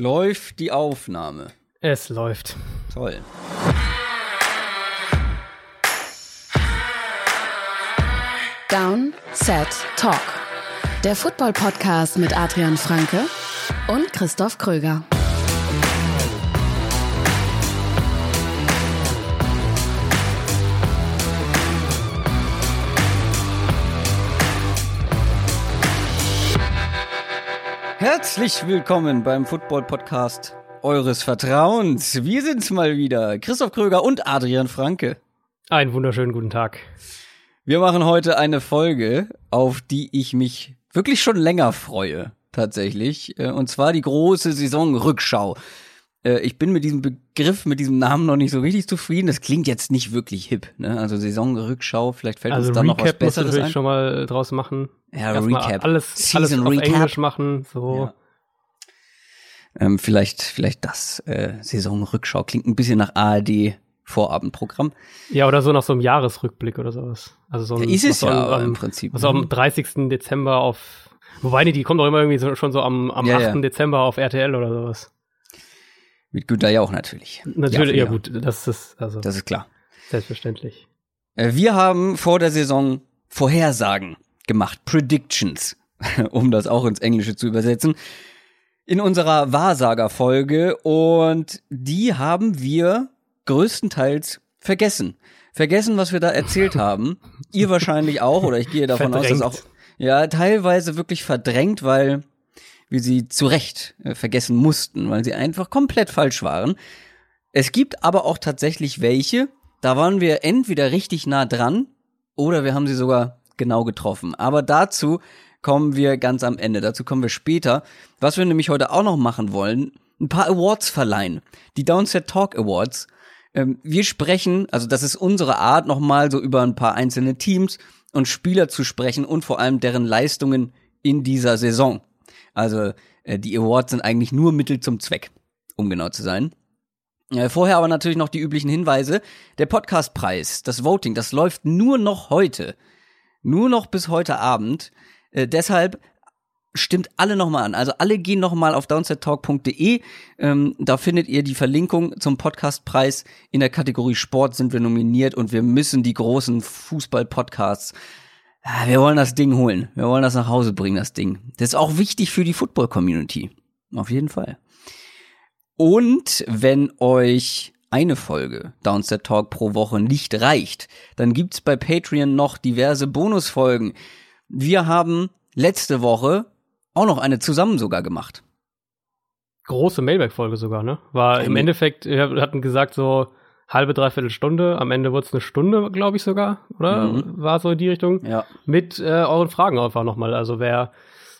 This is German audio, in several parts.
Läuft die Aufnahme? Es läuft. Toll. Down, Set, Talk. Der Football-Podcast mit Adrian Franke und Christoph Kröger. Herzlich willkommen beim Football-Podcast eures Vertrauens. Wir sind's mal wieder, Christoph Kröger und Adrian Franke. Einen wunderschönen guten Tag. Wir machen heute eine Folge, auf die ich mich wirklich schon länger freue, tatsächlich. Äh, und zwar die große Saisonrückschau. Äh, ich bin mit diesem Begriff, mit diesem Namen noch nicht so richtig zufrieden. Das klingt jetzt nicht wirklich hip. Ne? Also Saisonrückschau, vielleicht fällt also uns da noch was Recap musst du Besseres natürlich ein. schon mal draus machen. Ja, Erstmal Recap. Alles, Season alles auf Recap. Englisch machen. So. Ja. Ähm, vielleicht, vielleicht das äh, Saisonrückschau klingt ein bisschen nach ARD Vorabendprogramm. Ja. oder so nach so einem Jahresrückblick oder sowas. Also so ein, Ja, ist es was so ja am, im Prinzip. was so ne? am 30. Dezember auf. Wobei, nee, die kommt doch immer irgendwie so, schon so am, am Ja, 8. ja. Dezember auf RTL oder sowas. Mit Günter Jauch natürlich. Natürlich, ja, ja. gut, das ist also Das ist klar. selbstverständlich. Äh, Wir haben vor der Saison Vorhersagen gemacht, Predictions, um das auch ins Englische zu übersetzen, in unserer Wahrsagerfolge und die haben wir größtenteils vergessen. Vergessen, was wir da erzählt haben. Ihr wahrscheinlich auch, oder ich gehe davon aus, dass Verdrängt. auch, ja, teilweise wirklich verdrängt, weil wir sie zu Recht äh, vergessen mussten, weil sie einfach komplett falsch waren. Es gibt aber auch tatsächlich welche, da waren wir entweder richtig nah dran oder wir haben sie sogar genau getroffen. Aber dazu kommen wir ganz am Ende, dazu kommen wir später. Was wir nämlich heute auch noch machen wollen, ein paar Awards verleihen. Die Downset Talk Awards. Ähm, wir sprechen, also das ist unsere Art, nochmal so über ein paar einzelne Teams und Spieler zu sprechen und vor allem deren Leistungen in dieser Saison. Also äh, die Awards sind eigentlich nur Mittel zum Zweck, um genau zu sein. Äh, Vorher aber natürlich noch die üblichen Hinweise. Der Podcastpreis, das Voting, das läuft nur noch heute. Nur noch bis heute Abend. Äh, deshalb stimmt alle nochmal an. Also alle gehen nochmal auf downsettalk.de. Ähm, da findet ihr die Verlinkung zum Podcastpreis. In der Kategorie Sport sind wir nominiert und wir müssen die großen Fußball-Podcasts wir wollen das Ding holen. Wir wollen das nach Hause bringen, das Ding. Das ist auch wichtig für die Football-Community. Auf jeden Fall. Und wenn euch eine Folge Downset Talk pro Woche nicht reicht, dann gibt's bei Patreon noch diverse Bonusfolgen. Wir haben letzte Woche auch noch eine zusammen sogar gemacht. Große Mailback-Folge sogar, ne? War im Endeffekt, wir hatten gesagt so halbe, dreiviertel Stunde. Am Ende wurde es eine Stunde, glaube ich sogar, oder? Mhm. War so in die Richtung. Ja. Mit äh, euren Fragen einfach nochmal. Also wer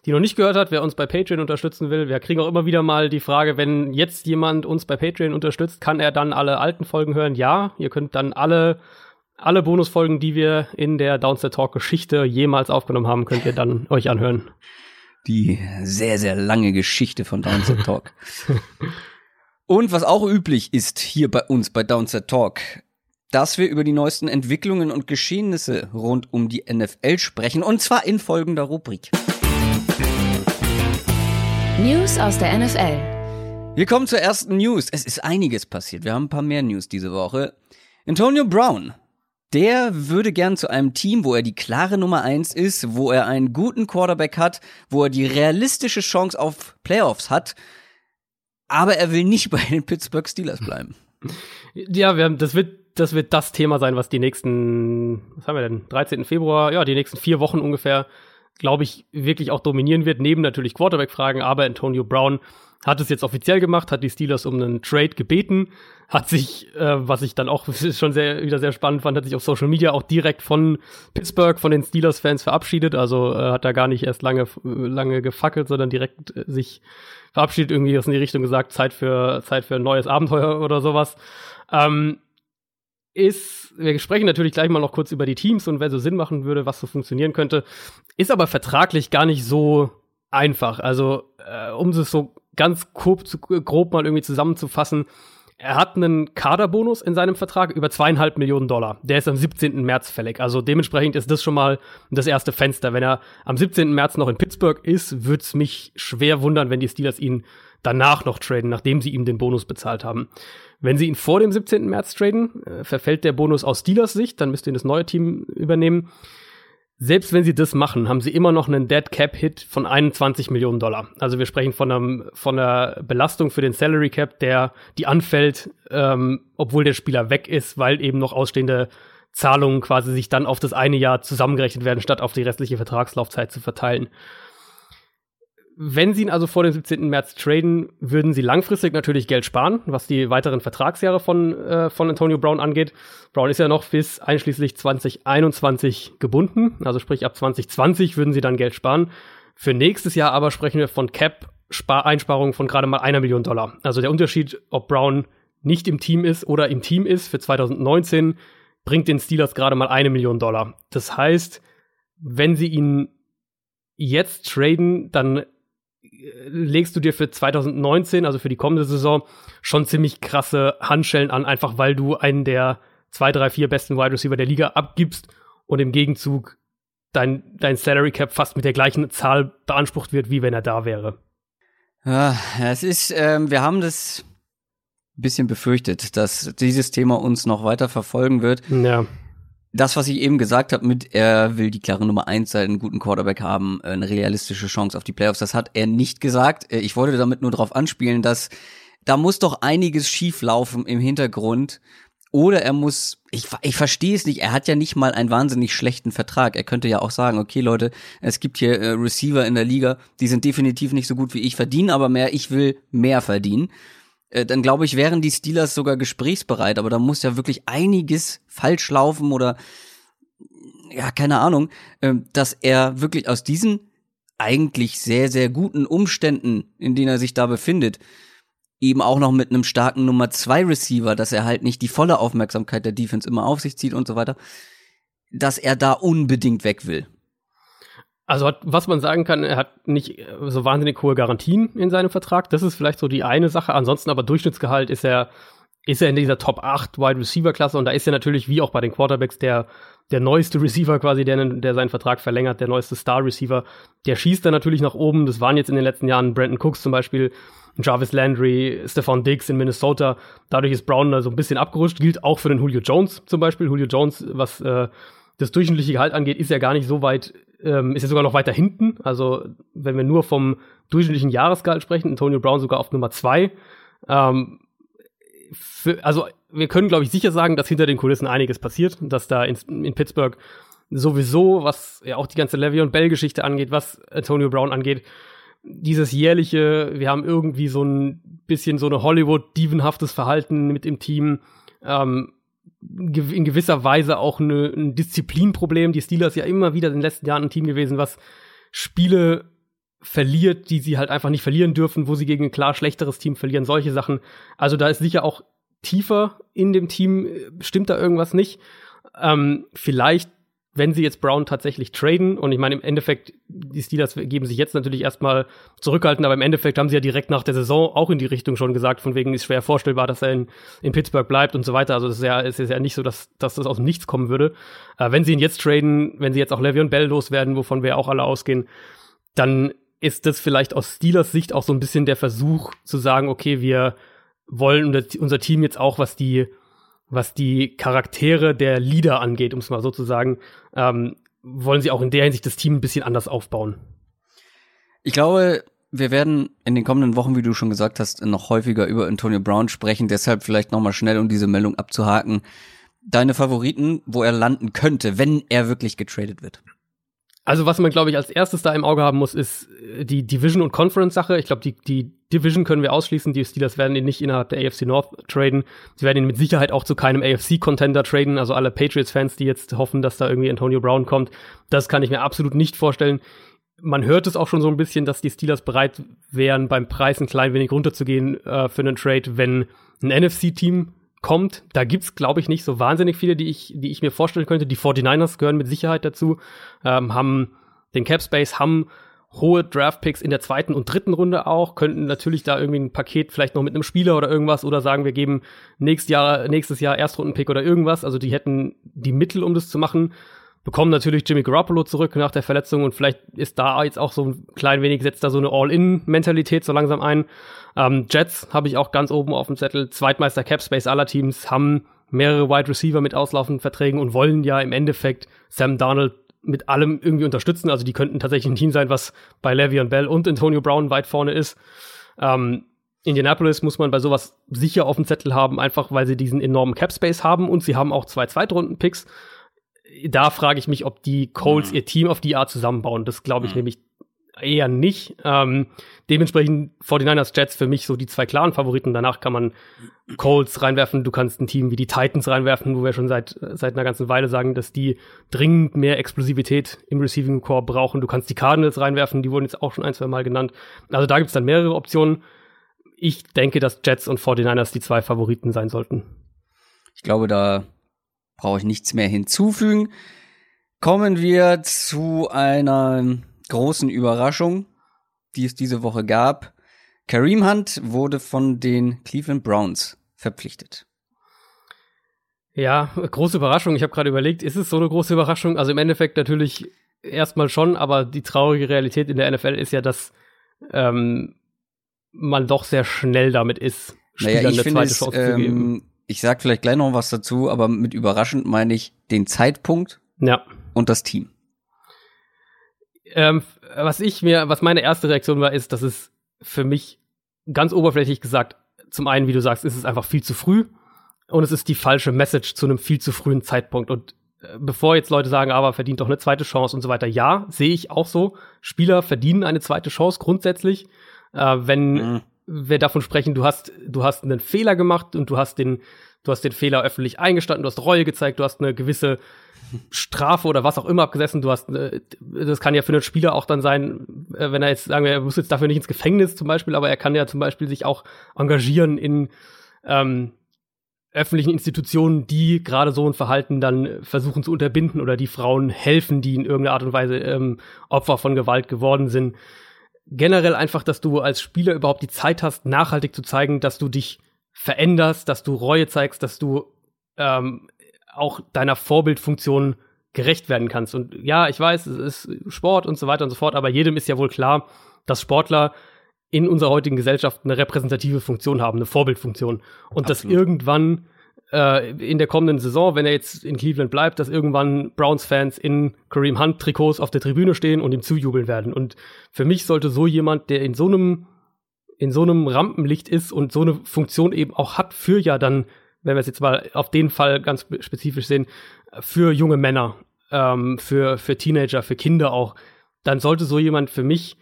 die noch nicht gehört hat, wer uns bei Patreon unterstützen will, wir kriegen auch immer wieder mal die Frage, wenn jetzt jemand uns bei Patreon unterstützt, kann er dann alle alten Folgen hören? Ja, ihr könnt dann alle alle Bonusfolgen, die wir in der Downset Talk Geschichte jemals aufgenommen haben, könnt ihr dann euch anhören. Die sehr, sehr lange Geschichte von Downset Talk. Und was auch üblich ist hier bei uns bei Downset Talk, dass wir über die neuesten Entwicklungen und Geschehnisse rund um die NFL sprechen. Und zwar in folgender Rubrik. News aus der NFL. Wir kommen zur ersten News. Es ist einiges passiert. Wir haben ein paar mehr News diese Woche. Antonio Brown, der würde gern zu einem Team, wo er die klare Nummer eins ist, wo er einen guten Quarterback hat, wo er die realistische Chance auf Playoffs hat. Aber er will nicht bei den Pittsburgh Steelers bleiben. Ja, wir haben, das wird das wird das Thema sein, was die nächsten, was haben wir denn, 13. Februar, ja, die nächsten vier Wochen ungefähr, glaube ich, wirklich auch dominieren wird, neben natürlich Quarterback-Fragen, aber Antonio Brown hat es jetzt offiziell gemacht, hat die Steelers um einen Trade gebeten, hat sich, äh, was ich dann auch schon sehr, wieder sehr spannend fand, hat sich auf Social Media auch direkt von Pittsburgh, von den Steelers-Fans verabschiedet, also äh, hat da gar nicht erst lange, lange gefackelt, sondern direkt äh, sich verabschiedet, irgendwie aus in die Richtung gesagt, Zeit für, Zeit für ein neues Abenteuer oder sowas. Ähm, ist, wir sprechen natürlich gleich mal noch kurz über die Teams und wer so Sinn machen würde, was so funktionieren könnte, ist aber vertraglich gar nicht so einfach. Also, äh, um es so ganz grob, grob mal irgendwie zusammenzufassen, er hat einen Kaderbonus in seinem Vertrag über zweieinhalb Millionen Dollar. Der ist am 17. März fällig. Also dementsprechend ist das schon mal das erste Fenster. Wenn er am 17. März noch in Pittsburgh ist, würde es mich schwer wundern, wenn die Steelers ihn danach noch traden, nachdem sie ihm den Bonus bezahlt haben. Wenn sie ihn vor dem 17. März traden, äh, verfällt der Bonus aus Steelers Sicht, dann müsst ihr das neue Team übernehmen. Selbst wenn sie das machen, haben sie immer noch einen Dead Cap Hit von 21 Millionen Dollar. Also wir sprechen von, einem, von einer Belastung für den Salary Cap, der die anfällt, ähm, obwohl der Spieler weg ist, weil eben noch ausstehende Zahlungen quasi sich dann auf das eine Jahr zusammengerechnet werden, statt auf die restliche Vertragslaufzeit zu verteilen. Wenn sie ihn also vor dem 17. März traden, würden sie langfristig natürlich Geld sparen, was die weiteren Vertragsjahre von, äh, von Antonio Brown angeht. Brown ist ja noch bis einschließlich 2021 gebunden, also sprich ab 2020 würden sie dann Geld sparen. Für nächstes Jahr aber sprechen wir von Cap-Einsparungen von gerade mal einer Million Dollar. Also der Unterschied, ob Brown nicht im Team ist oder im Team ist für 2019, bringt den Steelers gerade mal eine Million Dollar. Das heißt, wenn sie ihn jetzt traden, dann legst du dir für 2019, also für die kommende Saison, schon ziemlich krasse Handschellen an, einfach weil du einen der zwei, drei, vier besten Wide Receiver der Liga abgibst und im Gegenzug dein, dein Salary Cap fast mit der gleichen Zahl beansprucht wird, wie wenn er da wäre. Ja, es ist, ähm, wir haben das ein bisschen befürchtet, dass dieses Thema uns noch weiter verfolgen wird. Ja das, was ich eben gesagt habe, mit er will die klare Nummer eins sein, einen guten Quarterback haben, eine realistische Chance auf die Playoffs, das hat er nicht gesagt. Äh, ich wollte damit nur darauf anspielen, dass da muss doch einiges schief laufen im Hintergrund. Oder er muss, ich, ich verstehe es nicht, er hat ja nicht mal einen wahnsinnig schlechten Vertrag. Er könnte ja auch sagen, okay Leute, es gibt hier äh, Receiver in der Liga, die sind definitiv nicht so gut wie ich, verdienen aber mehr, ich will mehr verdienen. Äh, dann glaube ich, wären die Steelers sogar gesprächsbereit, aber da muss ja wirklich einiges falsch laufen oder ja, keine Ahnung, äh, dass er wirklich aus diesen eigentlich sehr, sehr guten Umständen, in denen er sich da befindet, eben auch noch mit einem starken Nummer zwei Receiver, dass er halt nicht die volle Aufmerksamkeit der Defense immer auf sich zieht und so weiter, dass er da unbedingt weg will. Also hat, was man sagen kann, er hat nicht äh, so wahnsinnig hohe Garantien in seinem Vertrag. Das ist vielleicht so die eine Sache. Ansonsten aber Durchschnittsgehalt ist er, ist er in dieser Top 8 Wide Receiver Klasse und da ist er natürlich wie auch bei den Quarterbacks der, der neueste Receiver quasi, der, der seinen Vertrag verlängert, der neueste Star Receiver. Der schießt da natürlich nach oben. Das waren jetzt in den letzten Jahren Brandon Cooks zum Beispiel, Jarvis Landry, Stephon Diggs in Minnesota. Dadurch ist Brown da so ein bisschen abgerutscht. Gilt auch für den Julio Jones zum Beispiel. Julio Jones, was äh, das durchschnittliche Gehalt angeht, ist ja gar nicht so weit ähm, ist ja sogar noch weiter hinten. Also, wenn wir nur vom durchschnittlichen Jahresgehalt sprechen, Antonio Brown sogar auf Nummer zwei. Ähm, für, also, wir können, glaube ich, sicher sagen, dass hinter den Kulissen einiges passiert, dass da in, in Pittsburgh sowieso, was ja auch die ganze Levy und Bell-Geschichte angeht, was Antonio Brown angeht, dieses jährliche, wir haben irgendwie so ein bisschen so eine Hollywood-dievenhaftes Verhalten mit im Team. Ähm, in gewisser Weise auch eine, ein Disziplinproblem. Die Steelers ja immer wieder in den letzten Jahren ein Team gewesen, was Spiele verliert, die sie halt einfach nicht verlieren dürfen, wo sie gegen ein klar schlechteres Team verlieren, solche Sachen. Also da ist sicher auch tiefer in dem Team, äh, stimmt da irgendwas nicht. Ähm, vielleicht wenn sie jetzt Brown tatsächlich traden, und ich meine, im Endeffekt, die Steelers geben sich jetzt natürlich erstmal zurückhalten, aber im Endeffekt haben sie ja direkt nach der Saison auch in die Richtung schon gesagt, von wegen ist schwer vorstellbar, dass er in, in Pittsburgh bleibt und so weiter. Also es ist ja, es ist ja nicht so, dass, dass das aus dem Nichts kommen würde. Äh, wenn sie ihn jetzt traden, wenn sie jetzt auch Le'Veon Bell loswerden, wovon wir auch alle ausgehen, dann ist das vielleicht aus Steelers Sicht auch so ein bisschen der Versuch zu sagen, okay, wir wollen unser Team jetzt auch, was die was die Charaktere der Leader angeht, um es mal so zu sagen, ähm, wollen sie auch in der Hinsicht das Team ein bisschen anders aufbauen. Ich glaube, wir werden in den kommenden Wochen, wie du schon gesagt hast, noch häufiger über Antonio Brown sprechen. Deshalb vielleicht noch mal schnell, um diese Meldung abzuhaken. Deine Favoriten, wo er landen könnte, wenn er wirklich getradet wird? Also was man, glaube ich, als erstes da im Auge haben muss, ist äh, die Division- und Conference-Sache. Ich glaube, die, die Division können wir ausschließen. Die Steelers werden ihn nicht innerhalb der AFC North traden. Sie werden ihn mit Sicherheit auch zu keinem AFC-Contender traden. Also alle Patriots-Fans, die jetzt hoffen, dass da irgendwie Antonio Brown kommt, das kann ich mir absolut nicht vorstellen. Man hört es auch schon so ein bisschen, dass die Steelers bereit wären, beim Preis ein klein wenig runterzugehen äh, für einen Trade, wenn ein NFC-Team kommt. Da gibt's, glaube ich, nicht so wahnsinnig viele, die ich, die ich mir vorstellen könnte. Die 49ers gehören mit Sicherheit dazu, ähm, haben den Cap Space, haben hohe Draftpicks in der zweiten und dritten Runde auch, könnten natürlich da irgendwie ein Paket vielleicht noch mit einem Spieler oder irgendwas oder sagen, wir geben nächstes Jahr, nächstes Jahr Erstrundenpick oder irgendwas. Also die hätten die Mittel, um das zu machen. Bekommen natürlich Jimmy Garoppolo zurück nach der Verletzung und vielleicht ist da jetzt auch so ein klein wenig, setzt da so eine All-In-Mentalität so langsam ein. Ähm, Jets habe ich auch ganz oben auf dem Zettel. Zweitmeister Capspace aller Teams haben mehrere Wide Receiver mit auslaufenden Verträgen und wollen ja im Endeffekt Sam Darnold mit allem irgendwie unterstützen. Also die könnten tatsächlich ein Team sein, was bei Le'Veon Bell und Antonio Brown weit vorne ist. Ähm, Indianapolis muss man bei sowas sicher auf dem Zettel haben, einfach weil sie diesen enormen Cap Space haben und sie haben auch zwei Zweitrunden-Picks. Da frage ich mich, ob die Colts mhm. ihr Team auf die Art zusammenbauen. Das glaube ich mhm. nämlich eher nicht. Ähm, dementsprechend 49ers Jets für mich so die zwei klaren Favoriten. Danach kann man Colts reinwerfen. Du kannst ein Team wie die Titans reinwerfen, wo wir schon seit, seit einer ganzen Weile sagen, dass die dringend mehr Explosivität im Receiving Core brauchen. Du kannst die Cardinals reinwerfen. Die wurden jetzt auch schon ein, zwei Mal genannt. Also da gibt es dann mehrere Optionen ich denke, dass Jets und 49ers die zwei Favoriten sein sollten. Ich glaube, da brauche ich nichts mehr hinzufügen. Kommen wir zu einer großen Überraschung, die es diese Woche gab. Kareem Hunt wurde von den Cleveland Browns verpflichtet. Ja, große Überraschung. Ich habe gerade überlegt, ist es so eine große Überraschung? Also im Endeffekt natürlich erstmal schon, aber die traurige Realität in der NFL ist ja, dass ähm, man doch sehr schnell damit ist, Spielern naja, ich eine zweite es, Chance ähm, zu geben. Ich sag vielleicht gleich noch was dazu, aber mit überraschend meine ich den Zeitpunkt ja. und das Team. Ähm, was ich mir, was meine erste Reaktion war, ist, dass es für mich ganz oberflächlich gesagt, zum einen, wie du sagst, ist es einfach viel zu früh und es ist die falsche Message zu einem viel zu frühen Zeitpunkt. Und äh, bevor jetzt Leute sagen, aber verdient doch eine zweite Chance und so weiter, ja, sehe ich auch so. Spieler verdienen eine zweite Chance grundsätzlich. Äh, wenn mhm. Wir davon sprechen, du hast, du hast einen Fehler gemacht und du hast den, du hast den Fehler öffentlich eingestanden, du hast Reue gezeigt, du hast eine gewisse Strafe oder was auch immer abgesessen. Du hast, äh, das kann ja für einen Spieler auch dann sein, äh, wenn er jetzt sagen wir, er muss jetzt dafür nicht ins Gefängnis zum Beispiel, aber er kann ja zum Beispiel sich auch engagieren in ähm, öffentlichen Institutionen, die gerade so ein Verhalten dann versuchen zu unterbinden oder die Frauen helfen, die in irgendeiner Art und Weise ähm, Opfer von Gewalt geworden sind generell einfach, dass du als Spieler überhaupt die Zeit hast, nachhaltig zu zeigen, dass du dich veränderst, dass du Reue zeigst, dass du ähm, auch deiner Vorbildfunktion gerecht werden kannst. Und ja, ich weiß, es ist Sport und so weiter und so fort, aber jedem ist ja wohl klar, dass Sportler in unserer heutigen Gesellschaft eine repräsentative Funktion haben, eine Vorbildfunktion. Und Absolut. dass irgendwann äh, in der kommenden Saison, wenn er jetzt in Cleveland bleibt, dass irgendwann Browns-Fans in Kareem Hunt-Trikots auf der Tribüne stehen und ihm zujubeln werden. Und für mich sollte so jemand, der in so einem in so einem Rampenlicht ist und so eine Funktion eben auch hat für ja dann, wenn wir es jetzt mal auf den Fall ganz spezifisch sehen, für junge Männer, ähm, für, für Teenager, für Kinder auch, dann sollte so jemand für mich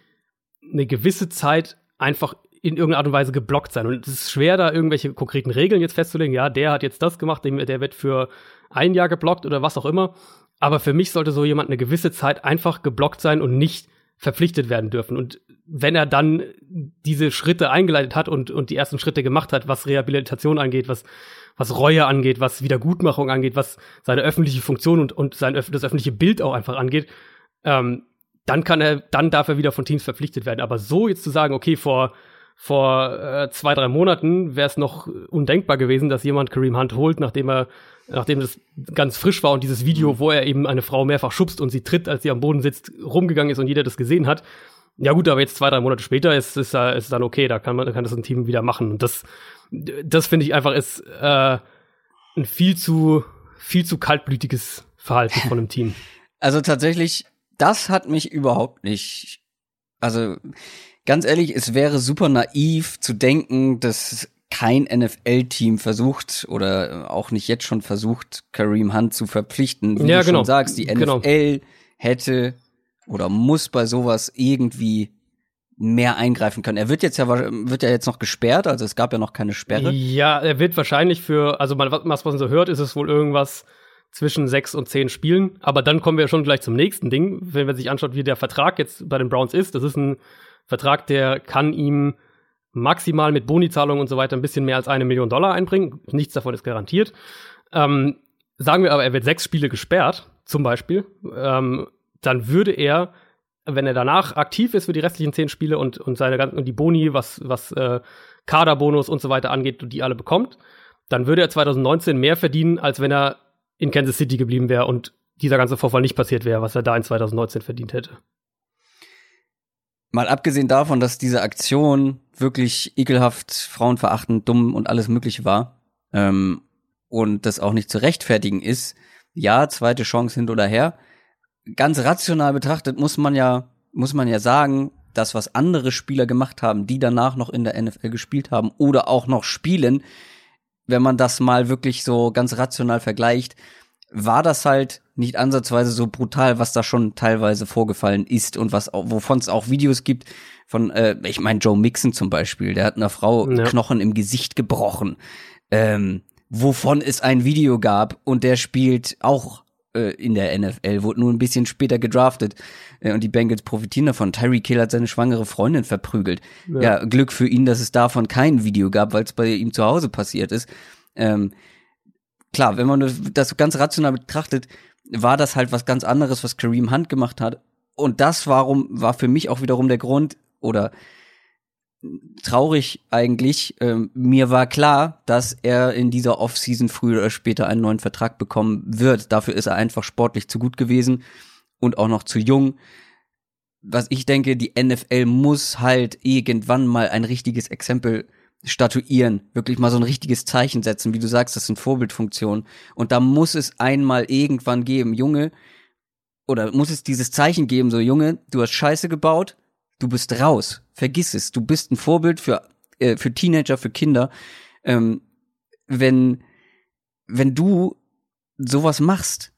eine gewisse Zeit einfach in irgendeiner Art und Weise geblockt sein. Und es ist schwer, da irgendwelche konkreten Regeln jetzt festzulegen. Ja, der hat jetzt das gemacht, der wird für ein Jahr geblockt oder was auch immer. Aber für mich sollte so jemand eine gewisse Zeit einfach geblockt sein und nicht verpflichtet werden dürfen. Und wenn er dann diese Schritte eingeleitet hat und, und die ersten Schritte gemacht hat, was Rehabilitation angeht, was, was Reue angeht, was Wiedergutmachung angeht, was seine öffentliche Funktion und, und sein das öffentliche Bild auch einfach angeht, ähm, dann kann er, dann darf er wieder von Teams verpflichtet werden. Aber so jetzt zu sagen, okay, vor vor äh, zwei, drei Monaten wäre es noch undenkbar gewesen, dass jemand Kareem Hunt holt, nachdem er, nachdem das ganz frisch war und dieses Video, mhm. wo er eben eine Frau mehrfach schubst und sie tritt, als sie am Boden sitzt, rumgegangen ist und jeder das gesehen hat. Ja gut, aber jetzt zwei, drei Monate später ist es ist, ist dann okay, da kann man, kann das ein Team wieder machen. Und das, das finde ich einfach ist äh, ein viel zu, viel zu kaltblütiges Verhalten von einem Team. Also tatsächlich, das hat mich überhaupt nicht. Also ganz ehrlich, es wäre super naiv zu denken, dass kein NFL-Team versucht oder auch nicht jetzt schon versucht, Kareem Hunt zu verpflichten. Wie ja, du genau. schon sagst, die NFL genau. hätte oder muss bei sowas irgendwie mehr eingreifen können. Er wird jetzt ja wird ja jetzt noch gesperrt, also es gab ja noch keine Sperre. Ja, er wird wahrscheinlich für, also man, was man so hört, ist es wohl irgendwas zwischen sechs und zehn Spielen. Aber dann kommen wir schon gleich zum nächsten Ding, wenn man sich anschaut, wie der Vertrag jetzt bei den Browns ist. Das ist ein Vertrag, der kann ihm maximal mit Bonizahlung und so weiter ein bisschen mehr als eine Million Dollar einbringen. Nichts davon ist garantiert. Ähm, sagen wir aber, er wird sechs Spiele gesperrt, zum Beispiel, ähm, dann würde er, wenn er danach aktiv ist für die restlichen zehn Spiele und, und seine ganzen, und die Boni, was, was äh, Kaderbonus und so weiter angeht, die alle bekommt, dann würde er 2019 mehr verdienen, als wenn er in Kansas City geblieben wäre und dieser ganze Vorfall nicht passiert wäre, was er da in 2019 verdient hätte. Mal abgesehen davon, dass diese Aktion wirklich ekelhaft, frauenverachtend, dumm und alles Mögliche war ähm, und das auch nicht zu rechtfertigen ist, ja, zweite Chance hin oder her. Ganz rational betrachtet muss man ja, muss man ja sagen, das, was andere Spieler gemacht haben, die danach noch in der NFL gespielt haben oder auch noch spielen, wenn man das mal wirklich so ganz rational vergleicht, war das halt nicht ansatzweise so brutal, was da schon teilweise vorgefallen ist und was auch, wovon es auch Videos gibt von, äh, ich meine Joe Mixon zum Beispiel, der hat einer Frau ja. Knochen im Gesicht gebrochen, ähm, wovon es ein Video gab und der spielt auch äh, in der NFL, wurde nur ein bisschen später gedraftet äh, und die Bengals profitieren davon. Tyree Kill hat seine schwangere Freundin verprügelt. Ja. ja Glück für ihn, dass es davon kein Video gab, weil es bei ihm zu Hause passiert ist. Ähm, klar, wenn man das ganz rational betrachtet, war das halt was ganz anderes, was Kareem Hunt gemacht hat. Und das warum war für mich auch wiederum der Grund oder traurig eigentlich. Ähm, mir war klar, dass er in dieser Offseason früher oder später einen neuen Vertrag bekommen wird. Dafür ist er einfach sportlich zu gut gewesen und auch noch zu jung. Was ich denke, die NFL muss halt irgendwann mal ein richtiges Exempel statuieren, wirklich mal so ein richtiges Zeichen setzen, wie du sagst, das sind Vorbildfunktionen. Und da muss es einmal irgendwann geben, Junge, oder muss es dieses Zeichen geben, so Junge, du hast Scheiße gebaut, du bist raus, vergiss es, du bist ein Vorbild für, äh, für Teenager, für Kinder. Ähm, wenn, wenn du sowas machst,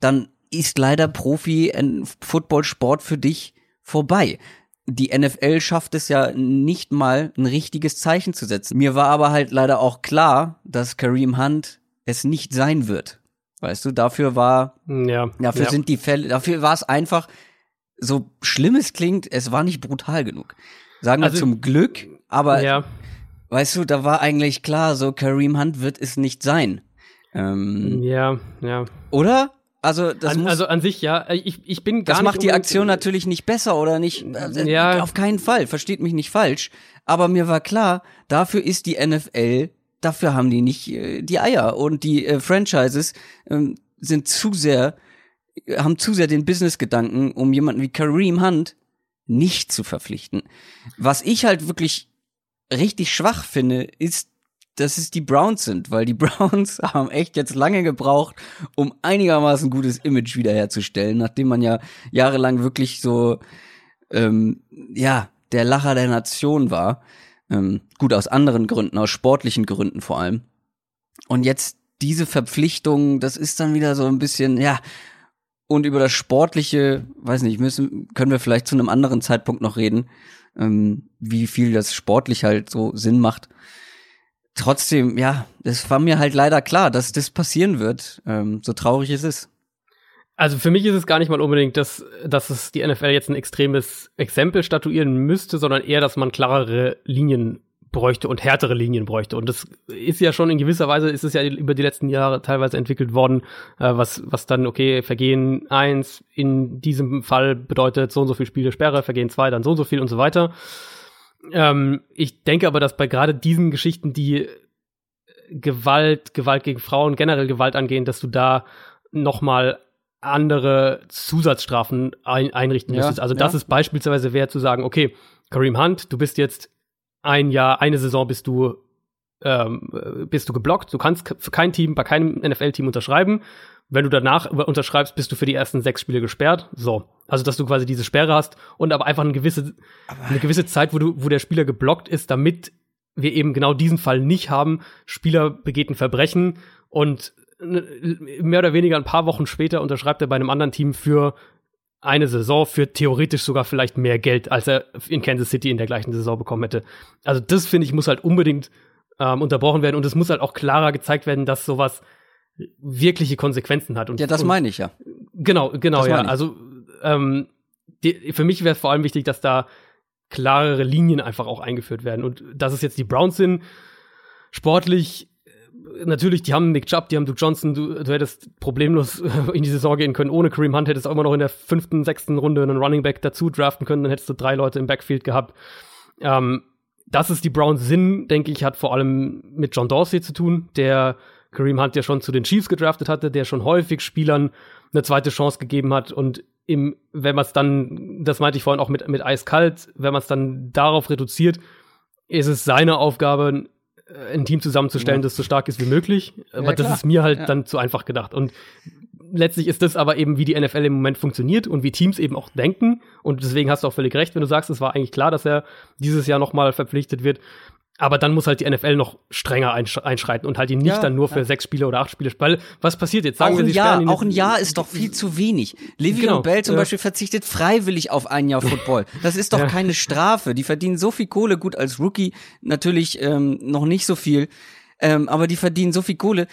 dann ist leider Profi, ein Footballsport für dich vorbei die NFL schafft es ja nicht mal, ein richtiges Zeichen zu setzen. Mir war aber halt leider auch klar, dass Kareem Hunt es nicht sein wird. Weißt du, dafür war, ja, dafür ja. sind die Fälle, dafür war es einfach, so schlimm es klingt, es war nicht brutal genug. Sagen wir also, zum Glück, aber, ja. weißt du, da war eigentlich klar, so Kareem Hunt wird es nicht sein. Ähm, ja, ja. Oder? Also, das an, muss, also an sich ja. Ich, ich bin gar Das macht die Aktion natürlich nicht besser oder nicht. Äh, ja. Auf keinen Fall. Versteht mich nicht falsch. Aber mir war klar, dafür ist die NFL, dafür haben die nicht äh, die Eier und die äh, Franchises äh, sind zu sehr, haben zu sehr den Business-Gedanken, um jemanden wie Kareem Hunt nicht zu verpflichten. Was ich halt wirklich richtig schwach finde, ist dass es die Browns sind, weil die Browns haben echt jetzt lange gebraucht, um einigermaßen gutes Image wiederherzustellen, nachdem man ja jahrelang wirklich so, ähm, ja, der Lacher der Nation war. Ähm, gut, aus anderen Gründen, aus sportlichen Gründen vor allem. Und jetzt diese Verpflichtung, das ist dann wieder so ein bisschen, ja, und über das Sportliche, weiß nicht, müssen, können wir vielleicht zu einem anderen Zeitpunkt noch reden, ähm, wie viel das sportlich halt so Sinn macht trotzdem, ja, es war mir halt leider klar, dass das passieren wird, ähm, so traurig es ist. Also für mich ist es gar nicht mal unbedingt, dass, dass es die NFL jetzt ein extremes Exempel statuieren müsste, sondern eher, dass man klarere Linien bräuchte und härtere Linien bräuchte. Und das ist ja schon in gewisser Weise, ist es ja über die letzten Jahre teilweise entwickelt worden, äh, was, was dann, okay, Vergehen eins in diesem Fall bedeutet so und so viel Spiele Sperre, Vergehen zwei dann so und so viel und so weiter. Ähm, ich denke aber, dass bei gerade diesen Geschichten, die Gewalt, Gewalt gegen Frauen, generell Gewalt angehen, dass du da noch mal andere Zusatzstrafen ein, einrichten ja, müsstest. Also das ja. ist beispielsweise wert zu sagen, okay, Kareem Hunt, du bist jetzt ein Jahr, eine Saison bist du ähm, bist du geblockt. Du kannst für kein Team, bei keinem NFL-Team unterschreiben. Wenn du danach unterschreibst, bist du für die ersten sechs Spiele gesperrt. So. Also, dass du quasi diese Sperre hast und aber einfach eine gewisse, eine gewisse Zeit, wo du, wo der Spieler geblockt ist, damit wir eben genau diesen Fall nicht haben. Spieler begeht ein Verbrechen und mehr oder weniger ein paar Wochen später unterschreibt er bei einem anderen Team für eine Saison für theoretisch sogar vielleicht mehr Geld, als er in Kansas City in der gleichen Saison bekommen hätte. Also das finde ich muss halt unbedingt ähm, unterbrochen werden und es muss halt auch klarer gezeigt werden, dass sowas wirkliche Konsequenzen hat. Und, ja, das meine ich ja. Genau, genau, ja. Also ähm, die, für mich wäre es vor allem wichtig, dass da klarere Linien einfach auch eingeführt werden. Und dass es jetzt die Browns sind, sportlich, äh, natürlich, die haben Nick Chubb, die haben Duke Johnson, du, du hättest problemlos in die Saison gehen können. Ohne Kareem Hunt hättest du auch immer noch in der fünften, sechsten Runde einen Running Back dazu draften können, dann hättest du drei Leute im Backfield gehabt. Ähm, dass es die Browns sind, denke ich, hat vor allem mit John Dorsey zu tun, der Kareem Hunt ja schon zu den Chiefs gedraftet hatte, der schon häufig Spielern eine zweite Chance gegeben hat und im, wenn man es dann, das meinte ich vorhin auch mit, mit eiskalt, wenn man es dann darauf reduziert, ist es seine Aufgabe, ein Team zusammenzustellen, ja. das so stark ist wie möglich. Aber ja, das ist mir halt ja. dann zu einfach gedacht. Und letztlich ist das aber eben, wie die NFL im Moment funktioniert und wie Teams eben auch denken. Und deswegen hast du auch völlig recht, wenn du sagst, es war eigentlich klar, dass er dieses Jahr nochmal verpflichtet wird. Aber dann muss halt die NFL noch strenger einsch einschreiten und halt ihn nicht ja, dann nur für ja. sechs Spiele oder acht Spiele. Weil was passiert jetzt? Sagen auch wir, sie Jahr, ihn Auch ein Jahr ist doch viel zu wenig. Livy genau, Bell zum ja. Beispiel verzichtet freiwillig auf ein Jahr Football. Das ist doch ja. keine Strafe. Die verdienen so viel Kohle. Gut, als Rookie natürlich ähm, noch nicht so viel. Ähm, aber die verdienen so viel Kohle.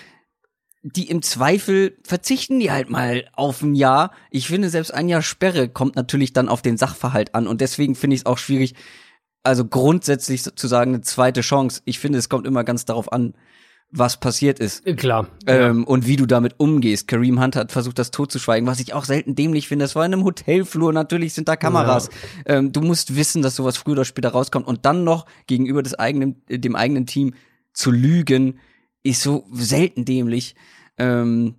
Die im Zweifel verzichten die halt mal auf ein Jahr. Ich finde, selbst ein Jahr Sperre kommt natürlich dann auf den Sachverhalt an. Und deswegen finde ich es auch schwierig, also grundsätzlich zu sagen, eine zweite Chance. Ich finde, es kommt immer ganz darauf an, was passiert ist. Äh, klar. Ähm, ja. Und wie du damit umgehst. Kareem Hunt hat versucht, das totzuschweigen, was ich auch selten dämlich finde. Das war in einem Hotelflur, natürlich sind da Kameras. Ja. Ähm, du musst wissen, dass sowas früher oder später rauskommt. Und dann noch gegenüber des eigenen, dem eigenen Team zu lügen, ist so selten dämlich. Ähm,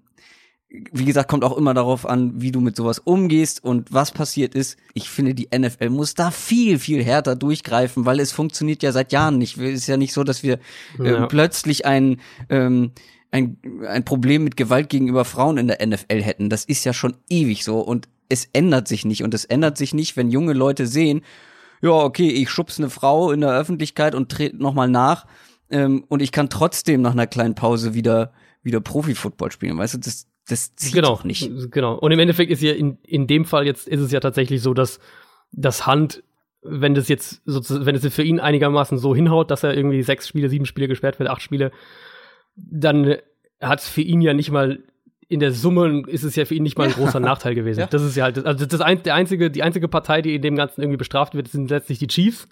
wie gesagt, kommt auch immer darauf an, wie du mit sowas umgehst und was passiert ist. Ich finde, die NFL muss da viel, viel härter durchgreifen, weil es funktioniert ja seit Jahren nicht. Es ist ja nicht so, dass wir äh, ja. plötzlich ein, ähm, ein, ein Problem mit Gewalt gegenüber Frauen in der NFL hätten. Das ist ja schon ewig so und es ändert sich nicht. Und es ändert sich nicht, wenn junge Leute sehen, ja, okay, ich schubs eine Frau in der Öffentlichkeit und trete nochmal nach ähm, und ich kann trotzdem nach einer kleinen Pause wieder wieder Profi-Football spielen. Weißt du, das, das sieht genau, doch nicht. Genau. Und im Endeffekt ist ja in, in dem Fall jetzt ist es ja tatsächlich so, dass das Hand, wenn das jetzt sozusagen, wenn es für ihn einigermaßen so hinhaut, dass er irgendwie sechs Spiele, sieben Spiele gesperrt wird, acht Spiele, dann hat es für ihn ja nicht mal in der Summe ist es ja für ihn nicht mal ein großer Nachteil gewesen. Ja. Das ist ja halt, also das ein, der einzige, die einzige Partei, die in dem Ganzen irgendwie bestraft wird, sind letztlich die Chiefs,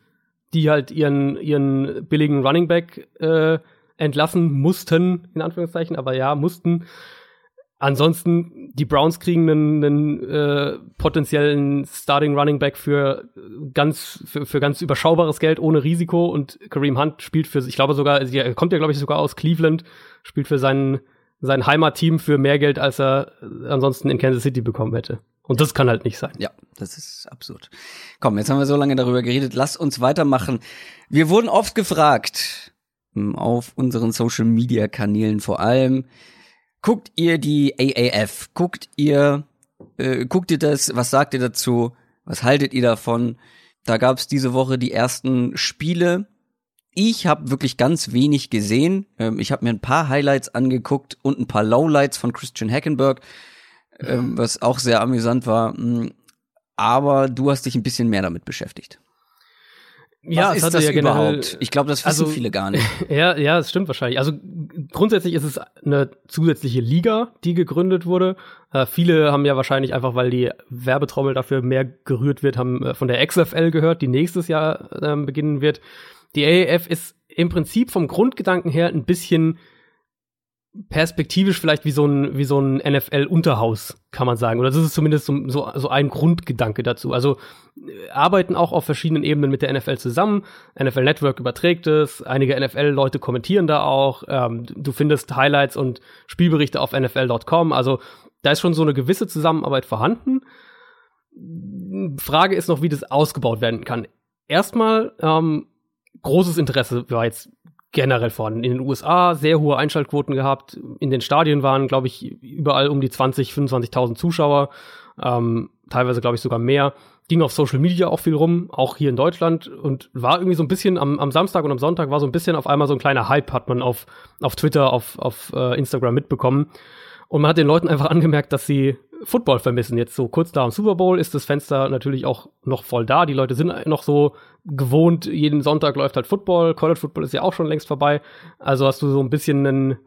die halt ihren, ihren billigen Running Back äh, entlassen mussten, in Anführungszeichen, aber ja, mussten. Ansonsten, die Browns kriegen einen, einen äh, potenziellen Starting Running Back für ganz, für, für ganz überschaubares Geld ohne Risiko und Kareem Hunt spielt für, ich glaube sogar, er kommt ja, glaube ich, sogar aus Cleveland, spielt für sein, sein Heimatteam für mehr Geld, als er ansonsten in Kansas City bekommen hätte. Und das kann halt nicht sein. Ja, das ist absurd. Komm, jetzt haben wir so lange darüber geredet. Lass uns weitermachen. Wir wurden oft gefragt, hm, auf unseren Social Media Kanälen vor allem, guckt ihr die AAF? Guckt ihr, äh, guckt ihr das? Was sagt ihr dazu? Was haltet ihr davon? Da gab es diese Woche die ersten Spiele. Ich habe wirklich ganz wenig gesehen. Ähm, ich habe mir ein paar Highlights angeguckt und ein paar Lowlights von Christian Hackenberg, ähm, was auch sehr amüsant war. Hm, aber du hast dich ein bisschen mehr damit beschäftigt. Ja, Was ist das ja überhaupt? Ich glaube, das wissen also, viele gar nicht. Ja, ja, das stimmt wahrscheinlich. Also grundsätzlich ist es eine zusätzliche Liga, die gegründet wurde. Äh, viele haben ja wahrscheinlich einfach, weil die Werbetrommel dafür mehr gerührt wird, haben äh, von der XFL gehört, die nächstes Jahr äh, beginnen wird. Die AAF ist im Prinzip vom Grundgedanken her ein bisschen perspektivisch vielleicht wie so ein, wie so ein NFL-Unterhaus, kann man sagen. Oder das ist zumindest so, so, so ein Grundgedanke dazu. Also äh, arbeiten auch auf verschiedenen Ebenen mit der NFL zusammen. NFL Network überträgt es, einige NFL-Leute kommentieren da auch. Ähm, du findest Highlights und Spielberichte auf NFL.com. Also da ist schon so eine gewisse Zusammenarbeit vorhanden. Frage ist noch, wie das ausgebaut werden kann. Erstmal ähm, großes Interesse war jetzt generell vorhanden. In den USA sehr hohe Einschaltquoten gehabt. In den Stadien waren, glaube ich, überall um die 20, 25.000 Zuschauer. Ähm, teilweise, glaube ich, sogar mehr. Ging auf Social Media auch viel rum, auch hier in Deutschland. Und war irgendwie so ein bisschen am, am Samstag und am Sonntag war so ein bisschen auf einmal so ein kleiner Hype, hat man auf, auf Twitter, auf, auf uh, Instagram mitbekommen. Und man hat den Leuten einfach angemerkt, dass sie Football vermissen. Jetzt so kurz da am Super Bowl ist das Fenster natürlich auch noch voll da. Die Leute sind noch so gewohnt, jeden Sonntag läuft halt Football. College Football ist ja auch schon längst vorbei. Also hast du so ein bisschen einen,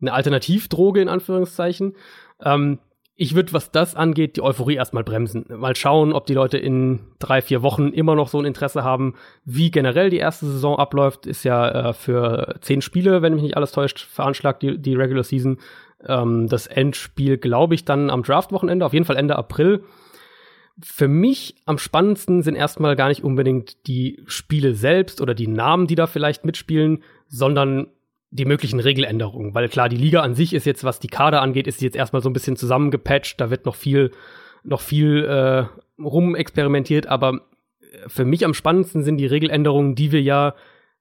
eine Alternativdroge in Anführungszeichen. Ähm, ich würde, was das angeht, die Euphorie erstmal bremsen. Mal schauen, ob die Leute in drei, vier Wochen immer noch so ein Interesse haben, wie generell die erste Saison abläuft. Ist ja äh, für zehn Spiele, wenn mich nicht alles täuscht, veranschlagt die, die Regular Season. Ähm, das Endspiel, glaube ich, dann am Draft-Wochenende, auf jeden Fall Ende April. Für mich am spannendsten sind erstmal gar nicht unbedingt die Spiele selbst oder die Namen, die da vielleicht mitspielen, sondern die möglichen Regeländerungen, weil klar, die Liga an sich ist jetzt, was die Kader angeht, ist jetzt erstmal so ein bisschen zusammengepatcht, da wird noch viel, noch viel äh, rumexperimentiert, aber für mich am spannendsten sind die Regeländerungen, die wir ja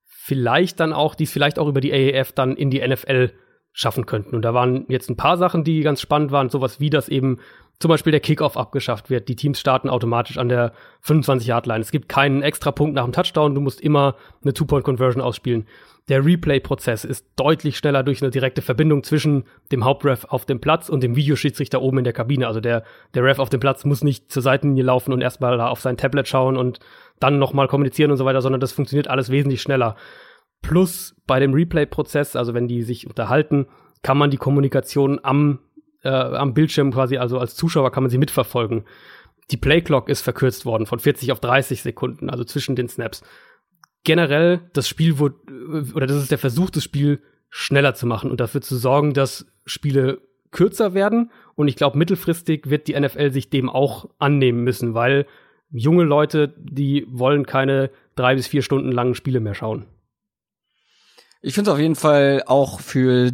vielleicht dann auch, die es vielleicht auch über die AEF dann in die NFL schaffen könnten. Und da waren jetzt ein paar Sachen, die ganz spannend waren, sowas wie, dass eben zum Beispiel der Kickoff abgeschafft wird. Die Teams starten automatisch an der 25-Yard-Line. Es gibt keinen extra Punkt nach dem Touchdown, du musst immer eine Two-Point-Conversion ausspielen. Der Replay-Prozess ist deutlich schneller durch eine direkte Verbindung zwischen dem Hauptref auf dem Platz und dem Videoschiedsrichter oben in der Kabine. Also der, der Ref auf dem Platz muss nicht zur Seitenlinie laufen und erstmal da auf sein Tablet schauen und dann nochmal kommunizieren und so weiter, sondern das funktioniert alles wesentlich schneller. Plus bei dem Replay-Prozess, also wenn die sich unterhalten, kann man die Kommunikation am, äh, am Bildschirm quasi, also als Zuschauer kann man sie mitverfolgen. Die Playclock ist verkürzt worden von 40 auf 30 Sekunden, also zwischen den Snaps. Generell, das Spiel wurde, oder das ist der Versuch, das Spiel schneller zu machen und dafür zu sorgen, dass Spiele kürzer werden. Und ich glaube, mittelfristig wird die NFL sich dem auch annehmen müssen, weil junge Leute, die wollen keine drei bis vier Stunden langen Spiele mehr schauen. Ich finde es auf jeden Fall auch für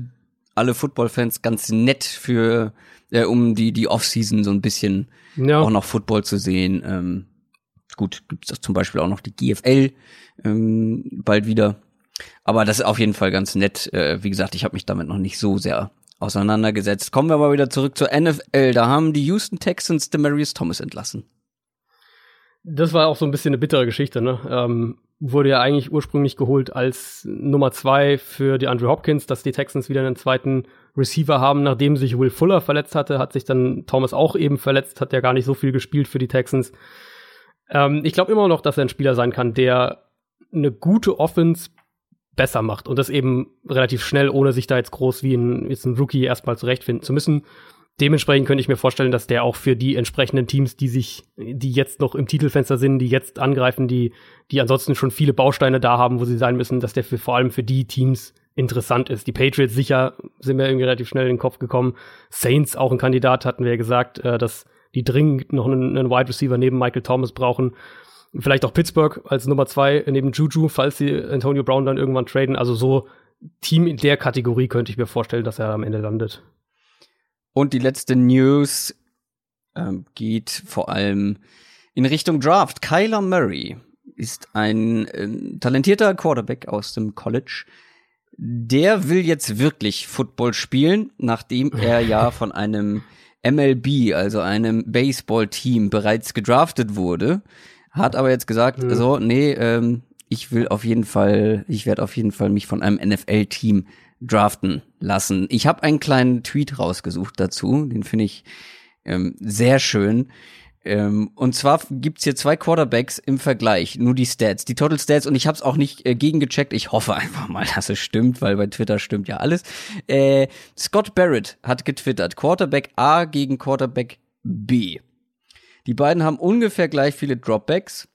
alle Football-Fans ganz nett, für äh, um die die Offseason so ein bisschen ja. auch noch Football zu sehen. Ähm, gut, gibt es zum Beispiel auch noch die GFL ähm, bald wieder. Aber das ist auf jeden Fall ganz nett. Äh, wie gesagt, ich habe mich damit noch nicht so sehr auseinandergesetzt. Kommen wir aber wieder zurück zur NFL. Da haben die Houston Texans Demarius Thomas entlassen. Das war auch so ein bisschen eine bittere Geschichte, ne? Ähm, wurde ja eigentlich ursprünglich geholt als Nummer zwei für die Andrew Hopkins, dass die Texans wieder einen zweiten Receiver haben, nachdem sich Will Fuller verletzt hatte, hat sich dann Thomas auch eben verletzt, hat ja gar nicht so viel gespielt für die Texans. Ähm, ich glaube immer noch, dass er ein Spieler sein kann, der eine gute Offense besser macht und das eben relativ schnell, ohne sich da jetzt groß wie ein, jetzt ein Rookie erstmal zurechtfinden zu müssen dementsprechend könnte ich mir vorstellen, dass der auch für die entsprechenden Teams, die sich, die jetzt noch im Titelfenster sind, die jetzt angreifen, die, die ansonsten schon viele Bausteine da haben, wo sie sein müssen, dass der für, vor allem für die Teams interessant ist. Die Patriots sicher sind mir irgendwie relativ schnell in den Kopf gekommen. Saints auch ein Kandidat, hatten wir ja gesagt, äh, dass die dringend noch einen, einen Wide Receiver neben Michael Thomas brauchen. Vielleicht auch Pittsburgh als Nummer zwei neben Juju, falls sie Antonio Brown dann irgendwann traden. Also so Team in der Kategorie könnte ich mir vorstellen, dass er am Ende landet. Und die letzte News ähm, geht vor allem in Richtung Draft. Kyler Murray ist ein äh, talentierter Quarterback aus dem College. Der will jetzt wirklich Football spielen, nachdem er ja von einem MLB, also einem Baseball-Team, bereits gedraftet wurde. Hat aber jetzt gesagt, mhm. so, nee, ähm, ich will auf jeden Fall, ich werde auf jeden Fall mich von einem NFL-Team draften lassen. Ich habe einen kleinen Tweet rausgesucht dazu, den finde ich ähm, sehr schön. Ähm, und zwar gibt's hier zwei Quarterbacks im Vergleich, nur die Stats, die Total Stats und ich habe es auch nicht äh, gegengecheckt. Ich hoffe einfach mal, dass es stimmt, weil bei Twitter stimmt ja alles. Äh, Scott Barrett hat getwittert, Quarterback A gegen Quarterback B. Die beiden haben ungefähr gleich viele Dropbacks.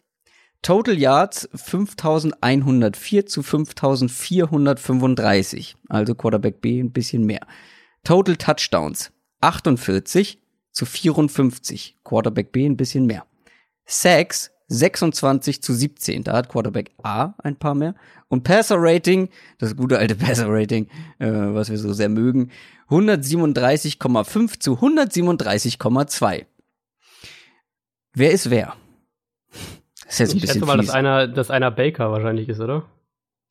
Total Yards 5104 zu 5435. Also Quarterback B ein bisschen mehr. Total Touchdowns 48 zu 54. Quarterback B ein bisschen mehr. Sacks 26 zu 17. Da hat Quarterback A ein paar mehr. Und Passer Rating, das gute alte Passer Rating, äh, was wir so sehr mögen, 137,5 zu 137,2. Wer ist wer? Ist jetzt ein ich bisschen schätze mal, dass einer, dass einer Baker wahrscheinlich ist, oder?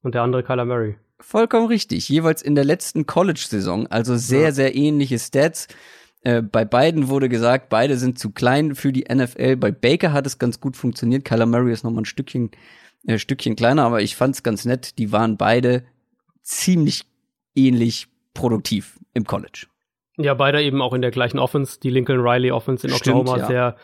Und der andere Kyler Murray. Vollkommen richtig. Jeweils in der letzten College-Saison, also sehr, ja. sehr ähnliche Stats. Äh, bei beiden wurde gesagt, beide sind zu klein für die NFL. Bei Baker hat es ganz gut funktioniert. Kyler Murray ist noch mal ein Stückchen, äh, Stückchen kleiner, aber ich fand's ganz nett. Die waren beide ziemlich ähnlich produktiv im College. Ja, beide eben auch in der gleichen Offense, die Lincoln Riley Offense in Stimmt, Oklahoma, ja. sehr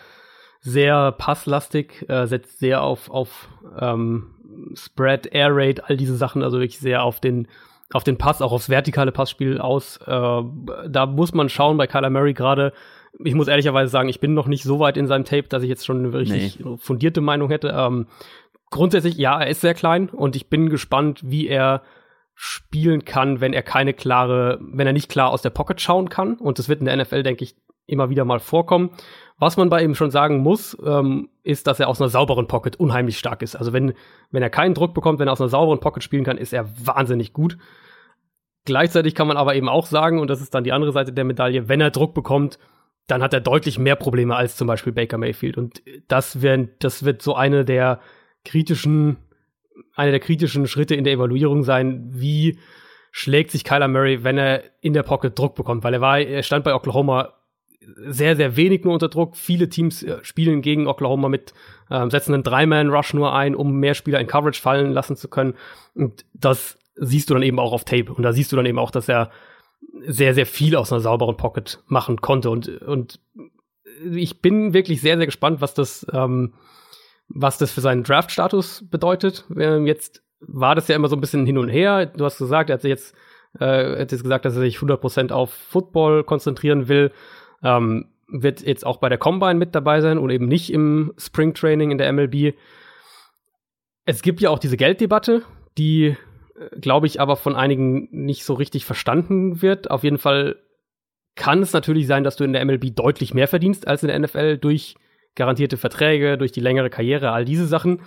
sehr passlastig, äh, setzt sehr auf, auf ähm, Spread, Air Raid, all diese Sachen, also wirklich sehr auf den, auf den Pass, auch aufs vertikale Passspiel aus. Äh, da muss man schauen bei Kyler Murray gerade. Ich muss ehrlicherweise sagen, ich bin noch nicht so weit in seinem Tape, dass ich jetzt schon eine richtig nee. fundierte Meinung hätte. Ähm, grundsätzlich, ja, er ist sehr klein und ich bin gespannt, wie er spielen kann, wenn er keine klare, wenn er nicht klar aus der Pocket schauen kann. Und das wird in der NFL, denke ich, immer wieder mal vorkommen. Was man bei ihm schon sagen muss, ähm, ist, dass er aus einer sauberen Pocket unheimlich stark ist. Also wenn, wenn er keinen Druck bekommt, wenn er aus einer sauberen Pocket spielen kann, ist er wahnsinnig gut. Gleichzeitig kann man aber eben auch sagen, und das ist dann die andere Seite der Medaille, wenn er Druck bekommt, dann hat er deutlich mehr Probleme als zum Beispiel Baker Mayfield. Und das, wär, das wird so eine der kritischen, eine der kritischen Schritte in der Evaluierung sein, wie schlägt sich Kyler Murray, wenn er in der Pocket Druck bekommt, weil er war, er stand bei Oklahoma sehr, sehr wenig nur unter Druck. Viele Teams äh, spielen gegen Oklahoma mit, ähm, setzen einen Drei-Man-Rush nur ein, um mehr Spieler in Coverage fallen lassen zu können. Und das siehst du dann eben auch auf Tape. Und da siehst du dann eben auch, dass er sehr, sehr viel aus einer sauberen Pocket machen konnte. Und, und ich bin wirklich sehr, sehr gespannt, was das, ähm, was das für seinen Draft-Status bedeutet. Ähm, jetzt war das ja immer so ein bisschen hin und her. Du hast gesagt, er hat sich jetzt, äh, hat jetzt gesagt, dass er sich 100% auf Football konzentrieren will. Ähm, wird jetzt auch bei der Combine mit dabei sein und eben nicht im Spring Training in der MLB. Es gibt ja auch diese Gelddebatte, die glaube ich, aber von einigen nicht so richtig verstanden wird. Auf jeden Fall kann es natürlich sein, dass du in der MLB deutlich mehr verdienst als in der NFL durch garantierte Verträge, durch die längere Karriere, all diese Sachen.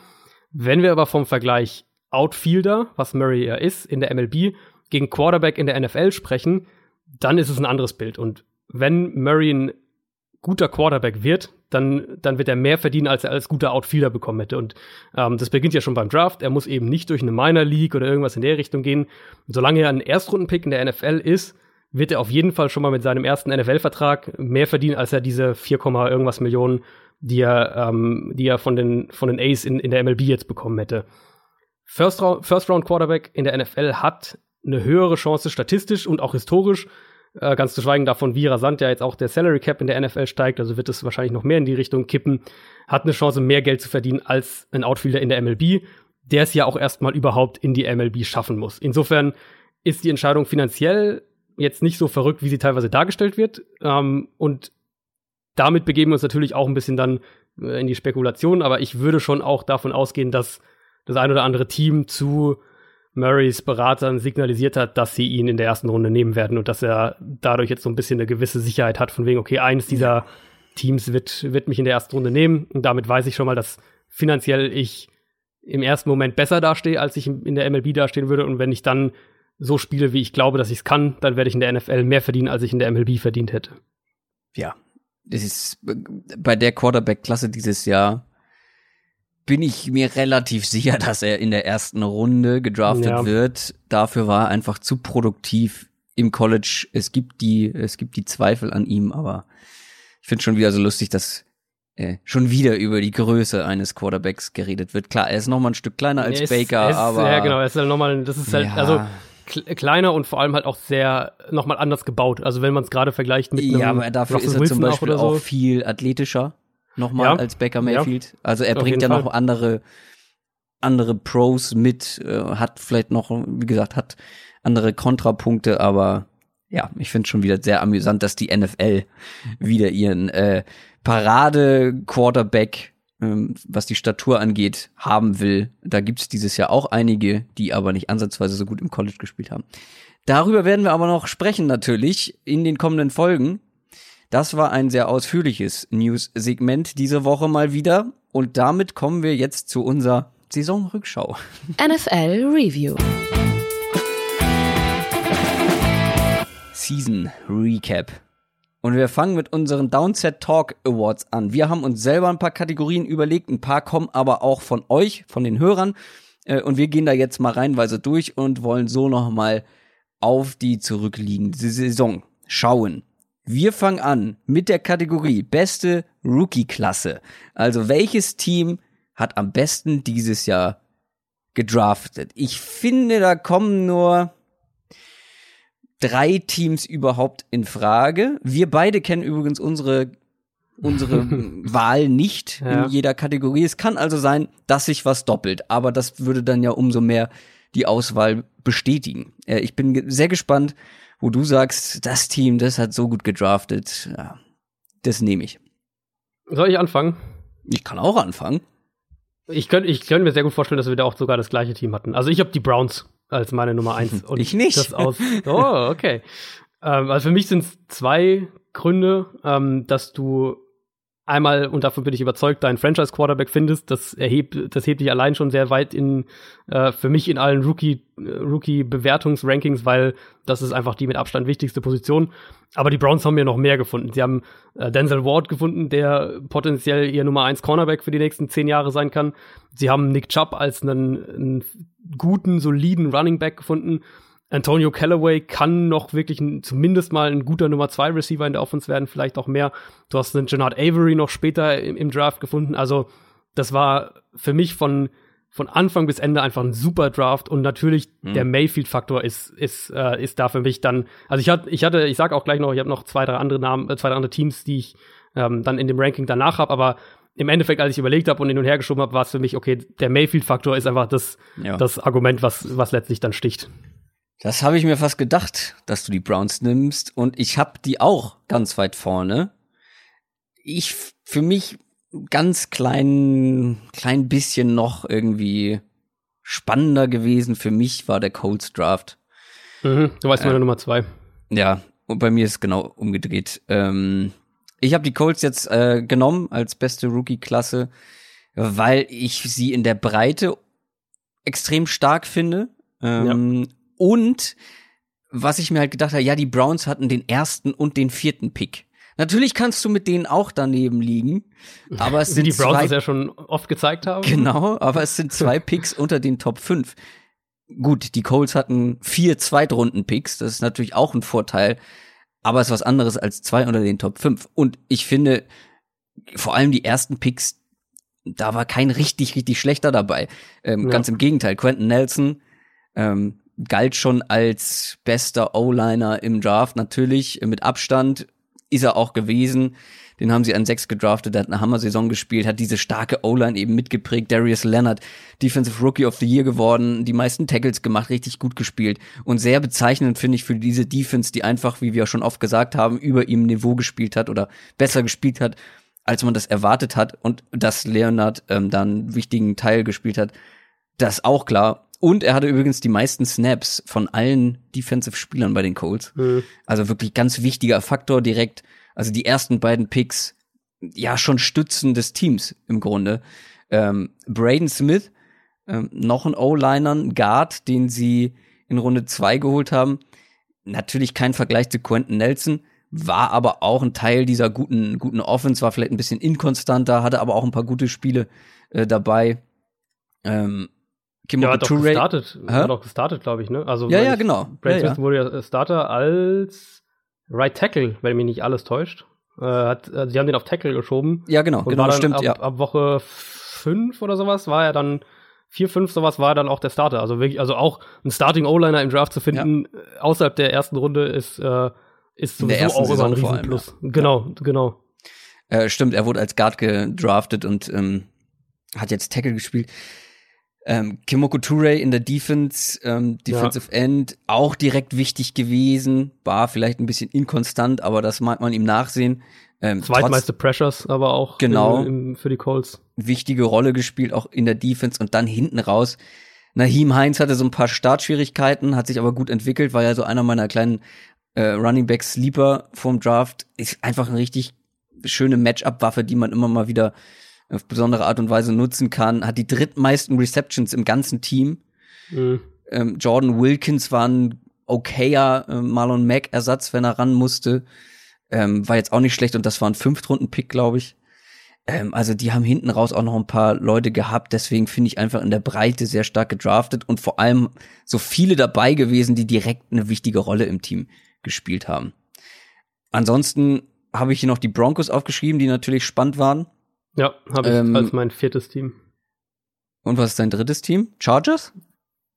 Wenn wir aber vom Vergleich Outfielder, was Murray ja ist, in der MLB, gegen Quarterback in der NFL sprechen, dann ist es ein anderes Bild. Und wenn Murray ein guter Quarterback wird, dann, dann wird er mehr verdienen, als er als guter Outfielder bekommen hätte. Und ähm, das beginnt ja schon beim Draft. Er muss eben nicht durch eine Minor League oder irgendwas in der Richtung gehen. Und solange er ein Erstrundenpick in der NFL ist, wird er auf jeden Fall schon mal mit seinem ersten NFL-Vertrag mehr verdienen, als er diese 4, irgendwas Millionen, die er, ähm, die er von den, von den Ace in, in der MLB jetzt bekommen hätte. First Round, First in der NFL hat eine höhere Chance statistisch und auch historisch, äh, ganz zu schweigen davon, wie rasant ja jetzt auch der Salary Cap in der NFL steigt, also wird es wahrscheinlich noch mehr in die Richtung kippen, hat eine Chance, mehr Geld zu verdienen als ein Outfielder in der MLB, der es ja auch erstmal überhaupt in die MLB schaffen muss. Insofern ist die Entscheidung finanziell jetzt nicht so verrückt, wie sie teilweise dargestellt wird. Ähm, und damit begeben wir uns natürlich auch ein bisschen dann äh, in die Spekulation, aber ich würde schon auch davon ausgehen, dass das ein oder andere Team zu Murrays Beratern signalisiert hat, dass sie ihn in der ersten Runde nehmen werden und dass er dadurch jetzt so ein bisschen eine gewisse Sicherheit hat, von wegen, okay, eines dieser Teams wird, wird mich in der ersten Runde nehmen. Und damit weiß ich schon mal, dass finanziell ich im ersten Moment besser dastehe, als ich in der MLB dastehen würde. Und wenn ich dann so spiele, wie ich glaube, dass ich es kann, dann werde ich in der NFL mehr verdienen, als ich in der MLB verdient hätte. Ja, das ist bei der Quarterback-Klasse dieses Jahr bin ich mir relativ sicher, dass er in der ersten Runde gedraftet ja. wird. Dafür war er einfach zu produktiv im College. Es gibt die, es gibt die Zweifel an ihm, aber ich finde schon wieder so lustig, dass äh, schon wieder über die Größe eines Quarterbacks geredet wird. Klar, er ist noch mal ein Stück kleiner als ist, Baker, ist, aber ja genau, er ist halt noch mal, das ist halt ja. also kleiner und vor allem halt auch sehr noch mal anders gebaut. Also wenn man es gerade vergleicht mit einem ja, aber dafür ist er Wilson zum Beispiel auch, auch viel athletischer nochmal ja. als Baker Mayfield. Ja. Also er Auf bringt ja Fall. noch andere andere Pros mit, äh, hat vielleicht noch, wie gesagt, hat andere Kontrapunkte, aber ja, ich finde schon wieder sehr amüsant, dass die NFL wieder ihren äh, Parade-Quarterback, ähm, was die Statur angeht, haben will. Da gibt's dieses Jahr auch einige, die aber nicht ansatzweise so gut im College gespielt haben. Darüber werden wir aber noch sprechen natürlich in den kommenden Folgen. Das war ein sehr ausführliches News-Segment diese Woche mal wieder. Und damit kommen wir jetzt zu unserer Saisonrückschau. NFL Review. Season Recap. Und wir fangen mit unseren Downset Talk Awards an. Wir haben uns selber ein paar Kategorien überlegt, ein paar kommen aber auch von euch, von den Hörern. Äh, und wir gehen da jetzt mal reinweise durch und wollen so nochmal auf die zurückliegende Saison schauen. Wir fangen an mit der Kategorie beste Rookie-Klasse. Also welches Team hat am besten dieses Jahr gedraftet? Ich finde, da kommen nur drei Teams überhaupt in Frage. Wir beide kennen übrigens unsere unsere Wahl nicht ja. in jeder Kategorie. Es kann also sein, dass sich was doppelt, aber das würde dann ja umso mehr die Auswahl bestätigen. Äh, ich bin sehr gespannt, wo du sagst, das Team, das hat so gut gedraftet, ja, das nehme ich. Soll ich anfangen? Ich kann auch anfangen. Ich könnte ich könnt mir sehr gut vorstellen, dass wir da auch sogar das gleiche Team hatten. Also ich habe die Browns als meine Nummer eins. Und ich nicht. Das aus, oh, okay. ähm, also für mich sind es zwei Gründe, ähm, dass du einmal, und davon bin ich überzeugt, deinen Franchise-Quarterback findest, das erhebt, das hebt dich allein schon sehr weit in, äh, für mich in allen Rookie, äh, Rookie-Bewertungsrankings, weil das ist einfach die mit Abstand wichtigste Position. Aber die Browns haben mir noch mehr gefunden. Sie haben äh, Denzel Ward gefunden, der potenziell ihr Nummer 1 Cornerback für die nächsten zehn Jahre sein kann. Sie haben Nick Chubb als einen, einen guten, soliden Running Back gefunden. Antonio Callaway kann noch wirklich ein, zumindest mal ein guter Nummer 2 Receiver in der Offense werden, vielleicht auch mehr. Du hast einen Gennard Avery noch später im, im, Draft gefunden. Also, das war für mich von, von Anfang bis Ende einfach ein super Draft und natürlich mhm. der Mayfield-Faktor ist, ist, äh, ist da für mich dann. Also ich hatte, ich hatte, ich sag auch gleich noch, ich habe noch zwei, drei andere Namen, äh, zwei, drei andere Teams, die ich ähm, dann in dem Ranking danach habe, aber im Endeffekt, als ich überlegt habe und hin und her geschoben habe, war es für mich, okay, der Mayfield-Faktor ist einfach das, ja. das Argument, was, was letztlich dann sticht. Das habe ich mir fast gedacht, dass du die Browns nimmst. Und ich habe die auch ganz weit vorne. Ich für mich ganz klein, klein bisschen noch irgendwie spannender gewesen. Für mich war der Colts Draft. Mhm, du weißt äh, meine Nummer zwei. Ja, und bei mir ist es genau umgedreht. Ähm, ich habe die Colts jetzt äh, genommen als beste Rookie-Klasse, weil ich sie in der Breite extrem stark finde. Ähm, ja. Und was ich mir halt gedacht habe, ja, die Browns hatten den ersten und den vierten Pick. Natürlich kannst du mit denen auch daneben liegen, aber es sind die Browns das ja schon oft gezeigt haben. Genau, aber es sind zwei Picks unter den Top 5. Gut, die Coles hatten vier Zweitrunden-Picks, das ist natürlich auch ein Vorteil, aber es ist was anderes als zwei unter den Top 5. Und ich finde, vor allem die ersten Picks, da war kein richtig, richtig schlechter dabei. Ähm, ja. Ganz im Gegenteil, Quentin Nelson, ähm, galt schon als bester O-Liner im Draft, natürlich mit Abstand ist er auch gewesen. Den haben sie an sechs gedraftet, der hat eine Hammer-Saison gespielt, hat diese starke O-Line eben mitgeprägt. Darius Leonard, Defensive Rookie of the Year geworden, die meisten Tackles gemacht, richtig gut gespielt. Und sehr bezeichnend finde ich für diese Defense, die einfach, wie wir schon oft gesagt haben, über ihm Niveau gespielt hat oder besser gespielt hat, als man das erwartet hat. Und dass Leonard ähm, dann einen wichtigen Teil gespielt hat, das auch klar. Und er hatte übrigens die meisten Snaps von allen Defensive-Spielern bei den Colts. Mhm. Also wirklich ganz wichtiger Faktor direkt. Also die ersten beiden Picks, ja, schon Stützen des Teams im Grunde. Ähm, Braden Smith, ähm, noch ein O-Liner, Guard, den sie in Runde zwei geholt haben. Natürlich kein Vergleich zu Quentin Nelson, war aber auch ein Teil dieser guten, guten Offense, war vielleicht ein bisschen inkonstanter, hatte aber auch ein paar gute Spiele äh, dabei. Ähm, Kim ja, hat doch gestartet, Hä? hat doch gestartet, glaube ich, ne? Also ja, ja, genau. Brad ja, Smith ja. wurde ja Starter als Right Tackle, wenn mich nicht alles täuscht. Äh, hat, also sie haben den auf Tackle geschoben. Ja, genau, genau, stimmt, ab, ja. Ab Woche fünf oder sowas war er dann vier, fünf sowas war er dann auch der Starter. Also wirklich, also auch ein Starting O-Liner im Draft zu finden ja. Äh, außerhalb der ersten Runde ist äh, ist sowieso auch immer ein Riesenplus. Ja. Genau, genau. Äh, stimmt, er wurde als Guard gedraftet und ähm, hat jetzt Tackle gespielt. Ähm, Kimoko Toure in der Defense, ähm, Defensive ja. End, auch direkt wichtig gewesen. War vielleicht ein bisschen inkonstant, aber das mag man ihm nachsehen. Ähm, Zweitmeiste Pressures aber auch genau, im, im, für die Colts. Wichtige Rolle gespielt, auch in der Defense und dann hinten raus. Nahim Heinz hatte so ein paar Startschwierigkeiten, hat sich aber gut entwickelt, war ja so einer meiner kleinen äh, Running Back Sleeper vom Draft. Ist einfach eine richtig schöne Matchup-Waffe, die man immer mal wieder auf besondere Art und Weise nutzen kann, hat die drittmeisten Receptions im ganzen Team. Mhm. Ähm, Jordan Wilkins war ein okayer äh, Marlon Mack-Ersatz, wenn er ran musste. Ähm, war jetzt auch nicht schlecht und das war ein Fünftrunden-Pick, glaube ich. Ähm, also die haben hinten raus auch noch ein paar Leute gehabt, deswegen finde ich einfach in der Breite sehr stark gedraftet und vor allem so viele dabei gewesen, die direkt eine wichtige Rolle im Team gespielt haben. Ansonsten habe ich hier noch die Broncos aufgeschrieben, die natürlich spannend waren. Ja, habe ich ähm, als mein viertes Team. Und was ist dein drittes Team? Chargers?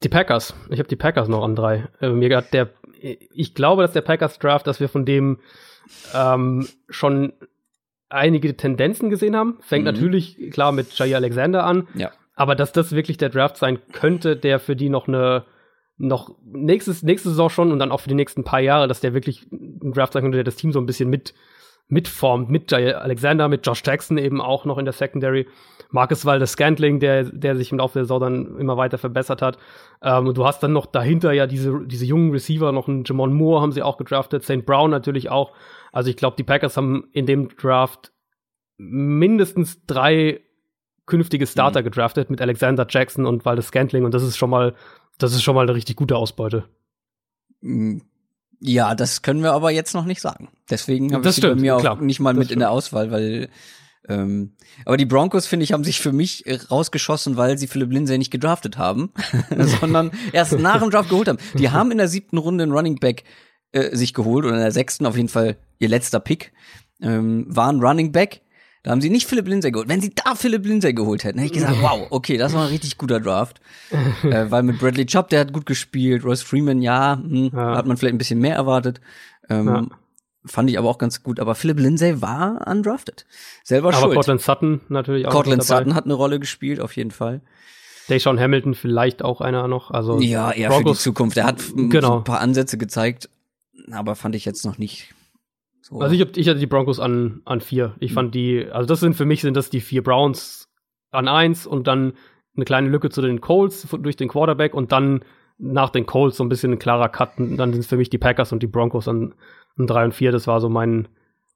Die Packers. Ich habe die Packers noch an drei. Äh, mir hat der, ich glaube, dass der Packers Draft, dass wir von dem ähm, schon einige Tendenzen gesehen haben. Fängt mhm. natürlich klar mit Jair Alexander an. Ja. Aber dass das wirklich der Draft sein könnte, der für die noch eine noch nächstes, nächste Saison schon und dann auch für die nächsten paar Jahre, dass der wirklich ein Draft sein könnte, der das Team so ein bisschen mit mitformt, mit Jay Alexander, mit Josh Jackson eben auch noch in der Secondary. Marcus Waldes Scantling, der, der sich im Laufe der Saison dann immer weiter verbessert hat. Ähm, und du hast dann noch dahinter ja diese, diese jungen Receiver, noch einen Jamon Moore haben sie auch gedraftet, St. Brown natürlich auch. Also ich glaube, die Packers haben in dem Draft mindestens drei künftige Starter mhm. gedraftet mit Alexander Jackson und Waldes Scantling und das ist schon mal, das ist schon mal eine richtig gute Ausbeute. Mm, ja, das können wir aber jetzt noch nicht sagen. Deswegen habe ich sie bei mir klar, auch nicht mal mit stimmt. in der Auswahl, weil ähm, aber die Broncos, finde ich, haben sich für mich rausgeschossen, weil sie Philip Lindsay nicht gedraftet haben, sondern erst nach dem Draft geholt haben. Die haben in der siebten Runde einen Running Back äh, sich geholt oder in der sechsten auf jeden Fall ihr letzter Pick. Ähm, war ein Running Back. Da haben sie nicht Philip Lindsay geholt. Wenn sie da Philip Lindsay geholt hätten, hätte ich gesagt, wow, okay, das war ein richtig guter Draft. äh, weil mit Bradley Chubb, der hat gut gespielt. Royce Freeman, ja, hm, Ja. hat man vielleicht ein bisschen mehr erwartet. Ähm, Ja. Fand ich aber auch ganz gut. Aber Philip Lindsay war undrafted. Selber Aber schuld. Cortland Sutton natürlich auch Cortland. Sutton hat eine Rolle gespielt, auf jeden Fall. Deshaun Hamilton vielleicht auch einer noch. Also Ja, eher für die Broncos, Zukunft. Er hat Genau. ein paar Ansätze gezeigt, aber fand ich jetzt noch nicht so. Also ich, hab, ich hatte die Broncos an, an vier. Ich fand die, also das sind für mich sind das die vier Browns an eins und dann eine kleine Lücke zu den Colts durch den Quarterback und dann nach den Colts so ein bisschen ein klarer Cut. Und dann sind es für mich die Packers und die Broncos an, an drei und vier. Das war so mein,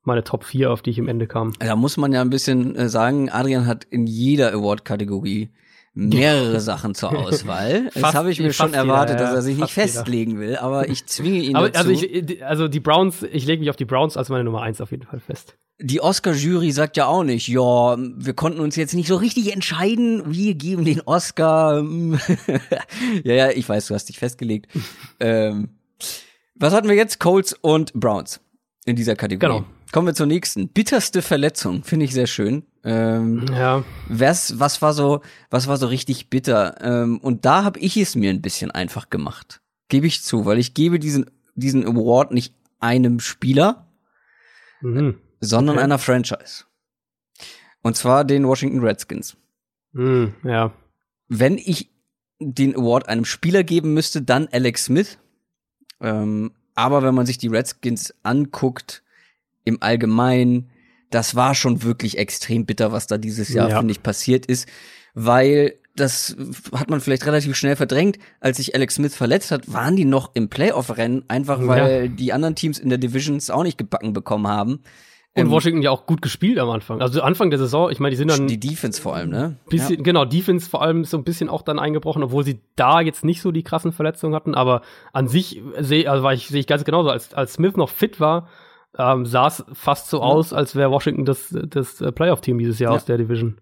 meine Top vier, auf die ich am Ende kam. da muss man ja ein bisschen äh, sagen, Adrian hat in jeder Award-Kategorie mehrere Sachen zur Auswahl. das habe ich mir schon jeder, erwartet, ja, dass er sich nicht fast jeder. festlegen will, aber ich zwinge ihn Aber dazu. also ich, also die Browns, ich lege mich auf die Browns als meine Nummer eins auf jeden Fall fest. die Oscar-Jury sagt ja auch nicht, ja, wir konnten uns jetzt nicht so richtig entscheiden, wir geben den Oscar. ja, ja, ich weiß, du hast dich festgelegt. ähm, was hatten wir jetzt? Colts und Browns in dieser Kategorie. Genau. Kommen wir zur nächsten. Bitterste Verletzung, finde ich sehr schön. Ähm, Ja, was, was war so, was war so richtig bitter? Ähm, und da habe ich es mir ein bisschen einfach gemacht. Gebe ich zu, weil ich gebe diesen, diesen Award nicht einem Spieler, mhm. sondern Okay. einer Franchise. Und zwar den Washington Redskins. Mhm. ja. Wenn ich den Award einem Spieler geben müsste, dann Alex Smith. Ähm, aber wenn man sich die Redskins anguckt, im Allgemeinen, das war schon wirklich extrem bitter, was da dieses Jahr, Ja. finde ich, passiert ist, weil das hat man vielleicht relativ schnell verdrängt. Als sich Alex Smith verletzt hat, waren die noch im Playoff-Rennen, einfach weil die anderen Teams in der Divisions auch nicht gebacken bekommen haben. Und Ähm, Washington ja auch gut gespielt am Anfang. Also Anfang der Saison, ich meine, die sind dann die Defense vor allem, ne? bisschen, genau, Defense vor allem ist so ein bisschen auch dann eingebrochen, obwohl sie da jetzt nicht so die krassen Verletzungen hatten, aber an sich sehe also war ich, sehe ich ganz genauso, als, als Smith noch fit war, ähm, sah es fast so aus, als wäre Washington das, das äh, Playoff-Team dieses Jahr Ja. aus der Division.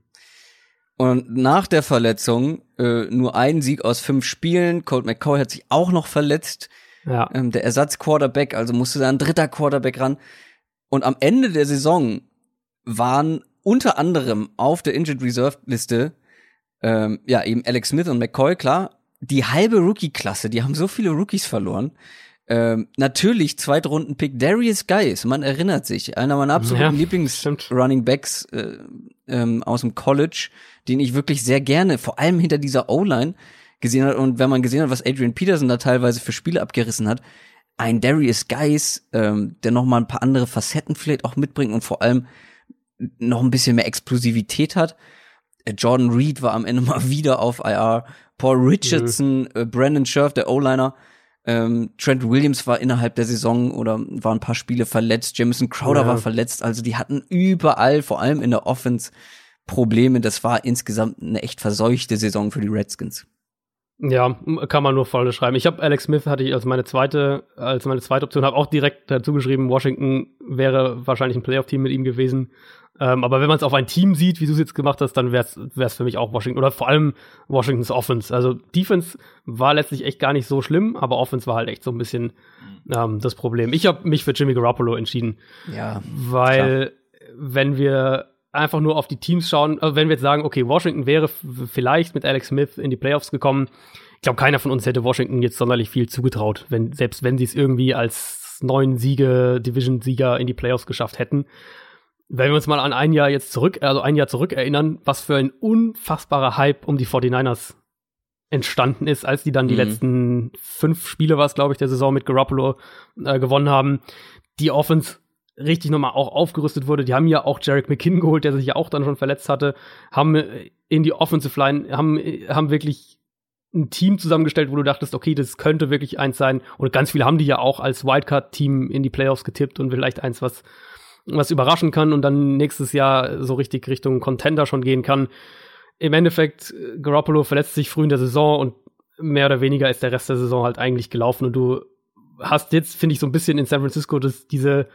Und nach der Verletzung äh, nur ein Sieg aus fünf Spielen. Colt McCoy hat sich auch noch verletzt. Ja. Ähm, der Ersatz-Quarterback, also musste da ein dritter Quarterback ran. Und am Ende der Saison waren unter anderem auf der Injured Reserve Liste ähm, ja eben Alex Smith und McCoy, klar. Die halbe Rookie-Klasse, die haben so viele Rookies verloren. Ähm, natürlich Zweitrunden-Pick Darius Guys, man erinnert sich, einer meiner absoluten Ja, Lieblings-Running stimmt. Backs äh, ähm, aus dem College, den ich wirklich sehr gerne, vor allem hinter dieser O-Line gesehen hat. Und wenn man gesehen hat, was Adrian Peterson da teilweise für Spiele abgerissen hat, ein Darius Guys, ähm, der noch mal ein paar andere Facetten vielleicht auch mitbringt und vor allem noch ein bisschen mehr Explosivität hat. Äh, Jordan Reed war am Ende mal wieder auf IR. Paul Richardson, äh, Brandon Scherf, der O-Liner. Ähm, Trent Williams war innerhalb der Saison oder war ein paar Spiele verletzt. Jamison Crowder Ja. war verletzt. Also die hatten überall, vor allem in der Offense, Probleme. Das war insgesamt eine echt verseuchte Saison für die Redskins. Ja, kann man nur voll schreiben. Ich habe Alex Smith hatte ich als meine zweite, als meine zweite Option, habe auch direkt dazu geschrieben, Washington wäre wahrscheinlich ein Playoff-Team mit ihm gewesen. Ähm, aber wenn man es auf ein Team sieht, wie du es jetzt gemacht hast, dann wäre es für mich auch Washington oder vor allem Washingtons Offense. Also Defense war letztlich echt gar nicht so schlimm, aber Offense war halt echt so ein bisschen ähm, das Problem. Ich habe mich für Jimmy Garoppolo entschieden, Ja. weil wenn wir einfach nur auf die Teams schauen, also wenn wir jetzt sagen, okay, Washington wäre vielleicht mit Alex Smith in die Playoffs gekommen, ich glaube, keiner von uns hätte Washington jetzt sonderlich viel zugetraut, wenn, selbst wenn sie es irgendwie als neun Siege, Division-Sieger in die Playoffs geschafft hätten. Wenn wir uns mal an ein Jahr jetzt zurück, also ein Jahr zurück erinnern, was für ein unfassbarer Hype um die 49ers entstanden ist, als die dann die Mhm. letzten fünf Spiele war es, glaube ich, der Saison mit Garoppolo äh, gewonnen haben. Die Offense richtig nochmal auch aufgerüstet wurde. Die haben ja auch Jarek McKinn geholt, der sich ja auch dann schon verletzt hatte, haben äh, in die Offensive Line, haben, äh, haben wirklich ein Team zusammengestellt, wo du dachtest, okay, das könnte wirklich eins sein. Und ganz viele haben die ja auch als Wildcard-Team in die Playoffs getippt und vielleicht eins, was, was überraschen kann und dann nächstes Jahr so richtig Richtung Contender schon gehen kann. Im Endeffekt, Garoppolo verletzt sich früh in der Saison und mehr oder weniger ist der Rest der Saison halt eigentlich gelaufen und du hast jetzt, finde ich, so ein bisschen in San Francisco das, diese,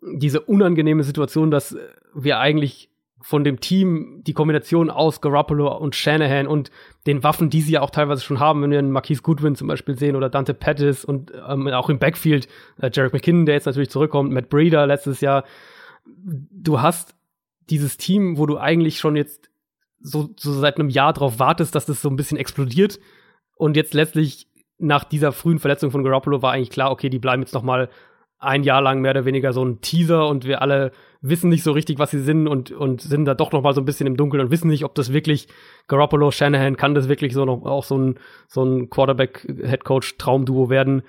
diese unangenehme Situation, dass wir eigentlich von dem Team die Kombination aus Garoppolo und Shanahan und den Waffen, die sie ja auch teilweise schon haben, wenn wir einen Marquise Goodwin zum Beispiel sehen oder Dante Pettis und ähm, auch im Backfield äh, Jarek McKinnon, der jetzt natürlich zurückkommt, Matt Breeder letztes Jahr. Du hast dieses Team, wo du eigentlich schon jetzt so, so seit einem Jahr drauf wartest, dass das so ein bisschen explodiert und jetzt letztlich nach dieser frühen Verletzung von Garoppolo war eigentlich klar, okay, die bleiben jetzt noch mal ein Jahr lang mehr oder weniger so ein Teaser und wir alle wissen nicht so richtig, was sie sind und, und sind da doch noch mal so ein bisschen im Dunkeln und wissen nicht, ob das wirklich Garoppolo, Shanahan, kann das wirklich so noch auch so ein, so ein Quarterback-Headcoach-Traumduo werden?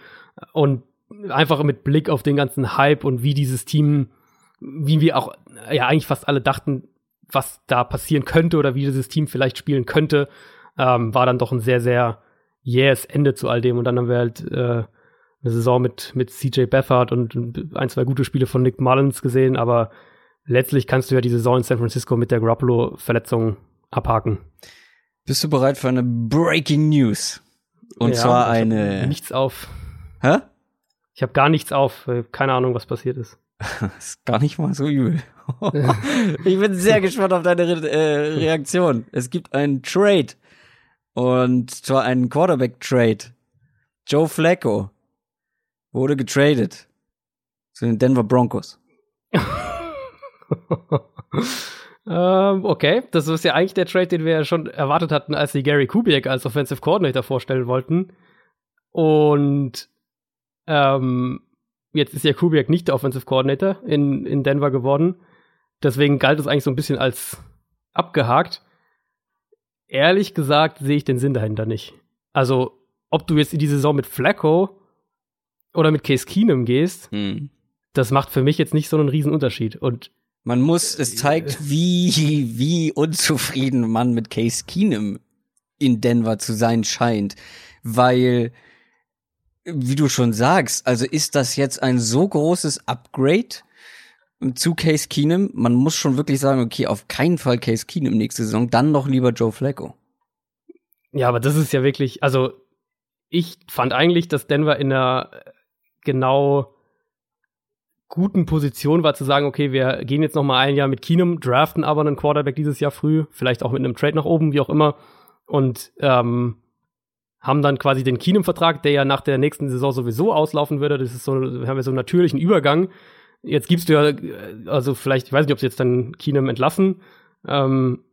Und einfach mit Blick auf den ganzen Hype und wie dieses Team, wie wir auch ja eigentlich fast alle dachten, was da passieren könnte oder wie dieses Team vielleicht spielen könnte, ähm, war dann doch ein sehr, sehr jähes Ende zu all dem. Und dann haben wir halt äh, eine Saison mit, mit CJ Beathard und ein, zwei gute Spiele von Nick Mullins gesehen, aber letztlich kannst du ja die Saison in San Francisco mit der Garoppolo-Verletzung abhaken. Bist du bereit für eine Breaking News? Und ja, zwar eine. Nichts auf. Hä? Ich habe gar nichts auf. Keine Ahnung, was passiert ist. ist gar nicht mal so übel. ich bin sehr gespannt auf deine Re äh, Reaktion. Es gibt einen Trade. Und zwar einen Quarterback-Trade. Joe Flacco wurde getradet zu den Denver Broncos. ähm, okay, das ist ja eigentlich der Trade, den wir ja schon erwartet hatten, als sie Gary Kubiak als Offensive Coordinator vorstellen wollten. Und ähm, jetzt ist ja Kubiak nicht der Offensive Coordinator in, in Denver geworden. Deswegen galt es eigentlich so ein bisschen als abgehakt. Ehrlich gesagt sehe ich den Sinn dahinter nicht. Also, ob du jetzt in die Saison mit Flacco oder mit Case Keenum gehst, hm. das macht für mich jetzt nicht so einen riesen Unterschied. Und man muss, es zeigt, wie, wie unzufrieden man mit Case Keenum in Denver zu sein scheint. Weil, wie du schon sagst, also ist das jetzt ein so großes Upgrade zu Case Keenum? Man muss schon wirklich sagen, okay, auf keinen Fall Case Keenum nächste Saison, dann noch lieber Joe Flacco. Ja, aber das ist ja wirklich, also ich fand eigentlich, dass Denver in einer genau guten Position war zu sagen, okay, wir gehen jetzt noch mal ein Jahr mit Keenum, draften aber einen Quarterback dieses Jahr früh, vielleicht auch mit einem Trade nach oben, wie auch immer, und ähm, haben dann quasi den Keenum-Vertrag, der ja nach der nächsten Saison sowieso auslaufen würde. Das ist so, haben wir so einen natürlichen Übergang. Jetzt gibst du ja, also vielleicht, ich weiß nicht, ob sie jetzt dann Keenum entlassen, ähm,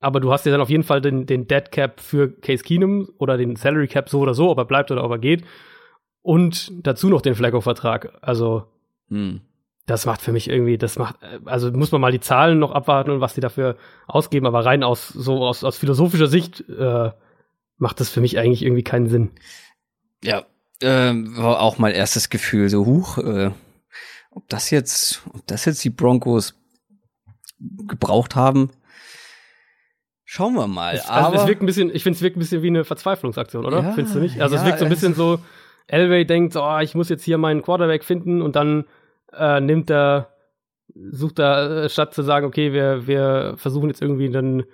aber du hast ja dann auf jeden Fall den, den Dead Cap für Case Keenum oder den Salary Cap so oder so, ob er bleibt oder ob er geht und dazu noch den Flacco-Vertrag. Also, hm. das macht für mich irgendwie, das macht, also muss man mal die Zahlen noch abwarten und was die dafür ausgeben, aber rein aus, so aus, aus philosophischer Sicht, äh, macht das für mich eigentlich irgendwie keinen Sinn. Ja, äh, war auch mein erstes Gefühl, so huch, äh, ob das jetzt, ob das jetzt die Broncos gebraucht haben, Schauen wir mal. Es, also aber es wirkt ein bisschen, ich finde es wirkt ein bisschen wie eine Verzweiflungsaktion, oder? Ja, Findest du nicht? Also ja, es wirkt so ein bisschen so, Elway denkt, oh, ich muss jetzt hier meinen Quarterback finden und dann äh, nimmt er, sucht er, äh, statt zu sagen, okay, wir, wir versuchen jetzt irgendwie dann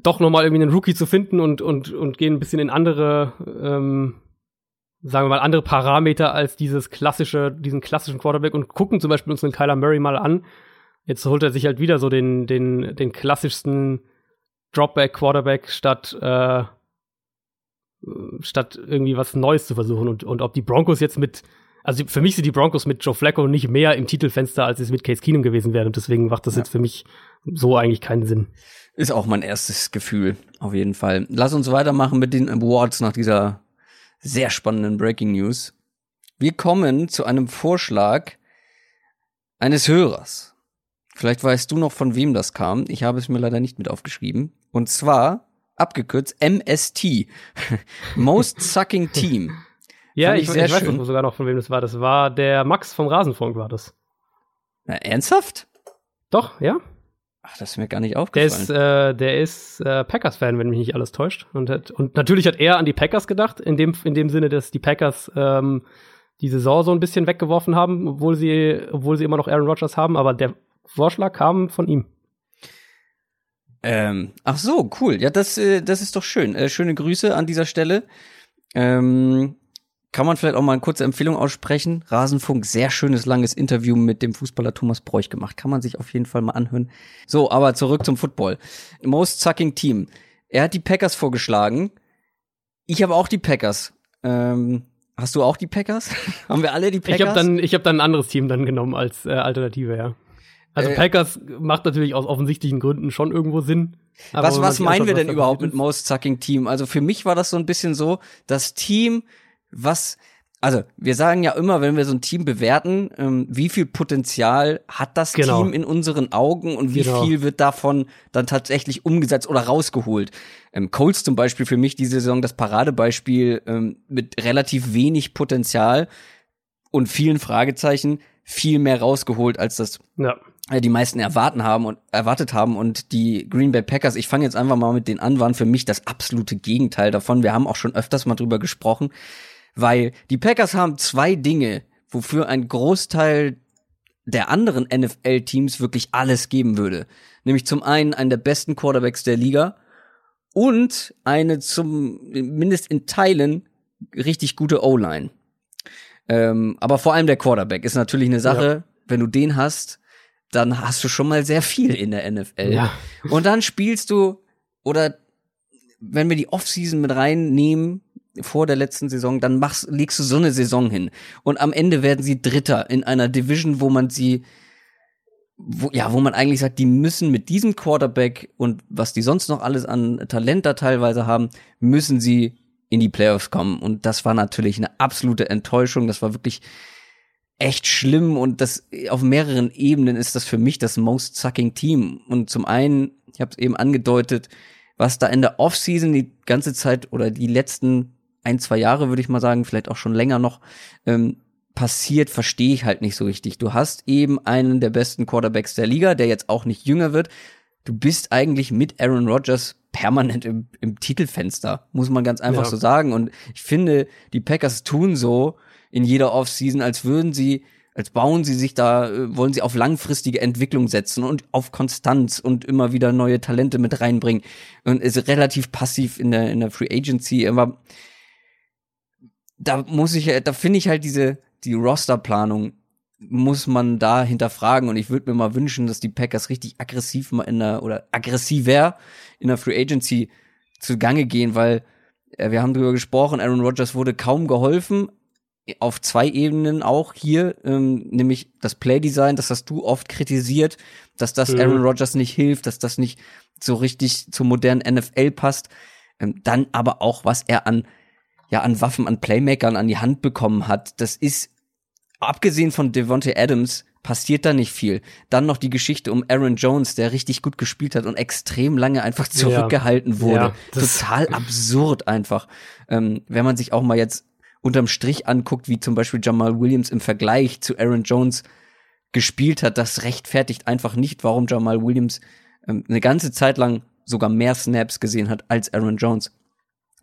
doch nochmal irgendwie einen Rookie zu finden und, und, und gehen ein bisschen in andere, ähm, sagen wir mal, andere Parameter als dieses klassische, diesen klassischen Quarterback und gucken zum Beispiel uns einen Kyler Murray mal an. Jetzt holt er sich halt wieder so den, den, den klassischsten Dropback-Quarterback statt äh, statt irgendwie was Neues zu versuchen. Und, und ob die Broncos jetzt mit, also für mich sind die Broncos mit Joe Flacco nicht mehr im Titelfenster, als es mit Case Keenum gewesen wäre. Und deswegen macht das ja. jetzt für mich so eigentlich keinen Sinn. Ist auch mein erstes Gefühl, auf jeden Fall. Lass uns weitermachen mit den Awards nach dieser sehr spannenden Breaking News. Wir kommen zu einem Vorschlag eines Hörers. Vielleicht weißt du noch, von wem das kam. Ich habe es mir leider nicht mit aufgeschrieben. Und zwar abgekürzt MST. Most Sucking Team. ja, ich, ich, ich weiß sogar noch, von wem das war. Das war der Max vom Rasenfunk, war das. Na, ernsthaft? Doch, ja. Ach, das ist mir gar nicht aufgefallen. Der ist, äh, der ist äh, Packers-Fan, wenn mich nicht alles täuscht. Und, hat, und natürlich hat er an die Packers gedacht, in dem, in dem Sinne, dass die Packers ähm, die Saison so ein bisschen weggeworfen haben, obwohl sie, obwohl sie immer noch Aaron Rodgers haben, aber der Vorschlag kam von ihm. Ähm, ach so, cool. Ja, das, äh, das ist doch schön. Äh, schöne Grüße an dieser Stelle. Ähm, kann man vielleicht auch mal eine kurze Empfehlung aussprechen? Rasenfunk, sehr schönes, langes Interview mit dem Fußballer Thomas Bräuch gemacht. Kann man sich auf jeden Fall mal anhören. So, aber zurück zum Football. Most Sucking Team. Er hat die Packers vorgeschlagen. Ich habe auch die Packers. Ähm, hast du auch die Packers? Haben wir alle die Packers? Ich habe dann, ich hab dann ein anderes Team dann genommen als äh, Alternative, ja. Also äh, Packers macht natürlich aus offensichtlichen Gründen schon irgendwo Sinn. was was meinen wir denn überhaupt mit Most Sucking Team? Also für mich war das so ein bisschen so, das Team, was also wir sagen ja immer, wenn wir so ein Team bewerten, ähm, wie viel Potenzial hat das genau. Team in unseren Augen und wie genau. viel wird davon dann tatsächlich umgesetzt oder rausgeholt. Ähm, Coles zum Beispiel für mich diese Saison das Paradebeispiel ähm, mit relativ wenig Potenzial und vielen Fragezeichen viel mehr rausgeholt, als das ja. Äh, die meisten erwarten haben und erwartet haben und die Green Bay Packers, ich fange jetzt einfach mal mit denen an, waren für mich das absolute Gegenteil davon. Wir haben auch schon öfters mal drüber gesprochen weil die Packers haben zwei Dinge, wofür ein Großteil der anderen NFL-Teams wirklich alles geben würde. Nämlich zum einen einen der besten Quarterbacks der Liga und eine zum, mindest in Teilen, richtig gute O-Line. Ähm, aber vor allem der Quarterback ist natürlich eine Sache, ja. wenn du den hast, dann hast du schon mal sehr viel in der NFL. Ja. Und dann spielst du, oder wenn wir die Offseason mit reinnehmen, vor der letzten Saison, dann machst, legst du so eine Saison hin. Und am Ende werden sie Dritter in einer Division, wo man sie, wo, ja, wo man eigentlich sagt, die müssen mit diesem Quarterback und was die sonst noch alles an Talent da teilweise haben, müssen sie in die Playoffs kommen. Und das war natürlich eine absolute Enttäuschung. Das war wirklich echt schlimm und das auf mehreren Ebenen ist das für mich das most sucking Team. Und zum einen, ich habe es eben angedeutet, was da in der Offseason die ganze Zeit oder die letzten ein, zwei Jahre, würde ich mal sagen, vielleicht auch schon länger noch, ähm, passiert, verstehe ich halt nicht so richtig. Du hast eben einen der besten Quarterbacks der Liga, der jetzt auch nicht jünger wird. Du bist eigentlich mit Aaron Rodgers permanent im, im Titelfenster, muss man ganz einfach ja. so sagen. Und ich finde, die Packers tun so in jeder Offseason, als würden sie, als bauen sie sich da, äh, wollen sie auf langfristige Entwicklung setzen und auf Konstanz und immer wieder neue Talente mit reinbringen. Und ist relativ passiv in der, in der Free Agency. Aber da muss ich, da finde ich halt diese, die Rosterplanung muss man da hinterfragen und ich würde mir mal wünschen, dass die Packers richtig aggressiv mal in der, oder aggressiver in der Free Agency zugange gehen, weil äh, wir haben drüber gesprochen, Aaron Rodgers wurde kaum geholfen, auf zwei Ebenen auch hier, ähm, nämlich das Playdesign, das hast du oft kritisiert, dass das mhm. Aaron Rodgers nicht hilft, dass das nicht so richtig zur modernen NFL passt. Ähm, dann aber auch, was er an ja an Waffen, an Playmakern an die Hand bekommen hat. Das ist, abgesehen von Devontae Adams, passiert da nicht viel. Dann noch die Geschichte um Aaron Jones, der richtig gut gespielt hat und extrem lange einfach zurückgehalten ja. wurde. Ja, Total absurd einfach. Ähm, wenn man sich auch mal jetzt unterm Strich anguckt, wie zum Beispiel Jamal Williams im Vergleich zu Aaron Jones gespielt hat, das rechtfertigt einfach nicht, warum Jamal Williams ähm, eine ganze Zeit lang sogar mehr Snaps gesehen hat als Aaron Jones.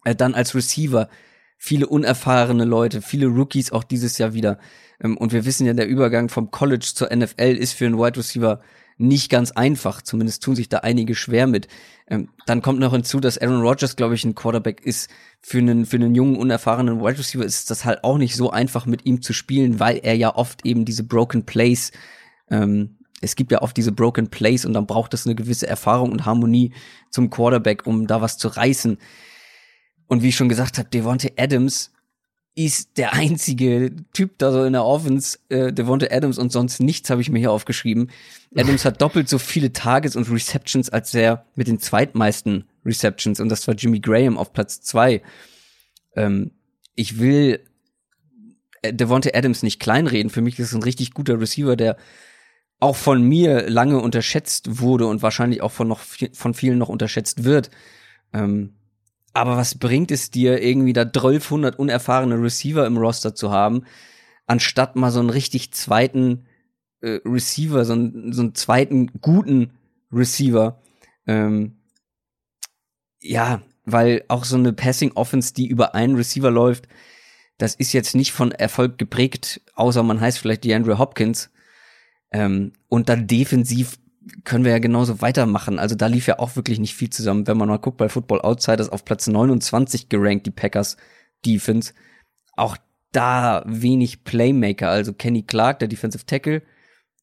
Äh, dann als Receiver viele unerfahrene Leute, viele Rookies auch dieses Jahr wieder. Ähm, und wir wissen ja, der Übergang vom College zur NFL ist für einen Wide Receiver nicht ganz einfach. Zumindest tun sich da einige schwer mit. Ähm, dann kommt noch hinzu, dass Aaron Rodgers, glaube ich, ein Quarterback ist. Für einen, für einen jungen, unerfahrenen Wide Receiver ist das halt auch nicht so einfach, mit ihm zu spielen, weil er ja oft eben diese Broken Plays, ähm, es gibt ja oft diese Broken Plays und dann braucht es eine gewisse Erfahrung und Harmonie zum Quarterback, um da was zu reißen. Und wie ich schon gesagt habe, Devonte Adams ist der einzige Typ da so in der Offense, äh, Devonte Adams und sonst nichts habe ich mir hier aufgeschrieben. Adams hat doppelt so viele Targets und Receptions als er mit den zweitmeisten Receptions und das war Jimmy Graham auf Platz zwei. Ähm, ich will äh, Devonte Adams nicht kleinreden. Für mich ist es ein richtig guter Receiver, der auch von mir lange unterschätzt wurde und wahrscheinlich auch von noch von vielen noch unterschätzt wird. Ähm, aber was bringt es dir, irgendwie da 1200 unerfahrene Receiver im Roster zu haben, anstatt mal so einen richtig zweiten äh, Receiver, so einen, so einen zweiten guten Receiver? Ähm, ja, weil auch so eine Passing Offense, die über einen Receiver läuft, das ist jetzt nicht von Erfolg geprägt, außer man heißt vielleicht die Andrew Hopkins. Ähm, und dann defensiv können wir ja genauso weitermachen. Also da lief ja auch wirklich nicht viel zusammen. Wenn man mal guckt bei Football Outsiders auf Platz 29 gerankt, die Packers Defense. Auch da wenig Playmaker. Also Kenny Clark, der Defensive Tackle,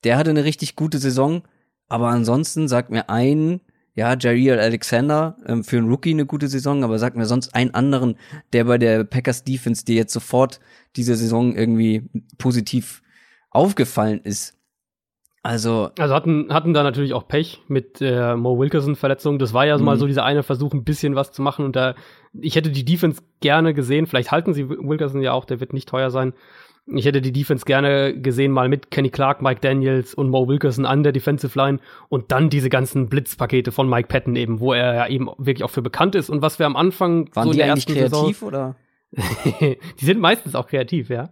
der hatte eine richtig gute Saison. Aber ansonsten sagt mir ein, ja, Jair Alexander ähm, für einen Rookie eine gute Saison, aber sagt mir sonst einen anderen, der bei der Packers Defense, der jetzt sofort diese Saison irgendwie positiv aufgefallen ist. Also, also hatten, hatten da natürlich auch Pech mit der Mo Wilkerson-Verletzung. Das war ja mal mhm. so dieser eine Versuch, ein bisschen was zu machen. Und da, ich hätte die Defense gerne gesehen. Vielleicht halten sie Wilkerson ja auch, der wird nicht teuer sein. Ich hätte die Defense gerne gesehen, mal mit Kenny Clark, Mike Daniels und Mo Wilkerson an der Defensive Line und dann diese ganzen Blitzpakete von Mike Patton eben, wo er ja eben wirklich auch für bekannt ist und was wir am Anfang Waren so in der die eigentlich ersten kreativ Saison, oder? die sind meistens auch kreativ, ja.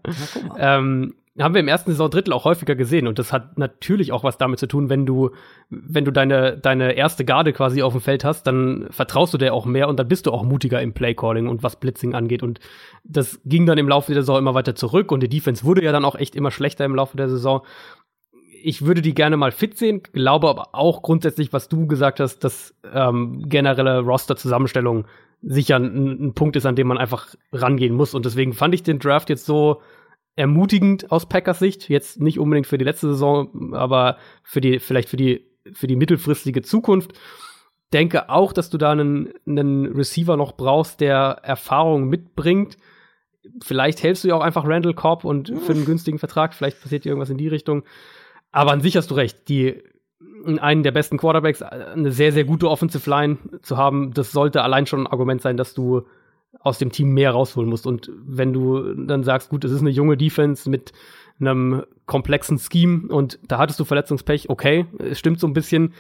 Ähm, haben wir im ersten Saisondrittel auch häufiger gesehen und das hat natürlich auch was damit zu tun, wenn du wenn du deine deine erste Garde quasi auf dem Feld hast, dann vertraust du dir auch mehr und dann bist du auch mutiger im Playcalling und was Blitzing angeht und das ging dann im Laufe der Saison immer weiter zurück und die Defense wurde ja dann auch echt immer schlechter im Laufe der Saison. Ich würde die gerne mal fit sehen, glaube aber auch grundsätzlich, was du gesagt hast, dass ähm, generelle Roster-Zusammenstellung sicher ein, ein Punkt ist, an dem man einfach rangehen muss. Und deswegen fand ich den Draft jetzt so ermutigend aus Packers Sicht. Jetzt nicht unbedingt für die letzte Saison, aber für die, vielleicht für die, für die mittelfristige Zukunft. Denke auch, dass du da einen, einen Receiver noch brauchst, der Erfahrung mitbringt. Vielleicht hältst du ja auch einfach Randall Cobb und für einen günstigen Vertrag. Vielleicht passiert dir irgendwas in die Richtung. Aber an sich hast du recht. Die, einen der besten Quarterbacks, eine sehr, sehr gute Offensive Line zu haben, das sollte allein schon ein Argument sein, dass du aus dem Team mehr rausholen musst. Und wenn du dann sagst, gut, es ist eine junge Defense mit einem komplexen Scheme und da hattest du Verletzungspech, okay, es stimmt so ein bisschen,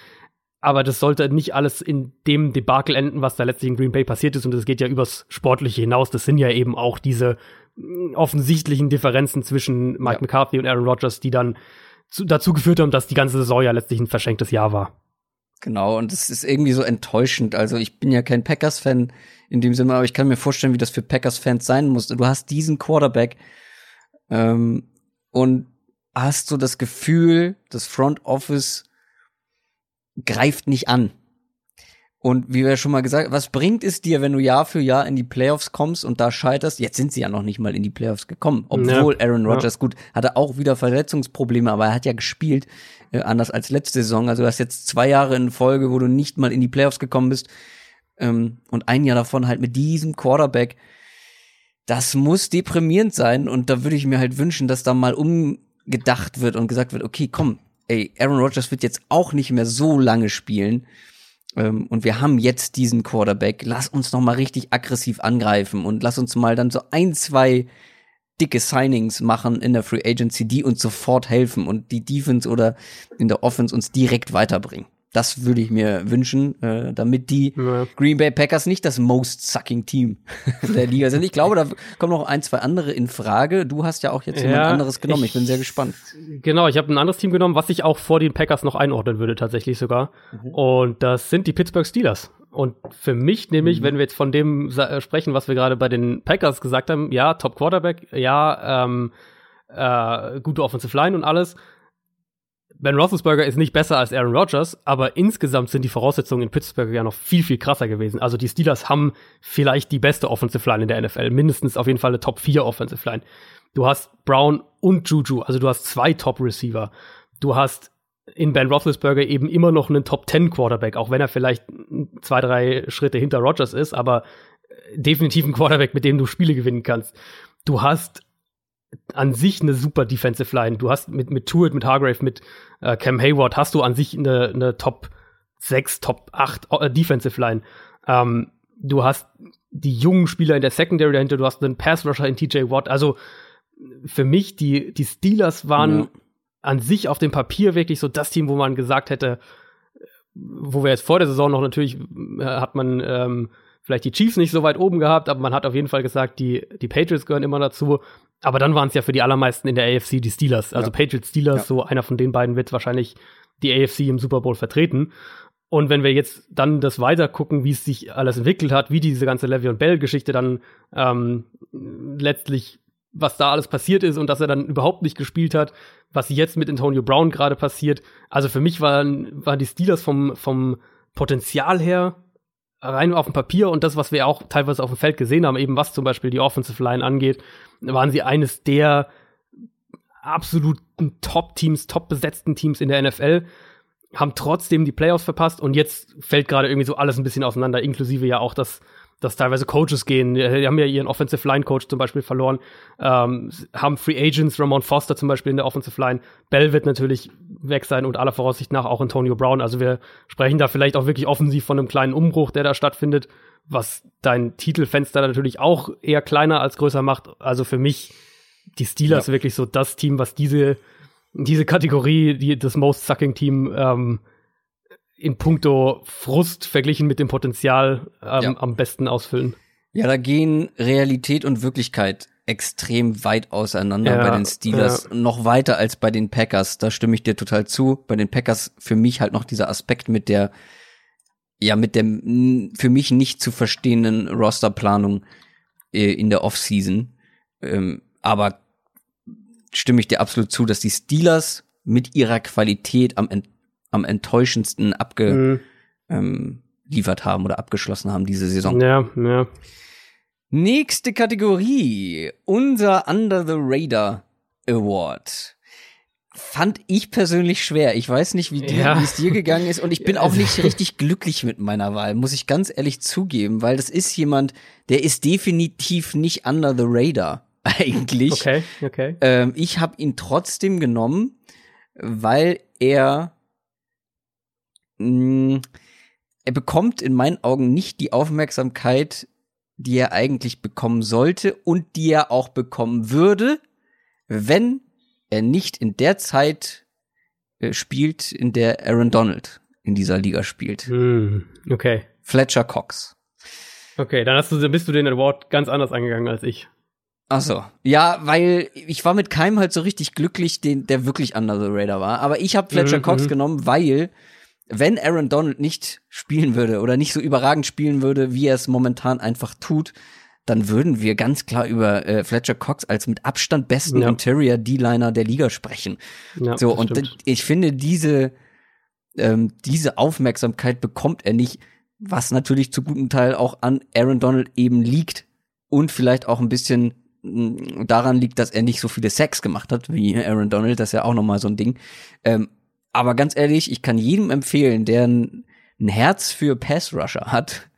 aber das sollte nicht alles in dem Debakel enden, was da letztlich in Green Bay passiert ist und das geht ja übers Sportliche hinaus. Das sind ja eben auch diese offensichtlichen Differenzen zwischen Mike ja. McCarthy und Aaron Rodgers, die dann zu, dazu geführt haben, dass die ganze Saison ja letztlich ein verschenktes Jahr war. Genau, und es ist irgendwie so enttäuschend. Also ich bin ja kein Packers-Fan in dem Sinne, aber ich kann mir vorstellen, wie das für Packers-Fans sein muss. Du hast diesen Quarterback ähm, und hast so das Gefühl, das Front Office greift nicht an. Und wie wir schon mal gesagt, was bringt es dir, wenn du Jahr für Jahr in die Playoffs kommst und da scheiterst? Jetzt sind sie ja noch nicht mal in die Playoffs gekommen, obwohl ja. Aaron Rodgers ja. gut hatte auch wieder Verletzungsprobleme, aber er hat ja gespielt äh, anders als letzte Saison. Also du hast jetzt zwei Jahre in Folge, wo du nicht mal in die Playoffs gekommen bist ähm, und ein Jahr davon halt mit diesem Quarterback. Das muss deprimierend sein und da würde ich mir halt wünschen, dass da mal umgedacht wird und gesagt wird, okay, komm, ey, Aaron Rodgers wird jetzt auch nicht mehr so lange spielen und wir haben jetzt diesen Quarterback, lass uns noch mal richtig aggressiv angreifen und lass uns mal dann so ein, zwei dicke Signings machen in der Free Agency, die uns sofort helfen und die Defense oder in der Offense uns direkt weiterbringen. Das würde ich mir wünschen, äh, damit die ja. Green Bay Packers nicht das most sucking Team der Liga sind. Ich glaube, da kommen noch ein, zwei andere in Frage. Du hast ja auch jetzt ja, jemand anderes genommen. Ich, ich, bin sehr gespannt. Genau, ich habe ein anderes Team genommen, was ich auch vor den Packers noch einordnen würde, tatsächlich sogar. Mhm. Und das sind die Pittsburgh Steelers. Und für mich nämlich, mhm. wenn wir jetzt von dem äh, sprechen, was wir gerade bei den Packers gesagt haben, ja, Top Quarterback, ja, ähm, äh, gute Offensive Line und alles Ben Roethlisberger ist nicht besser als Aaron Rodgers, aber insgesamt sind die Voraussetzungen in Pittsburgh ja noch viel, viel krasser gewesen. Also die Steelers haben vielleicht die beste Offensive Line in der NFL, mindestens auf jeden Fall eine Top 4 Offensive Line. Du hast Brown und Juju, also du hast zwei Top Receiver. Du hast in Ben Roethlisberger eben immer noch einen Top 10 Quarterback, auch wenn er vielleicht zwei, drei Schritte hinter Rodgers ist, aber definitiv ein Quarterback, mit dem du Spiele gewinnen kannst. Du hast an sich eine super Defensive Line. Du hast mit, mit Tuitt, mit Hargrave, mit äh, Cam Hayward hast du an sich eine, eine Top 6, Top 8 äh, Defensive Line. Ähm, du hast die jungen Spieler in der Secondary dahinter, du hast einen Pass Rusher in TJ Watt. Also für mich, die, die Steelers waren ja. an sich auf dem Papier wirklich so das Team, wo man gesagt hätte, wo wir jetzt vor der Saison noch natürlich äh, hat man ähm, vielleicht die Chiefs nicht so weit oben gehabt, aber man hat auf jeden Fall gesagt, die, die Patriots gehören immer dazu. Aber dann waren es ja für die allermeisten in der AFC die Steelers. Also ja. Patriots, Steelers, ja. so einer von den beiden wird wahrscheinlich die AFC im Super Bowl vertreten. Und wenn wir jetzt dann das weiter gucken, wie es sich alles entwickelt hat, wie diese ganze Levy und Bell-Geschichte dann ähm, letztlich was da alles passiert ist und dass er dann überhaupt nicht gespielt hat, was jetzt mit Antonio Brown gerade passiert. Also für mich waren, waren die Steelers vom, vom Potenzial her rein auf dem Papier und das, was wir auch teilweise auf dem Feld gesehen haben, eben was zum Beispiel die Offensive Line angeht, waren sie eines der absoluten Top-Teams, top besetzten Teams in der NFL, haben trotzdem die Playoffs verpasst und jetzt fällt gerade irgendwie so alles ein bisschen auseinander, inklusive ja auch das dass teilweise Coaches gehen. Die haben ja ihren Offensive Line Coach zum Beispiel verloren, ähm, haben Free Agents, Ramon Foster zum Beispiel in der Offensive Line. Bell wird natürlich weg sein und aller Voraussicht nach auch Antonio Brown. Also wir sprechen da vielleicht auch wirklich offensiv von einem kleinen Umbruch, der da stattfindet, was dein Titelfenster natürlich auch eher kleiner als größer macht. Also für mich die Steelers ja. wirklich so das Team, was diese diese Kategorie, die das Most Sucking Team ähm, in puncto Frust verglichen mit dem Potenzial ähm, ja. am besten ausfüllen. Ja, da gehen Realität und Wirklichkeit extrem weit auseinander ja, bei den Steelers, ja. noch weiter als bei den Packers. Da stimme ich dir total zu. Bei den Packers für mich halt noch dieser Aspekt mit der, ja, mit dem für mich nicht zu verstehenden Rosterplanung äh, in der Offseason. Ähm, aber stimme ich dir absolut zu, dass die Steelers mit ihrer Qualität am am enttäuschendsten abgeliefert mhm. ähm, haben oder abgeschlossen haben diese Saison. Ja, ja. Nächste Kategorie, unser Under the Radar Award. Fand ich persönlich schwer. Ich weiß nicht, wie ja. es dir gegangen ist und ich bin auch nicht richtig glücklich mit meiner Wahl, muss ich ganz ehrlich zugeben, weil das ist jemand, der ist definitiv nicht Under the Radar eigentlich. Okay, okay. Ähm, ich habe ihn trotzdem genommen, weil er mh, mm, er bekommt in meinen Augen nicht die Aufmerksamkeit, die er eigentlich bekommen sollte und die er auch bekommen würde, wenn er nicht in der Zeit äh, spielt, in der Aaron Donald in dieser Liga spielt. Mm, okay. Fletcher Cox. Okay, dann hast du, bist du den Award ganz anders angegangen als ich. Ach so. Ja, weil ich war mit keinem halt so richtig glücklich, den, der wirklich under the radar war. Aber ich habe Fletcher mhm, Cox mhm. genommen, weil wenn Aaron Donald nicht spielen würde oder nicht so überragend spielen würde, wie er es momentan einfach tut, dann würden wir ganz klar über äh, Fletcher Cox als mit Abstand besten ja. Interior D-Liner der Liga sprechen. Ja, so und stimmt. ich finde diese ähm, diese Aufmerksamkeit bekommt er nicht, was natürlich zu gutem Teil auch an Aaron Donald eben liegt und vielleicht auch ein bisschen mm, daran liegt, dass er nicht so viele Sex gemacht hat wie Aaron Donald, das ist ja auch noch mal so ein Ding. Ähm, aber ganz ehrlich, ich kann jedem empfehlen, der ein, ein Herz für Pass Rusher hat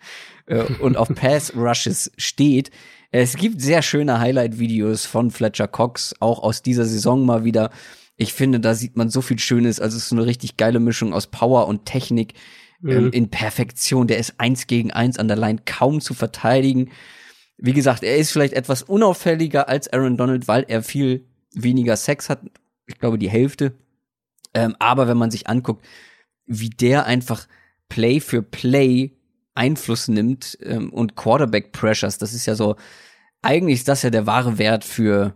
äh, und auf Pass Rushes steht. Es gibt sehr schöne Highlight-Videos von Fletcher Cox, auch aus dieser Saison mal wieder. Ich finde, da sieht man so viel Schönes. Also es ist eine richtig geile Mischung aus Power und Technik ähm, mhm. in Perfektion. Der ist eins gegen eins an der Line kaum zu verteidigen. Wie gesagt, er ist vielleicht etwas unauffälliger als Aaron Donald, weil er viel weniger Sex hat. Ich glaube, die Hälfte. Ähm, aber wenn man sich anguckt, wie der einfach Play für Play Einfluss nimmt ähm, und Quarterback Pressures, das ist ja so, eigentlich ist das ja der wahre Wert für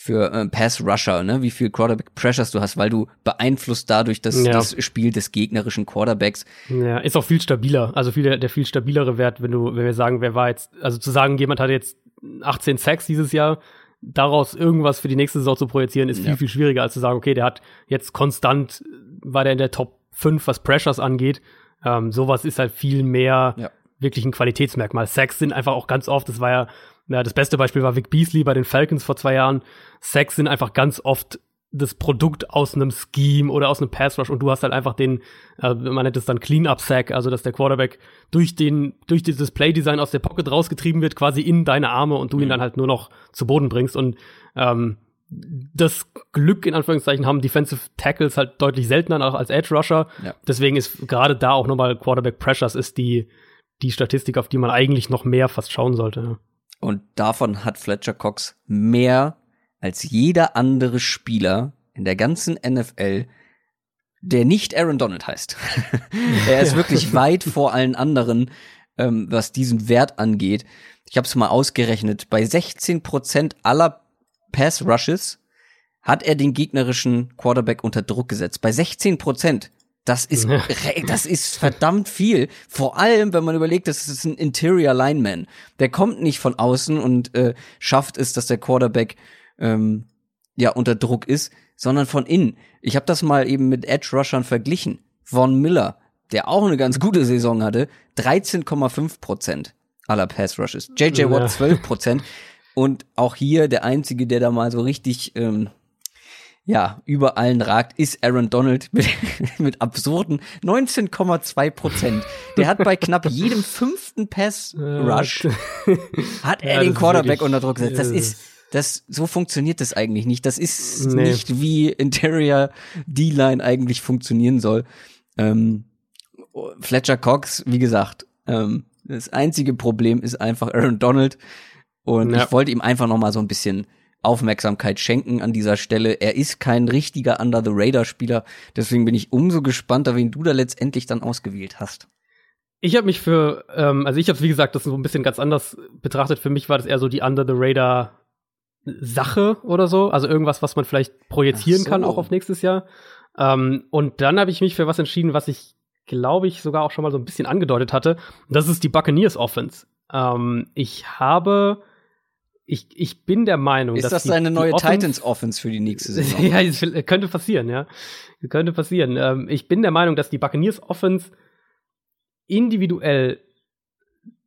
für äh, Pass Rusher, ne? Wie viel Quarterback Pressures du hast, weil du beeinflusst dadurch das, ja. das Spiel des gegnerischen Quarterbacks. Ja, ist auch viel stabiler, also viel der, der viel stabilere Wert, wenn du wenn wir sagen, wer war jetzt, also zu sagen, jemand hat jetzt 18 Sacks dieses Jahr, daraus irgendwas für die nächste Saison zu projizieren, ist viel, ja. viel schwieriger, als zu sagen, okay, der hat jetzt konstant, war der in der Top 5, was Pressures angeht. Ähm, sowas ist halt viel mehr ja. wirklich ein Qualitätsmerkmal. Sacks sind einfach auch ganz oft, das war ja, ja, das beste Beispiel war Vic Beasley bei den Falcons vor zwei Jahren. Sacks sind einfach ganz oft das Produkt aus einem Scheme oder aus einem Pass Rush und du hast halt einfach den, äh, man nennt es dann Clean-Up Sack, also dass der Quarterback durch den, durch dieses Play-Design aus der Pocket rausgetrieben wird, quasi in deine Arme und du ihn mhm. dann halt nur noch zu Boden bringst und ähm, das Glück in Anführungszeichen haben Defensive Tackles halt deutlich seltener auch als Edge Rusher. Ja. Deswegen ist gerade da auch nochmal Quarterback Pressures ist die, die Statistik, auf die man eigentlich noch mehr fast schauen sollte. Und davon hat Fletcher Cox mehr als jeder andere Spieler in der ganzen NFL, der nicht Aaron Donald heißt. er ist wirklich weit vor allen anderen, ähm, was diesen Wert angeht. Ich habe es mal ausgerechnet. Bei 16 Prozent aller Pass Rushes hat er den gegnerischen Quarterback unter Druck gesetzt. Bei 16 Prozent. Das ist, das ist verdammt viel. Vor allem, wenn man überlegt, das ist ein Interior Lineman. Der kommt nicht von außen und äh, schafft es, dass der Quarterback ähm, ja unter Druck ist, sondern von innen. Ich habe das mal eben mit Edge Rushern verglichen. Von Miller, der auch eine ganz gute Saison hatte, 13,5 Prozent aller Pass Rushes. JJ Watt 12 Prozent. Und auch hier der einzige, der da mal so richtig ähm, ja, über allen ragt, ist Aaron Donald mit, mit absurden 19,2 Prozent. Der hat bei knapp jedem fünften Pass-Rush hat er ja, den Quarterback unter Druck gesetzt. Das ist, das, so funktioniert das eigentlich nicht. Das ist nee. nicht wie Interior D-Line eigentlich funktionieren soll. Ähm, Fletcher Cox, wie gesagt, ähm, das einzige Problem ist einfach Aaron Donald. Und ja. ich wollte ihm einfach noch mal so ein bisschen Aufmerksamkeit schenken an dieser Stelle. Er ist kein richtiger Under the Radar Spieler, deswegen bin ich umso gespannter, wen du da letztendlich dann ausgewählt hast. Ich habe mich für, ähm, also ich habe wie gesagt, das so ein bisschen ganz anders betrachtet. Für mich war das eher so die Under the Radar Sache oder so, also irgendwas, was man vielleicht projizieren so. kann auch auf nächstes Jahr. Ähm, und dann habe ich mich für was entschieden, was ich glaube ich sogar auch schon mal so ein bisschen angedeutet hatte. Das ist die Buccaneers Offense. Ähm, ich habe ich, ich bin der Meinung, ist dass das eine neue Titans Offense für die nächste Saison? ja, könnte passieren, ja, könnte passieren. Ähm, ich bin der Meinung, dass die Buccaneers Offense individuell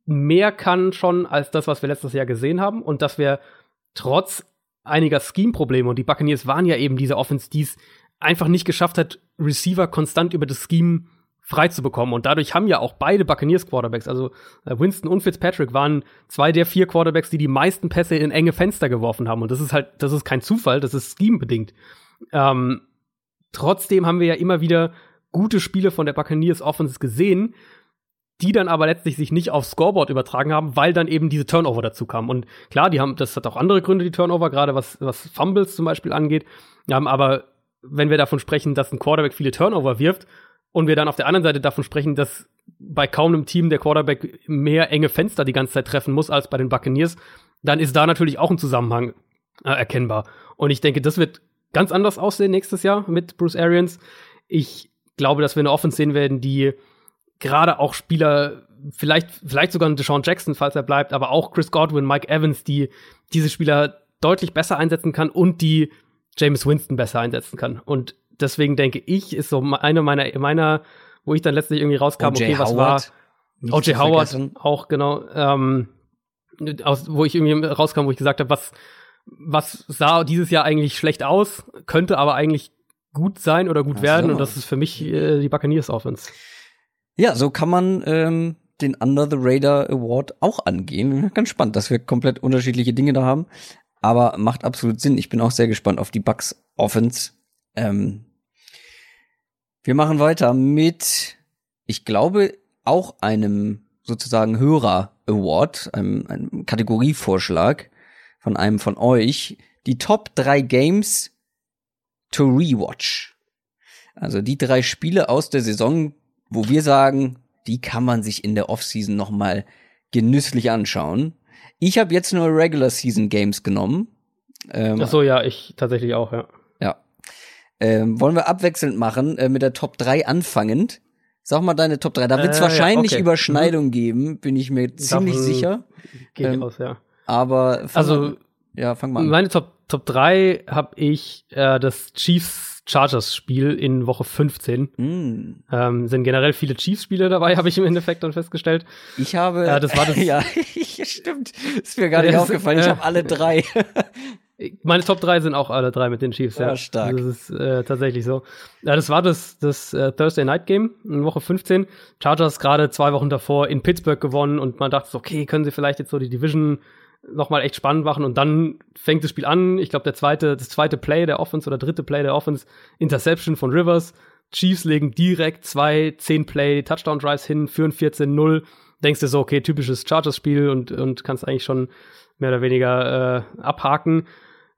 mehr kann schon als das, was wir letztes Jahr gesehen haben und dass wir trotz einiger Scheme-Probleme und die Buccaneers waren ja eben diese Offense, die es einfach nicht geschafft hat, Receiver konstant über das Scheme frei zu bekommen. Und dadurch haben ja auch beide Buccaneers Quarterbacks, also äh, Winston und Fitzpatrick, waren zwei der vier Quarterbacks, die die meisten Pässe in enge Fenster geworfen haben. Und das ist halt, das ist kein Zufall, das ist scheme-bedingt. Ähm, trotzdem haben wir ja immer wieder gute Spiele von der Buccaneers Offense gesehen, die dann aber letztlich sich nicht aufs Scoreboard übertragen haben, weil dann eben diese Turnover dazu kamen. Und klar, die haben, das hat auch andere Gründe, die Turnover, gerade was, was Fumbles zum Beispiel angeht. Ähm, aber wenn wir davon sprechen, dass ein Quarterback viele Turnover wirft und wir dann auf der anderen Seite davon sprechen, dass bei kaum einem Team der Quarterback mehr enge Fenster die ganze Zeit treffen muss als bei den Buccaneers, dann ist da natürlich auch ein Zusammenhang äh, erkennbar. Und ich denke, das wird ganz anders aussehen nächstes Jahr mit Bruce Arians. Ich glaube, dass wir eine Offense sehen werden, die gerade auch Spieler, vielleicht, vielleicht sogar ein Deshaun Jackson, falls er bleibt, aber auch Chris Godwin, Mike Evans, die diese Spieler deutlich besser einsetzen kann und die James Winston besser einsetzen kann. Und deswegen denke ich, ist so eine meiner, meiner, wo ich dann letztlich irgendwie rauskam, okay, was Howard, war O.J. Howard auch, genau, ähm, aus, wo ich irgendwie rauskam, wo ich gesagt habe, was, was sah dieses Jahr eigentlich schlecht aus, könnte aber eigentlich gut sein oder gut Ach werden so. und das ist für mich äh, die Buccaneers Offense. Ja, so kann man ähm, den Under the Radar Award auch angehen. Ganz spannend, dass wir komplett unterschiedliche Dinge da haben. Aber macht absolut Sinn. Ich bin auch sehr gespannt auf die Bucks Offense. Ähm, wir machen weiter mit, ich glaube, auch einem sozusagen Hörer-Award, einem, einem Kategorievorschlag von einem von euch. Die Top 3 Games to Rewatch. Also die drei Spiele aus der Saison, wo wir sagen, die kann man sich in der Offseason noch mal genüsslich anschauen. Ich habe jetzt nur Regular Season Games genommen. Ähm, Ach so, ja, ich tatsächlich auch, ja. Ähm, wollen wir abwechselnd machen, äh, mit der Top 3 anfangend. Sag mal deine Top 3. Da wird es äh, wahrscheinlich ja, okay. Überschneidung mhm. geben, bin ich mir ziemlich Davon sicher. Geht ähm, aus, ja. Aber also ja, fang mal an. Meine Top Top 3 habe ich äh, das Chiefs Chargers Spiel in Woche 15. Mm. Ähm, sind generell viele Chiefs Spiele dabei, habe ich im Endeffekt dann festgestellt. Ich habe äh, das war das ja, stimmt. Ist mir gar nicht aufgefallen. ich habe alle drei. Meine Top 3 sind auch alle drei mit den Chiefs, ja. ja. stark. Das ist äh, tatsächlich so. Ja, das war das, das äh, Thursday Night Game in Woche 15. Chargers gerade zwei Wochen davor in Pittsburgh gewonnen und man dachte so, okay, können sie vielleicht jetzt so die Division nochmal echt spannend machen und dann fängt das Spiel an. Ich glaube, der zweite, das zweite Play der Offense oder dritte Play der Offense, Interception von Rivers. Chiefs legen direkt zwei 10 Play Touchdown Drives hin, führen 14-0. Denkst du so, okay, typisches Chargers Spiel und, und kannst eigentlich schon mehr oder weniger äh, abhaken.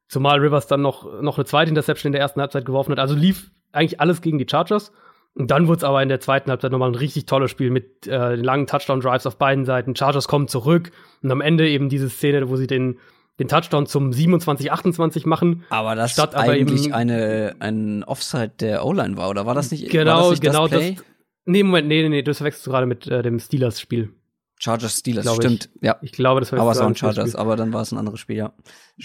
Zumal Rivers dann noch, noch eine zweite Interception in der ersten Halbzeit geworfen hat. Also lief eigentlich alles gegen die Chargers. Und dann wurde es aber in der zweiten Halbzeit nochmal ein richtig tolles Spiel mit äh, langen Touchdown-Drives auf beiden Seiten. Chargers kommen zurück und am Ende eben diese Szene, wo sie den, den Touchdown zum 27-28 machen. Aber das statt aber eigentlich eben eine, ein Offside der O-Line war, oder war das nicht? Genau, das nicht genau. Das? Das, nee, Moment, nee, nee, nee, das verwechselst du gerade mit äh, dem Steelers-Spiel. Chargers Steelers, Glaub ich. stimmt. Ja. Ich glaube, das war Aber es war ein. Chargers, aber dann war es ein anderes Spiel, ja.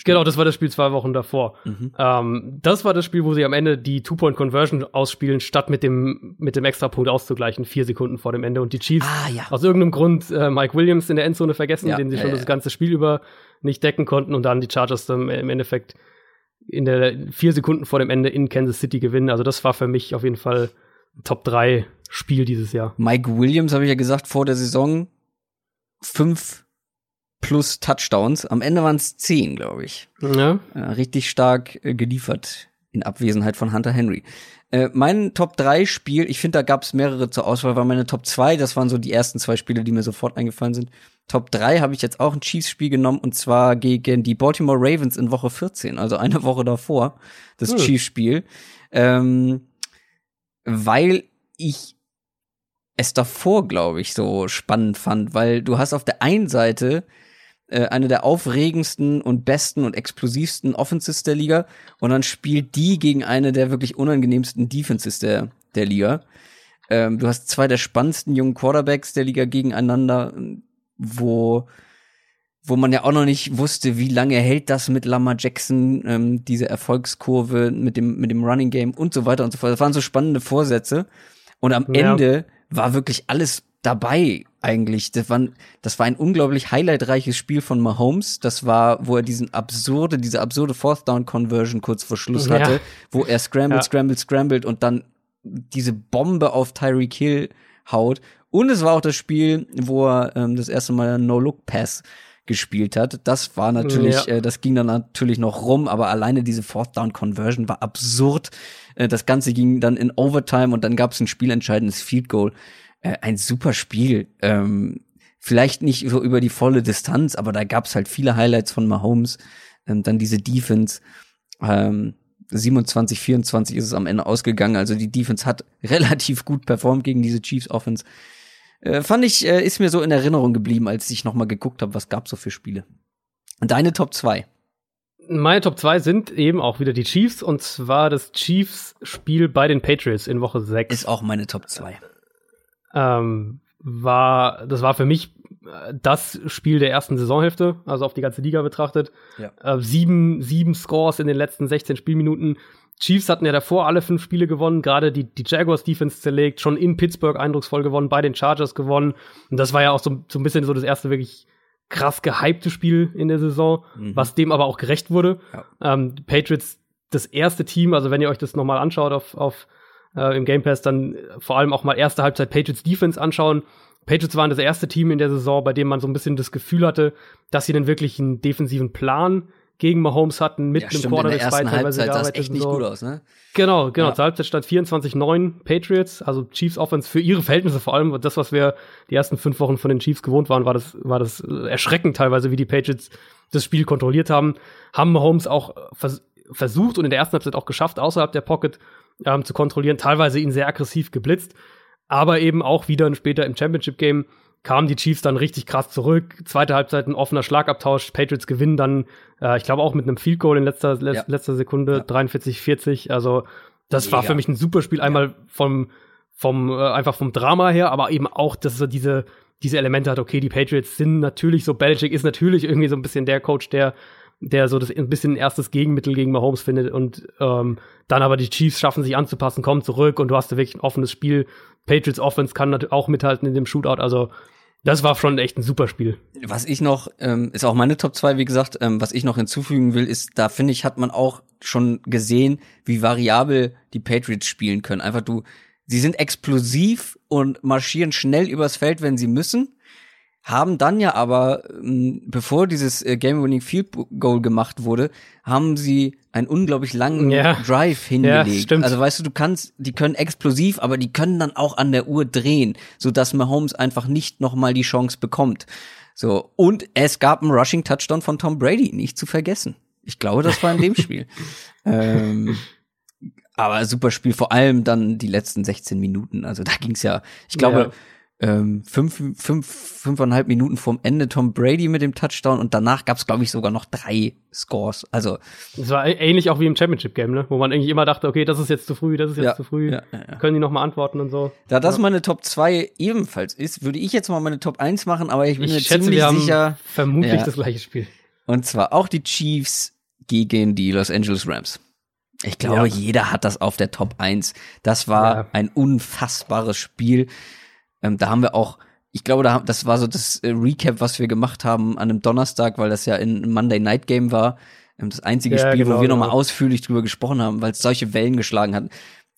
Genau, das war das Spiel zwei Wochen davor. Mhm. Ähm, das war das Spiel, wo sie am Ende die Two-Point-Conversion ausspielen, statt mit dem, mit dem Extrapunkt auszugleichen, vier Sekunden vor dem Ende. Und die Chiefs Ah, ja. aus irgendeinem Grund äh, Mike Williams in der Endzone vergessen, Ja, den sie schon ja. das ganze Spiel über nicht decken konnten und dann die Chargers dann im Endeffekt in der vier Sekunden vor dem Ende in Kansas City gewinnen. Also das war für mich auf jeden Fall ein Top 3 Spiel dieses Jahr. Mike Williams, habe ich ja gesagt, vor der Saison fünf plus Touchdowns. Am Ende waren es zehn, glaube ich. Ja. Äh, richtig stark äh, geliefert in Abwesenheit von Hunter Henry. Äh, mein Top 3 Spiel, ich finde, da gab es mehrere zur Auswahl, weil meine Top 2, das waren so die ersten zwei Spiele, die mir sofort eingefallen sind. Top 3 habe ich jetzt auch ein Chiefs-Spiel genommen und zwar gegen die Baltimore Ravens in Woche 14, also eine Woche davor, das Hm. Chiefs-Spiel. Ähm, weil ich es davor, glaube ich, so spannend fand, weil du hast auf der einen Seite äh, eine der aufregendsten und besten und explosivsten Offenses der Liga und dann spielt die gegen eine der wirklich unangenehmsten Defenses der, der Liga. Ähm, du hast zwei der spannendsten jungen Quarterbacks der Liga gegeneinander, wo wo man ja auch noch nicht wusste, wie lange hält das mit Lamar Jackson, ähm, diese Erfolgskurve mit dem, mit dem Running Game und so weiter und so fort. Das waren so spannende Vorsätze. Und am Ja. Ende war wirklich alles dabei eigentlich. Das war, das war ein unglaublich highlightreiches Spiel von Mahomes. Das war, wo er diesen absurde, diese absurde Fourth Down Conversion kurz vor Schluss Ja. hatte, wo er scrambled, Ja. scrambled, scrambled und dann diese Bombe auf Tyreek Hill haut. Und es war auch das Spiel, wo er ähm, das erste Mal einen No-Look-Pass gespielt hat. Das war natürlich, Ja. äh, das ging dann natürlich noch rum, aber alleine diese Fourth Down Conversion war absurd. Äh, das Ganze ging dann in Overtime und dann gab es ein spielentscheidendes Field Goal. Äh, ein super Spiel. Ähm, vielleicht nicht so über die volle Distanz, aber da gab es halt viele Highlights von Mahomes. Ähm, dann diese Defense. Ähm, 27, 24 ist es am Ende ausgegangen. Also die Defense hat relativ gut performt gegen diese Chiefs Offense. Äh, fand ich, äh, ist mir so in Erinnerung geblieben, als ich noch mal geguckt habe, was gab's so für Spiele. Deine Top 2. Meine Top 2 sind eben auch wieder die Chiefs und zwar das Chiefs-Spiel bei den Patriots in Woche 6. Ist auch meine Top 2. ähm, war, das war für mich äh, das Spiel der ersten Saisonhälfte, also auf die ganze Liga betrachtet. Ja. Äh, sieben, sieben Scores in den letzten 16 Spielminuten. Chiefs hatten ja davor alle fünf Spiele gewonnen, gerade die, die Jaguars Defense zerlegt, schon in Pittsburgh eindrucksvoll gewonnen, bei den Chargers gewonnen. Und das war ja auch so, so ein bisschen so das erste wirklich krass gehypte Spiel in der Saison, Mhm. was dem aber auch gerecht wurde. Ja. Ähm, Patriots, das erste Team, also wenn ihr euch das nochmal anschaut auf, auf äh, im Game Pass, dann äh, vor allem auch mal erste Halbzeit Patriots Defense anschauen. Patriots waren das erste Team in der Saison, bei dem man so ein bisschen das Gefühl hatte, dass sie dann wirklich einen defensiven Plan gegen Mahomes hatten, mit Ja, einem stimmt, in der Quarterback ersten teilweise Halbzeit sah es echt nicht so. gut aus, ne? Genau, genau. Ja. Zur Halbzeit stand 24-9 Patriots, also Chiefs Offense für ihre Verhältnisse vor allem. Das, was wir die ersten fünf Wochen von den Chiefs gewohnt waren, war das, war das erschreckend teilweise, wie die Patriots das Spiel kontrolliert haben. Haben Mahomes auch vers versucht und in der ersten Halbzeit auch geschafft, außerhalb der Pocket ähm, zu kontrollieren, teilweise ihn sehr aggressiv geblitzt. Aber eben auch wieder später im Championship-Game kamen die Chiefs dann richtig krass zurück. Zweite Halbzeit ein offener Schlagabtausch. Patriots gewinnen dann, äh, ich glaube auch mit einem Field Goal in letzter, le Ja. letzter Sekunde, Ja. 43-40. Also das war Mega. für mich ein super Spiel. Einmal vom, vom äh, einfach vom Drama her, aber eben auch, dass so diese, diese Elemente hat, okay, die Patriots sind natürlich so, Belichick ist natürlich irgendwie so ein bisschen der Coach, der der so das ein bisschen erstes Gegenmittel gegen Mahomes findet und ähm, dann aber die Chiefs schaffen sich anzupassen, kommen zurück und du hast da wirklich ein offenes Spiel. Patriots Offense kann natürlich auch mithalten in dem Shootout, also das war schon echt ein super Spiel. Was ich noch, ähm, ist auch meine Top 2, wie gesagt, ähm, was ich noch hinzufügen will, ist, da finde ich, hat man auch schon gesehen, wie variabel die Patriots spielen können. Einfach du, sie sind explosiv und marschieren schnell übers Feld, wenn sie müssen, haben dann ja aber, ähm, bevor dieses äh, Game-Winning Field Goal gemacht wurde, haben sie einen unglaublich langen Ja. Drive hingelegt. stimmt. Also weißt du, du kannst, die können explosiv, aber die können dann auch an der Uhr drehen, so dass Mahomes einfach nicht noch mal die Chance bekommt. So und es gab einen Rushing Touchdown von Tom Brady, nicht zu vergessen. Ich glaube, das war in dem Spiel. ähm, aber super Spiel, vor allem dann die letzten 16 Minuten. Also da ging's ja, ich glaube, ähm, fünf, fünf, fünfeinhalb Minuten vorm Ende Tom Brady mit dem Touchdown und danach gab es, glaube ich, sogar noch drei Scores. Also Es war ähnlich auch wie im Championship-Game, ne? Wo man irgendwie immer dachte, okay, das ist jetzt zu früh, das ist jetzt Ja, zu früh. ja, ja. Können die noch mal antworten und so. da das meine Top 2 ebenfalls ist, würde ich jetzt mal meine Top 1 machen, aber ich bin mir Ich schätze, ziemlich sicher. vermutlich das gleiche Spiel. Und zwar auch die Chiefs gegen die Los Angeles Rams. Ich glaube, jeder hat das auf der Top 1. Das war ein unfassbares Spiel. Ähm, da haben wir auch, ich glaube, da, haben- das war so das äh, Recap, was wir gemacht haben an einem Donnerstag, weil das ja ein Monday Night Game war. Ähm, das einzige Ja, Spiel, wo genau, wir nochmal genau. ausführlich drüber gesprochen haben, weil es solche Wellen geschlagen hat.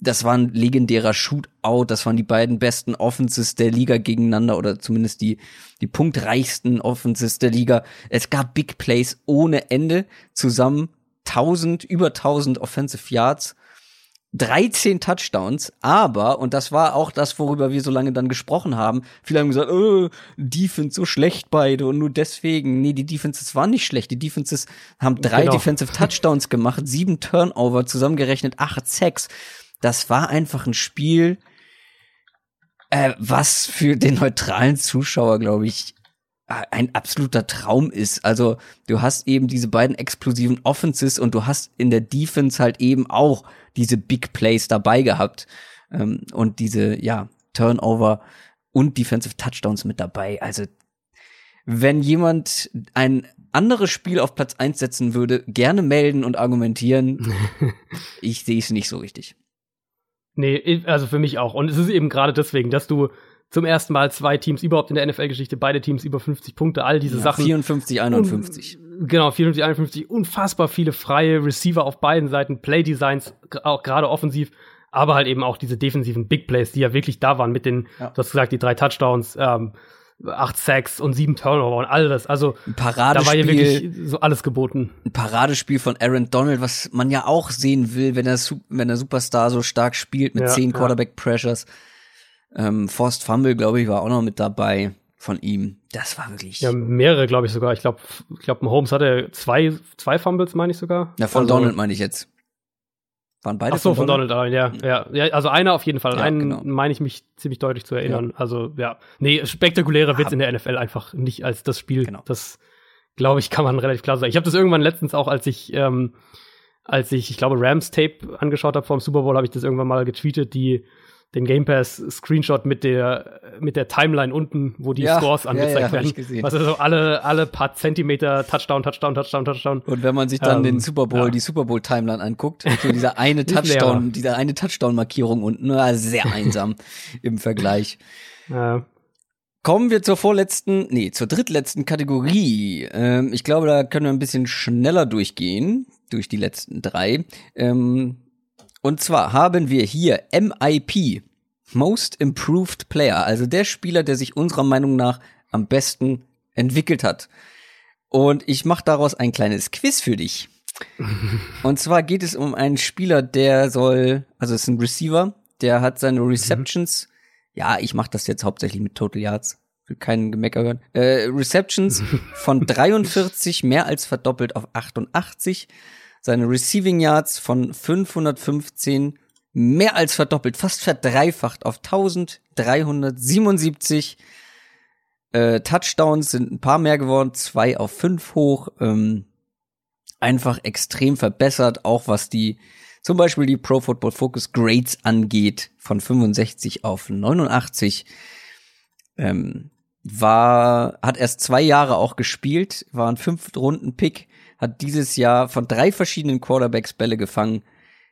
Das war ein legendärer Shootout. Das waren die beiden besten Offenses der Liga gegeneinander oder zumindest die, die punktreichsten Offenses der Liga. Es gab Big Plays ohne Ende. Zusammen 1000, über 1000 Offensive Yards. 13 Touchdowns, aber, und das war auch das, worüber wir so lange dann gesprochen haben, viele haben gesagt, äh, Defense so schlecht beide und nur deswegen. Nee, die Defenses waren nicht schlecht. Die Defenses haben drei Genau. Defensive Touchdowns gemacht, sieben Turnover, zusammengerechnet acht Sacks. Das war einfach ein Spiel, äh, was für den neutralen Zuschauer, glaube ich, ein absoluter Traum ist. Also du hast eben diese beiden explosiven Offenses und du hast in der Defense halt eben auch diese Big Plays dabei gehabt ähm, und diese ja Turnover und Defensive Touchdowns mit dabei. Also wenn jemand ein anderes Spiel auf Platz eins setzen würde, gerne melden und argumentieren. ich sehe es nicht so richtig. Nee, also für mich auch. Und es ist eben gerade deswegen, dass du zum ersten Mal zwei Teams überhaupt in der NFL-Geschichte, beide Teams über 50 Punkte, all diese Ja, Sachen. 54, 51. Un- Genau, 54, 51, unfassbar viele freie Receiver auf beiden Seiten, Playdesigns, auch gerade offensiv, aber halt eben auch diese defensiven Big Plays, die ja wirklich da waren mit den, Ja. du hast gesagt, die drei Touchdowns, ähm, acht Sacks und sieben Turnover und all das. Also da war ja Paradespiel, wirklich so alles geboten. ein Paradespiel von Aaron Donald, was man ja auch sehen will, wenn er, wenn der Superstar so stark spielt mit Ja, zehn ja. Quarterback Pressures. Ähm, Forced Fumble, glaube ich, war auch noch mit dabei von ihm. Das war wirklich. Ja, mehrere, glaube ich sogar. Ich glaube, ich glaube, Holmes hatte zwei, zwei Fumbles, meine ich sogar. Na, von Also- Donald meine ich jetzt. Waren beide Ach so, von Donald, allein, ja, ja, ja. Also einer auf jeden Fall. Ja, einen genau. meine ich mich ziemlich deutlich zu erinnern. Also, ja. Nee, spektakulärer wird's in der NFL einfach nicht als das Spiel. Genau. Das, glaube ich, kann man relativ klar sagen. Ich habe das irgendwann letztens auch, als ich, ähm, als ich, ich glaube, Rams Tape angeschaut habe vor dem Super Bowl, habe ich das irgendwann mal getweetet, die den Game Pass Screenshot mit der mit der Timeline unten, wo die Ja, Scores ja, angezeigt ja, hab werden. Was also alle alle paar Zentimeter Touchdown, Touchdown, Touchdown, Touchdown. Und wenn man sich dann Ähm, den Super Bowl, ja. die Super Bowl Timeline anguckt, so dieser eine. Touchdown, dieser eine Touchdown Markierung unten, na, sehr einsam im Vergleich. Ja. Kommen wir zur vorletzten, nee, zur drittletzten Kategorie. Ähm, ich glaube, da können wir ein bisschen schneller durchgehen, durch die letzten drei. Ähm, und zwar haben wir hier MIP, Most Improved Player, also der Spieler, der sich unserer Meinung nach am besten entwickelt hat. Und ich mache daraus ein kleines Quiz für dich. Und zwar geht es um einen Spieler, der soll, also es ist ein Receiver, der hat seine Receptions, ja, ich mache das jetzt hauptsächlich mit Total Yards, will keinen Gemecker hören, äh, Receptions von 43 mehr als verdoppelt auf 88, seine Receiving Yards von 515 mehr als verdoppelt, fast verdreifacht auf 1377. Äh, Touchdowns sind ein paar mehr geworden, zwei auf fünf hoch. Ähm, einfach extrem verbessert, auch was die zum Beispiel die Pro Football Focus Grades angeht, von 65 auf 89. Ähm, war, hat erst zwei Jahre auch gespielt, war ein Fünft-Runden-Pick, hat dieses Jahr von drei verschiedenen Quarterbacks Bälle gefangen,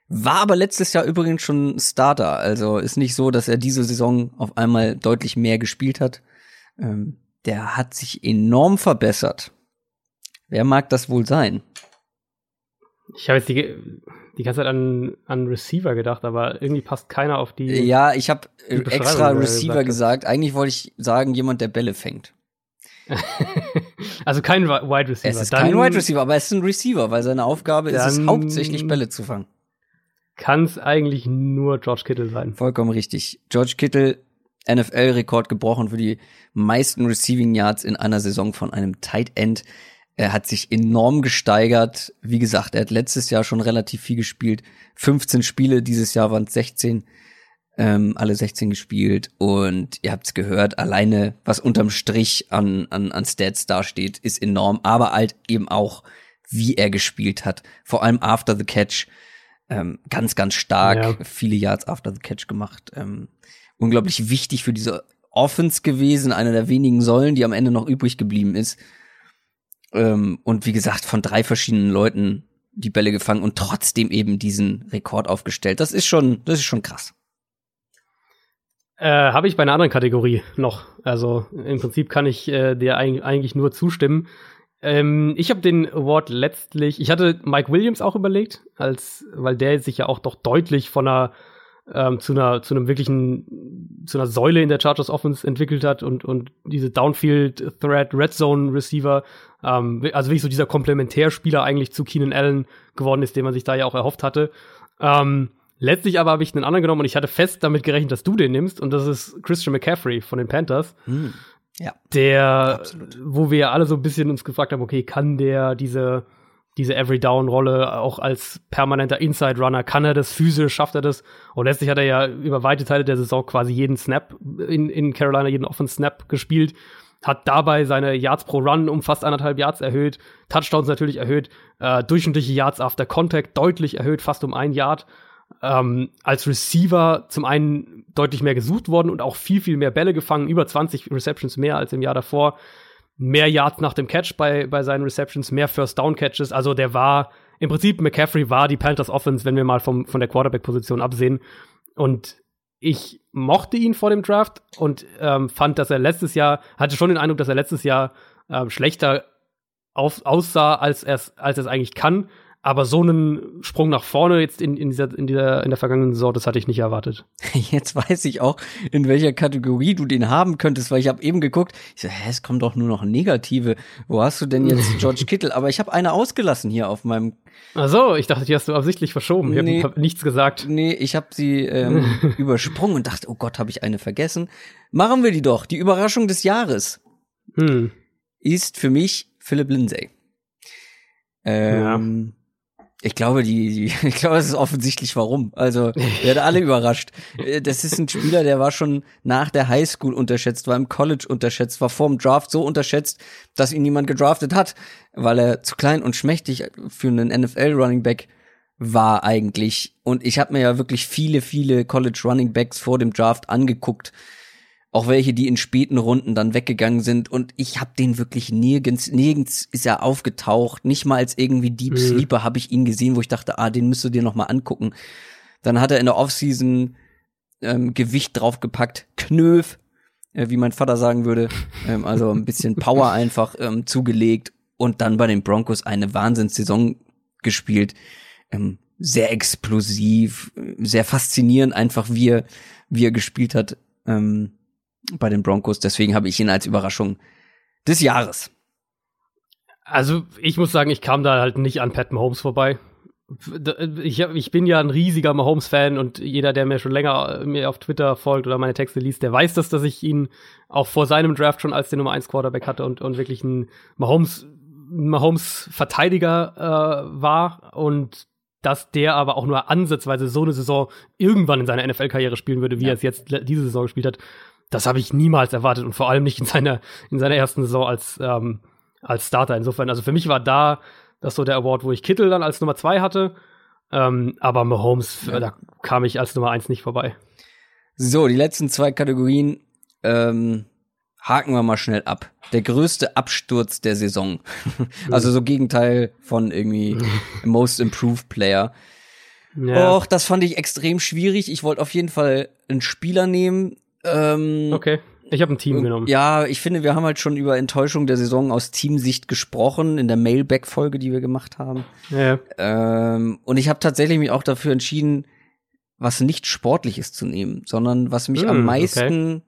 war aber letztes Jahr übrigens schon Starter, also ist nicht so, dass er diese Saison auf einmal deutlich mehr gespielt hat. Ähm, der hat sich enorm verbessert. Wer mag das wohl sein? Ich habe jetzt die, die ganze Zeit an, an Receiver gedacht, aber irgendwie passt keiner auf die. Ja, ich habe Beschreibung, extra Receiver gesagt gesagt. Eigentlich wollte ich sagen, jemand, der Bälle fängt. also kein Wi- Wide Receiver. Es ist Dann kein Wide Receiver, aber es ist ein Receiver, weil seine Aufgabe ist es hauptsächlich Bälle zu fangen. Kann es eigentlich nur George Kittle sein. Vollkommen richtig. George Kittle, NFL-Rekord gebrochen für die meisten Receiving Yards in einer Saison von einem Tight End. Er hat sich enorm gesteigert. Wie gesagt, er hat letztes Jahr schon relativ viel gespielt. 15 Spiele, dieses Jahr waren es 16. ähm, alle 16 gespielt und ihr habt's gehört, alleine was unterm Strich an, an, an Stats dasteht, ist enorm, aber halt eben auch, wie er gespielt hat, vor allem after the catch, ähm, ganz, ganz stark, ja. viele Yards after the catch gemacht, ähm, unglaublich wichtig für diese Offense gewesen, einer der wenigen Säulen, die am Ende noch übrig geblieben ist. Ähm, und wie gesagt, von drei verschiedenen Leuten die Bälle gefangen und trotzdem eben diesen Rekord aufgestellt. Das ist schon, das ist schon krass. Äh, Habe ich bei einer anderen Kategorie noch. Also im Prinzip kann ich äh, dir eigentlich nur zustimmen. Ähm, ich habe den Award letztlich, ich hatte Mike Williams auch überlegt, als, weil der sich ja auch doch deutlich von einer ähm, zu einer zu einem wirklichen zu einer Säule in der Chargers Offense entwickelt hat und und diese Downfield Threat Red Zone Receiver ähm, also wirklich so dieser Komplementärspieler eigentlich zu Keenan Allen geworden ist, den man sich da ja auch erhofft hatte. Ähm, letztlich aber habe ich einen anderen genommen und ich hatte fest damit gerechnet, dass du den nimmst und das ist Christian McCaffrey von den Panthers. Hm. Ja. Der, Absolut. wo wir ja alle so ein bisschen uns gefragt haben, okay, kann der diese diese Every-Down-Rolle auch als permanenter Inside-Runner. Kann er das physisch? Schafft er das? Und letztlich hat er ja über weite Teile der Saison quasi jeden Snap in, in Carolina, jeden offenen Snap gespielt. Hat dabei seine Yards pro Run um fast anderthalb Yards erhöht. Touchdowns natürlich erhöht. Äh, durchschnittliche Yards after Contact deutlich erhöht, fast um ein Yard. Ähm, als Receiver zum einen deutlich mehr gesucht worden und auch viel, viel mehr Bälle gefangen. Über 20 Receptions mehr als im Jahr davor mehr Yards nach dem Catch bei, bei seinen Receptions, mehr First Down Catches. Also der war, im Prinzip McCaffrey war die Panthers Offense, wenn wir mal vom, von der Quarterback-Position absehen. Und ich mochte ihn vor dem Draft und ähm, fand, dass er letztes Jahr, hatte schon den Eindruck, dass er letztes Jahr ähm, schlechter auf, aussah, als er als es eigentlich kann. Aber so einen Sprung nach vorne jetzt in, in, dieser, in, dieser, in der vergangenen Saison, das hatte ich nicht erwartet. Jetzt weiß ich auch, in welcher Kategorie du den haben könntest, weil ich habe eben geguckt, ich so, hä, es kommen doch nur noch negative. Wo hast du denn jetzt George Kittle? Aber ich habe eine ausgelassen hier auf meinem. Ach so, ich dachte, die hast du absichtlich verschoben. Ich nee, habe nichts gesagt. Nee, ich habe sie ähm, übersprungen und dachte, oh Gott, habe ich eine vergessen. Machen wir die doch. Die Überraschung des Jahres hm. ist für mich Philip Lindsay. Ähm, ja ich glaube, die, die, ich glaube, es ist offensichtlich warum. Also, wir hat alle überrascht. Äh, das ist ein Spieler, der war schon nach der Highschool unterschätzt, war im College unterschätzt, war vor dem Draft so unterschätzt, dass ihn niemand gedraftet hat, weil er zu klein und schmächtig für einen NFL Running Back war eigentlich. Und ich habe mir ja wirklich viele, viele College Running Backs vor dem Draft angeguckt auch welche, die in späten Runden dann weggegangen sind und ich habe den wirklich nirgends, nirgends ist er aufgetaucht, nicht mal als irgendwie Deep mhm. Sleeper habe ich ihn gesehen, wo ich dachte, ah, den müsst du dir noch mal angucken. Dann hat er in der Offseason ähm, Gewicht draufgepackt, Knöf, äh, wie mein Vater sagen würde, ähm, also ein bisschen Power einfach ähm, zugelegt und dann bei den Broncos eine Wahnsinnssaison gespielt, ähm, sehr explosiv, sehr faszinierend einfach, wie er, wie er gespielt hat. Ähm, bei den Broncos. Deswegen habe ich ihn als Überraschung des Jahres. Also ich muss sagen, ich kam da halt nicht an Pat Mahomes vorbei. Ich, ich bin ja ein riesiger Mahomes-Fan und jeder, der mir schon länger mir auf Twitter folgt oder meine Texte liest, der weiß das, dass ich ihn auch vor seinem Draft schon als den Nummer 1 Quarterback hatte und, und wirklich ein Mahomes, Mahomes-Verteidiger äh, war und dass der aber auch nur ansatzweise so eine Saison irgendwann in seiner NFL-Karriere spielen würde, wie ja. er es jetzt diese Saison gespielt hat das habe ich niemals erwartet und vor allem nicht in seiner, in seiner ersten Saison als, ähm, als Starter. Insofern, also für mich war da das so der Award, wo ich Kittel dann als Nummer zwei hatte. Ähm, aber Mahomes, ja. da kam ich als Nummer eins nicht vorbei. So, die letzten zwei Kategorien ähm, haken wir mal schnell ab. Der größte Absturz der Saison. also so Gegenteil von irgendwie Most Improved Player. Ja. Och, das fand ich extrem schwierig. Ich wollte auf jeden Fall einen Spieler nehmen, ähm, okay. Ich habe ein Team genommen. Ja, ich finde, wir haben halt schon über Enttäuschung der Saison aus Teamsicht gesprochen in der Mailback-Folge, die wir gemacht haben. Ja. Ähm, und ich habe tatsächlich mich auch dafür entschieden, was nicht Sportliches zu nehmen, sondern was mich mm, am meisten, okay.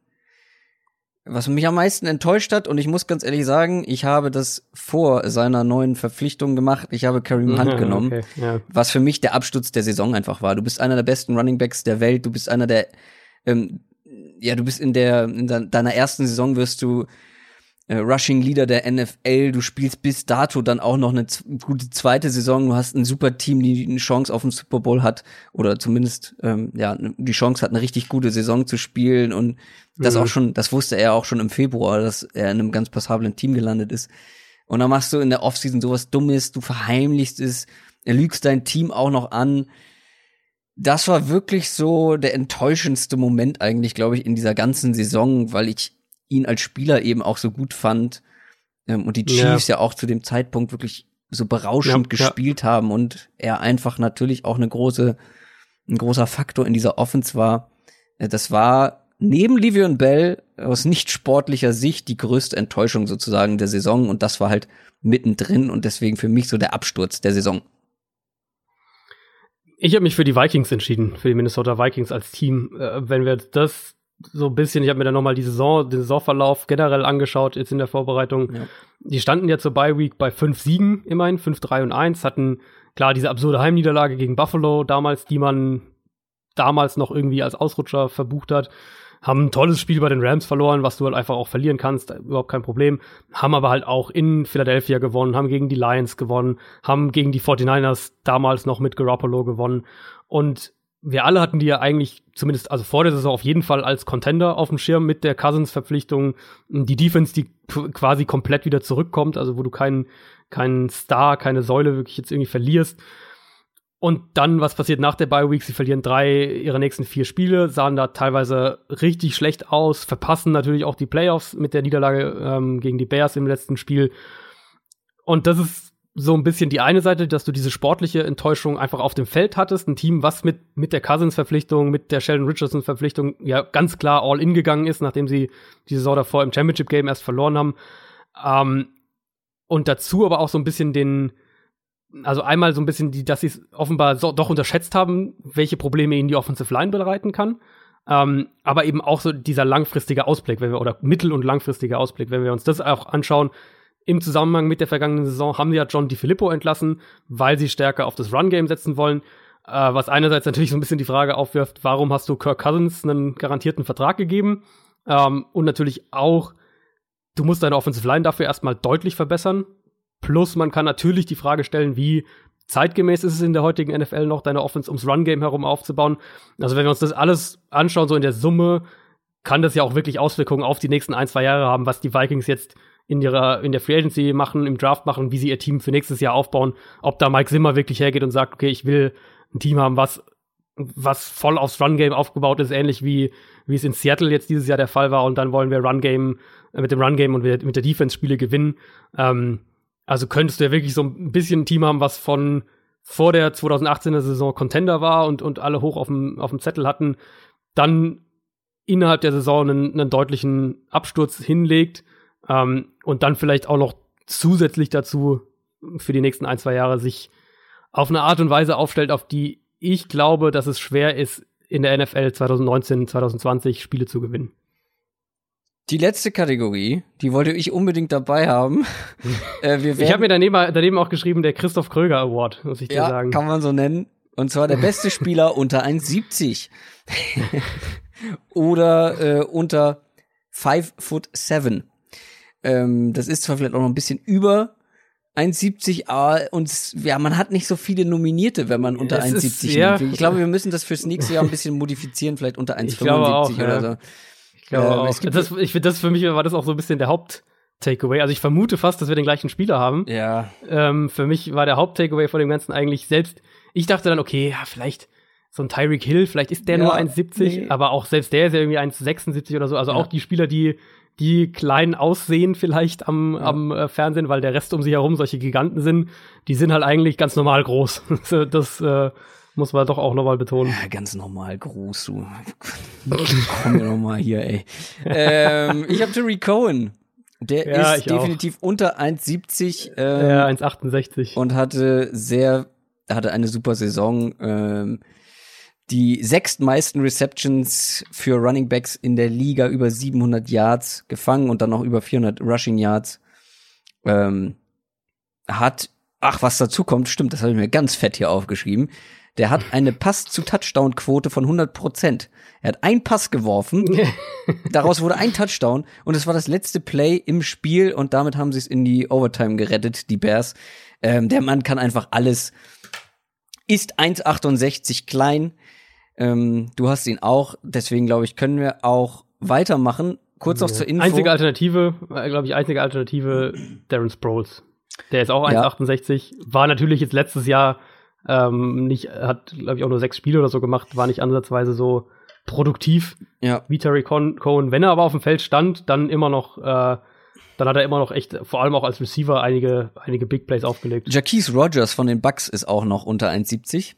was mich am meisten enttäuscht hat. Und ich muss ganz ehrlich sagen, ich habe das vor seiner neuen Verpflichtung gemacht. Ich habe Kareem Hunt genommen, okay, ja. was für mich der Absturz der Saison einfach war. Du bist einer der besten Runningbacks der Welt. Du bist einer der ähm, ja, du bist in der, in deiner ersten Saison wirst du äh, Rushing Leader der NFL. Du spielst bis dato dann auch noch eine gute zweite Saison. Du hast ein super Team, die eine Chance auf den Super Bowl hat oder zumindest ähm, ja die Chance hat, eine richtig gute Saison zu spielen. Und das mhm. auch schon, das wusste er auch schon im Februar, dass er in einem ganz passablen Team gelandet ist. Und dann machst du in der Offseason sowas Dummes, du verheimlichst es, lügst dein Team auch noch an. Das war wirklich so der enttäuschendste Moment eigentlich, glaube ich, in dieser ganzen Saison, weil ich ihn als Spieler eben auch so gut fand ähm, und die Chiefs ja. ja. auch zu dem Zeitpunkt wirklich so berauschend ja, gespielt ja. haben und er einfach natürlich auch eine große, ein großer Faktor in dieser Offense war. Äh, das war neben Livion Bell aus nicht sportlicher Sicht die größte Enttäuschung sozusagen der Saison und das war halt mittendrin und deswegen für mich so der Absturz der Saison. Ich habe mich für die Vikings entschieden, für die Minnesota Vikings als Team. Äh, wenn wir das so ein bisschen, ich habe mir dann nochmal die Saison, den Saisonverlauf generell angeschaut, jetzt in der Vorbereitung. Ja. Die standen ja zur Bye Week bei fünf Siegen immerhin, fünf, drei und eins, hatten klar diese absurde Heimniederlage gegen Buffalo damals, die man damals noch irgendwie als Ausrutscher verbucht hat. Haben ein tolles Spiel bei den Rams verloren, was du halt einfach auch verlieren kannst, überhaupt kein Problem. Haben aber halt auch in Philadelphia gewonnen, haben gegen die Lions gewonnen, haben gegen die 49ers damals noch mit Garoppolo gewonnen. Und wir alle hatten die ja eigentlich, zumindest also vor der Saison auf jeden Fall als Contender auf dem Schirm mit der Cousins-Verpflichtung. Die Defense, die quasi komplett wieder zurückkommt, also wo du keinen keinen Star, keine Säule wirklich jetzt irgendwie verlierst. Und dann, was passiert nach der Bye Week? Sie verlieren drei ihrer nächsten vier Spiele, sahen da teilweise richtig schlecht aus, verpassen natürlich auch die Playoffs mit der Niederlage ähm, gegen die Bears im letzten Spiel. Und das ist so ein bisschen die eine Seite, dass du diese sportliche Enttäuschung einfach auf dem Feld hattest. Ein Team, was mit, mit der Cousins-Verpflichtung, mit der Sheldon Richardson-Verpflichtung ja ganz klar all in gegangen ist, nachdem sie die Saison davor im Championship-Game erst verloren haben. Ähm, und dazu aber auch so ein bisschen den, also einmal so ein bisschen die, dass sie es offenbar so, doch unterschätzt haben, welche Probleme ihnen die Offensive Line bereiten kann. Ähm, aber eben auch so dieser langfristige Ausblick, wenn wir, oder mittel- und langfristige Ausblick, wenn wir uns das auch anschauen, im Zusammenhang mit der vergangenen Saison haben sie ja John DiFilippo entlassen, weil sie stärker auf das Run-Game setzen wollen. Äh, was einerseits natürlich so ein bisschen die Frage aufwirft, warum hast du Kirk Cousins einen garantierten Vertrag gegeben? Ähm, und natürlich auch, du musst deine Offensive Line dafür erstmal deutlich verbessern. Plus, man kann natürlich die Frage stellen, wie zeitgemäß ist es in der heutigen NFL noch, deine Offense ums Run-Game herum aufzubauen. Also, wenn wir uns das alles anschauen, so in der Summe, kann das ja auch wirklich Auswirkungen auf die nächsten ein, zwei Jahre haben, was die Vikings jetzt in ihrer, in der Free Agency machen, im Draft machen, wie sie ihr Team für nächstes Jahr aufbauen, ob da Mike Zimmer wirklich hergeht und sagt, okay, ich will ein Team haben, was, was voll aufs Run-Game aufgebaut ist, ähnlich wie, wie es in Seattle jetzt dieses Jahr der Fall war und dann wollen wir Run-Game, mit dem Run-Game und mit der Defense Spiele gewinnen. Ähm, also könntest du ja wirklich so ein bisschen ein Team haben, was von vor der 2018er Saison Contender war und, und alle hoch auf dem, auf dem Zettel hatten, dann innerhalb der Saison einen, einen deutlichen Absturz hinlegt ähm, und dann vielleicht auch noch zusätzlich dazu für die nächsten ein, zwei Jahre sich auf eine Art und Weise aufstellt, auf die ich glaube, dass es schwer ist, in der NFL 2019, 2020 Spiele zu gewinnen. Die letzte Kategorie, die wollte ich unbedingt dabei haben. äh, ich habe mir daneben, daneben auch geschrieben, der Christoph Kröger Award, muss ich dir ja, sagen. Kann man so nennen. Und zwar der beste Spieler unter 1,70. Oder äh, unter 5 foot 7. Ähm, das ist zwar vielleicht auch noch ein bisschen über 1,70, aber und ja, man hat nicht so viele Nominierte, wenn man unter 1,70 ja, nimmt. Ich glaube, wir müssen das fürs nächste Jahr ein bisschen modifizieren, vielleicht unter 1,75 oder ja. so. Glaube ähm. Das, ich finde, das für mich war das auch so ein bisschen der Haupt- Takeaway. Also ich vermute fast, dass wir den gleichen Spieler haben. Ja. Ähm, für mich war der Haupt-Takeaway von dem Ganzen eigentlich selbst. Ich dachte dann, okay, ja, vielleicht so ein Tyreek Hill, vielleicht ist der ja, nur 1,70, nee. aber auch selbst der ist ja irgendwie 1,76 oder so. Also ja. auch die Spieler, die die klein aussehen vielleicht am, ja. am äh, Fernsehen, weil der Rest um sie herum solche Giganten sind, die sind halt eigentlich ganz normal groß. das äh, muss man doch auch nochmal betonen. Ja, ganz normal groß, du. Komm mir nochmal hier, ey. ähm, ich habe Terry Cohen. Der ja, ist definitiv auch. unter 1,70. Ähm, ja, 1,68. Und hatte sehr, hatte eine super Saison. Ähm, die sechstmeisten Receptions für Running Backs in der Liga, über 700 Yards gefangen und dann noch über 400 Rushing Yards. Ähm, hat, ach, was dazu kommt, stimmt, das habe ich mir ganz fett hier aufgeschrieben. Der hat eine Pass-zu-Touchdown-Quote von 100 Prozent. Er hat einen Pass geworfen, daraus wurde ein Touchdown und es war das letzte Play im Spiel und damit haben sie es in die Overtime gerettet, die Bears. Ähm, der Mann kann einfach alles. Ist 1,68 klein. Ähm, du hast ihn auch, deswegen glaube ich, können wir auch weitermachen. Kurz noch zur Info. Einzige Alternative, äh, glaube ich, einzige Alternative, Darren Sproles. Der ist auch Ja. 1,68. War natürlich jetzt letztes Jahr ähm, nicht, hat, glaube ich, auch nur sechs Spiele oder so gemacht, war nicht ansatzweise so produktiv ja, wie Terry Cohen. Wenn er aber auf dem Feld stand, dann immer noch, äh, dann hat er immer noch echt, vor allem auch als Receiver, einige, einige Big Plays aufgelegt. Jaquise Rogers von den Bucks ist auch noch unter 1,70.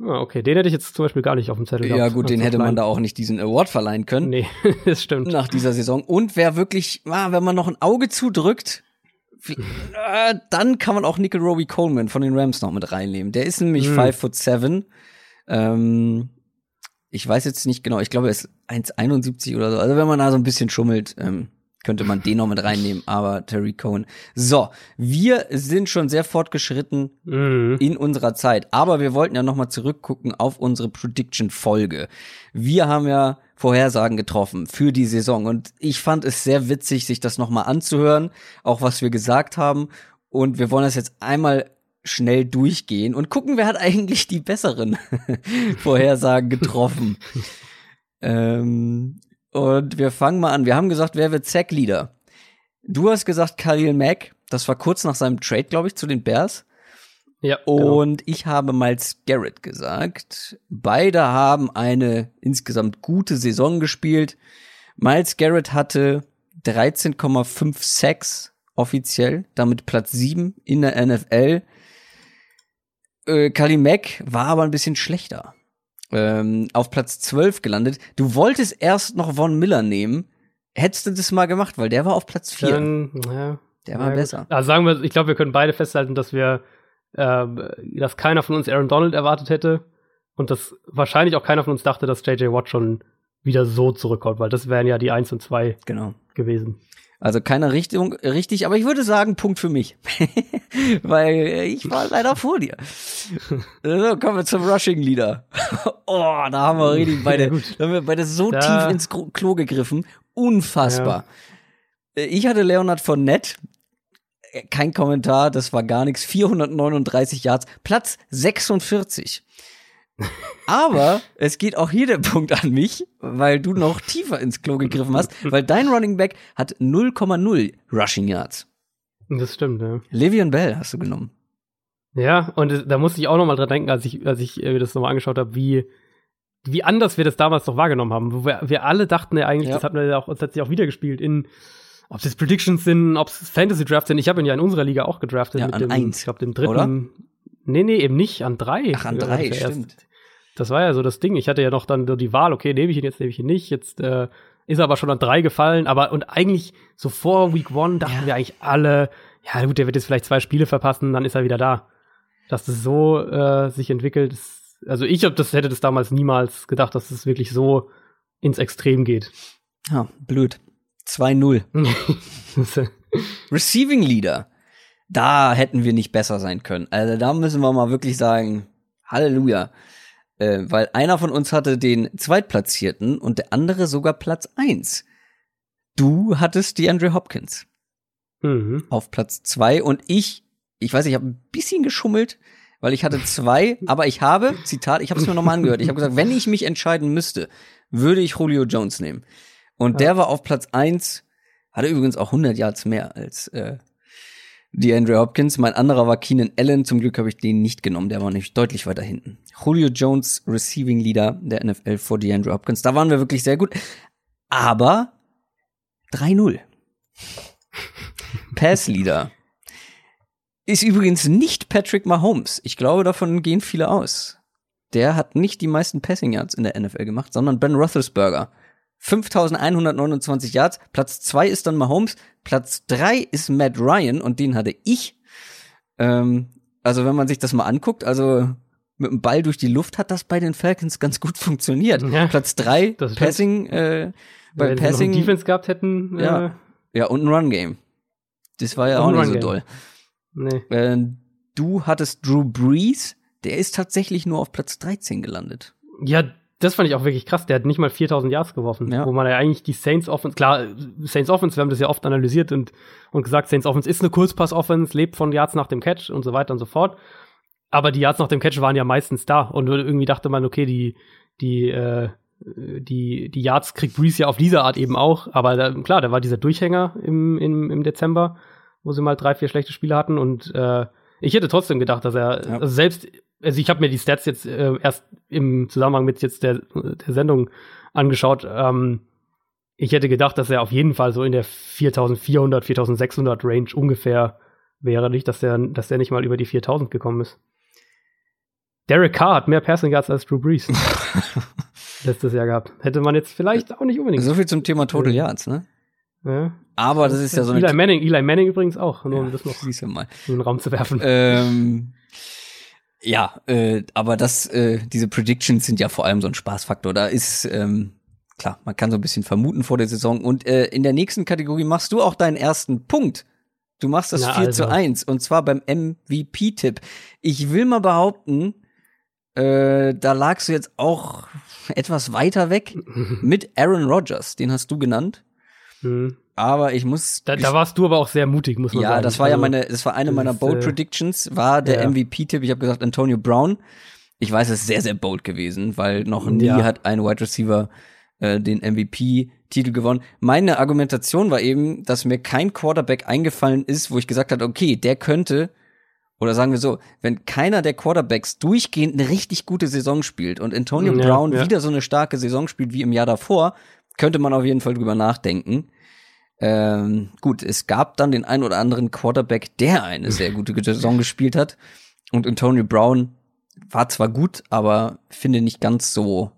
Ah, okay, den hätte ich jetzt zum Beispiel gar nicht auf dem Zettel Ja, gehabt. gut, den hätte man da auch nicht diesen Award verleihen können. Nee, das stimmt. nach dieser Saison. Und wer wirklich, ah, wenn man noch ein Auge zudrückt, äh, dann kann man auch Nickel Roby Coleman von den Rams noch mit reinnehmen. Der ist nämlich Hm. 5 foot 7. Ähm, ich weiß jetzt nicht genau, ich glaube, er ist 1,71 oder so. Also wenn man da so ein bisschen schummelt, ähm, könnte man den noch mit reinnehmen, aber Terry Cohen. So, wir sind schon sehr fortgeschritten Mhm. in unserer Zeit. Aber wir wollten ja nochmal zurückgucken auf unsere Prediction-Folge. Wir haben ja Vorhersagen getroffen für die Saison und ich fand es sehr witzig, sich das nochmal anzuhören, auch was wir gesagt haben. Und wir wollen das jetzt einmal schnell durchgehen und gucken, wer hat eigentlich die besseren Vorhersagen getroffen. ähm, und wir fangen mal an. Wir haben gesagt, wer wird Sack-Leader? Du hast gesagt Khalil Mack. Das war kurz nach seinem Trade, glaube ich, zu den Bears. Ja, genau. Und ich habe Miles Garrett gesagt. Beide haben eine insgesamt gute Saison gespielt. Miles Garrett hatte 13,5 Sacks offiziell, damit Platz 7 in der NFL. Äh, Mack war aber ein bisschen schlechter. Ähm, auf Platz 12 gelandet. Du wolltest erst noch Von Miller nehmen. Hättest du das mal gemacht, weil der war auf Platz 4. Dann, ja, Der war Ja, besser. Also sagen wir, ich glaube, wir können beide festhalten, dass wir, dass keiner von uns Aaron Donald erwartet hätte und dass wahrscheinlich auch keiner von uns dachte, dass JJ Watt schon wieder so zurückkommt, weil das wären ja die 1 und 2 Genau. gewesen. Also keiner Richtung, richtig, aber ich würde sagen, Punkt für mich. Weil ich war leider vor dir. So, kommen wir zum Rushing Leader. oh, da haben wir richtig beide, Ja, da haben wir beide so Da- tief ins Klo gegriffen. Unfassbar. Äh, Ich hatte Leonard Fournette. Kein Kommentar, das war gar nichts. 439 Yards, Platz 46. Aber es geht auch hier der Punkt an mich, weil du noch tiefer ins Klo gegriffen hast, weil dein Running Back hat 0,0 Rushing Yards. Das stimmt, ja. Le'Veon Bell hast du genommen. Ja, und da musste ich auch noch mal dran denken, als ich, als ich äh, das nochmal angeschaut habe, wie, wie anders wir das damals noch wahrgenommen haben. Wo wir, wir alle dachten ja eigentlich, Ja. das hatten wir ja auch, uns letztlich auch wieder gespielt in, ob es Predictions sind, ob es Fantasy Drafts sind. Ich habe ihn ja in unserer Liga auch gedraftet Ja, mit an dem, eins, ich glaube, dem dritten. oder? Nee, nee, eben nicht, an drei. Ach, an drei, das ja erst- stimmt. Das war ja so das Ding. Ich hatte ja noch dann so die Wahl, okay, nehme ich ihn jetzt, nehme ich ihn nicht. Jetzt äh, ist er aber schon an drei gefallen. Aber und eigentlich so vor Week One dachten Ja. wir eigentlich alle, ja gut, der wird jetzt vielleicht zwei Spiele verpassen, dann ist er wieder da. Dass das so äh, sich entwickelt, ist, also ich hab das hätte das damals niemals gedacht, dass es wirklich so ins Extrem geht. Ja, blöd. 2-0. Receiving Leader. Da hätten wir nicht besser sein können. Also da müssen wir mal wirklich sagen, Halleluja. Äh, weil einer von uns hatte den Zweitplatzierten und der andere sogar Platz 1. Du hattest die Andre Hopkins mhm. auf Platz 2 und ich, ich weiß, ich habe ein bisschen geschummelt, weil ich hatte zwei, aber ich habe, Zitat, ich habe es mir nochmal angehört, ich habe gesagt, wenn ich mich entscheiden müsste, würde ich Julio Jones nehmen. Und der war auf Platz 1, hatte übrigens auch 100 Yards mehr als äh, die Andre Hopkins. Mein anderer war Keenan Allen. Zum Glück habe ich den nicht genommen. Der war nämlich deutlich weiter hinten. Julio Jones, Receiving Leader der NFL vor DeAndre Hopkins. Da waren wir wirklich sehr gut. Aber 3-0. Pass Leader ist übrigens nicht Patrick Mahomes. Ich glaube, davon gehen viele aus. Der hat nicht die meisten Passing Yards in der NFL gemacht, sondern Ben Roethlisberger. 5129 Yards. Platz zwei ist dann Mahomes. Platz drei ist Matt Ryan und den hatte ich. Ähm, also wenn man sich das mal anguckt, also mit dem Ball durch die Luft hat das bei den Falcons ganz gut funktioniert. Ja, Platz drei. Passing, äh, bei Wenn Passing, einen Defense gehabt hätten, Ja. äh, ja und ein Run Game. Das war ja auch nicht so doll. nee. Äh, du hattest Drew Brees, der ist tatsächlich nur auf Platz 13 gelandet. Ja, das fand ich auch wirklich krass. Der hat nicht mal 4000 Yards geworfen, Ja. wo man ja eigentlich die Saints Offense, klar, Saints Offense, wir haben das ja oft analysiert und, und gesagt, Saints Offense ist eine Kurzpass-Offense, lebt von Yards nach dem Catch und so weiter und so fort. Aber die Yards nach dem Catch waren ja meistens da und irgendwie dachte man, okay, die, die, äh, die, die Yards kriegt Breeze ja auf diese Art eben auch. Aber da, klar, da war dieser Durchhänger im, im, im Dezember, wo sie mal drei, vier schlechte Spiele hatten und äh, ich hätte trotzdem gedacht, dass er, Ja. also selbst, also ich habe mir die Stats jetzt äh, erst im Zusammenhang mit jetzt der, der Sendung angeschaut. Ähm, ich hätte gedacht, dass er auf jeden Fall so in der 4400, 4600 Range ungefähr wäre. Nicht, dass der, dass der nicht mal über die 4000 gekommen ist. Derek Carr hat mehr Passing Yards als Drew Brees letztes Jahr gehabt. Hätte man jetzt vielleicht auch nicht unbedingt. So viel zum Thema Total Ja. Yards, ne? ja. Aber das ist ja so. Eli Manning, Eli Manning übrigens auch, nur um das noch in den Raum zu werfen. Ähm, ja, äh, aber das, äh, diese Predictions sind ja vor allem so ein Spaßfaktor. Da ist, ähm, klar, man kann so ein bisschen vermuten vor der Saison. Und äh, in der nächsten Kategorie machst du auch deinen ersten Punkt. Du machst das Na 4 zu also. 1 und zwar beim MVP-Tipp. Ich will mal behaupten, äh, da lagst du jetzt auch etwas weiter weg mit Aaron Rodgers. Den hast du genannt. Hm. Aber ich muss Da, da warst du aber auch sehr mutig, muss man ja, sagen. das war ja Also, meine, das war eine meiner Bold äh, Predictions, war der ja. MVP-Tipp. Ich habe gesagt Antonio Brown. Ich weiß, es ist sehr, sehr bold gewesen, weil noch nie Ja. hat ein Wide Receiver äh, den MVP-Titel gewonnen. Meine Argumentation war eben, dass mir kein Quarterback eingefallen ist, wo ich gesagt habe, okay, der könnte, oder sagen wir so, wenn keiner der Quarterbacks durchgehend eine richtig gute Saison spielt und Antonio Ja, Brown ja. wieder so eine starke Saison spielt wie im Jahr davor, könnte man auf jeden Fall drüber nachdenken. Ähm, gut, es gab dann den ein oder anderen Quarterback, der eine sehr gute Saison gespielt hat. Und Antonio Brown war zwar gut, aber finde nicht ganz so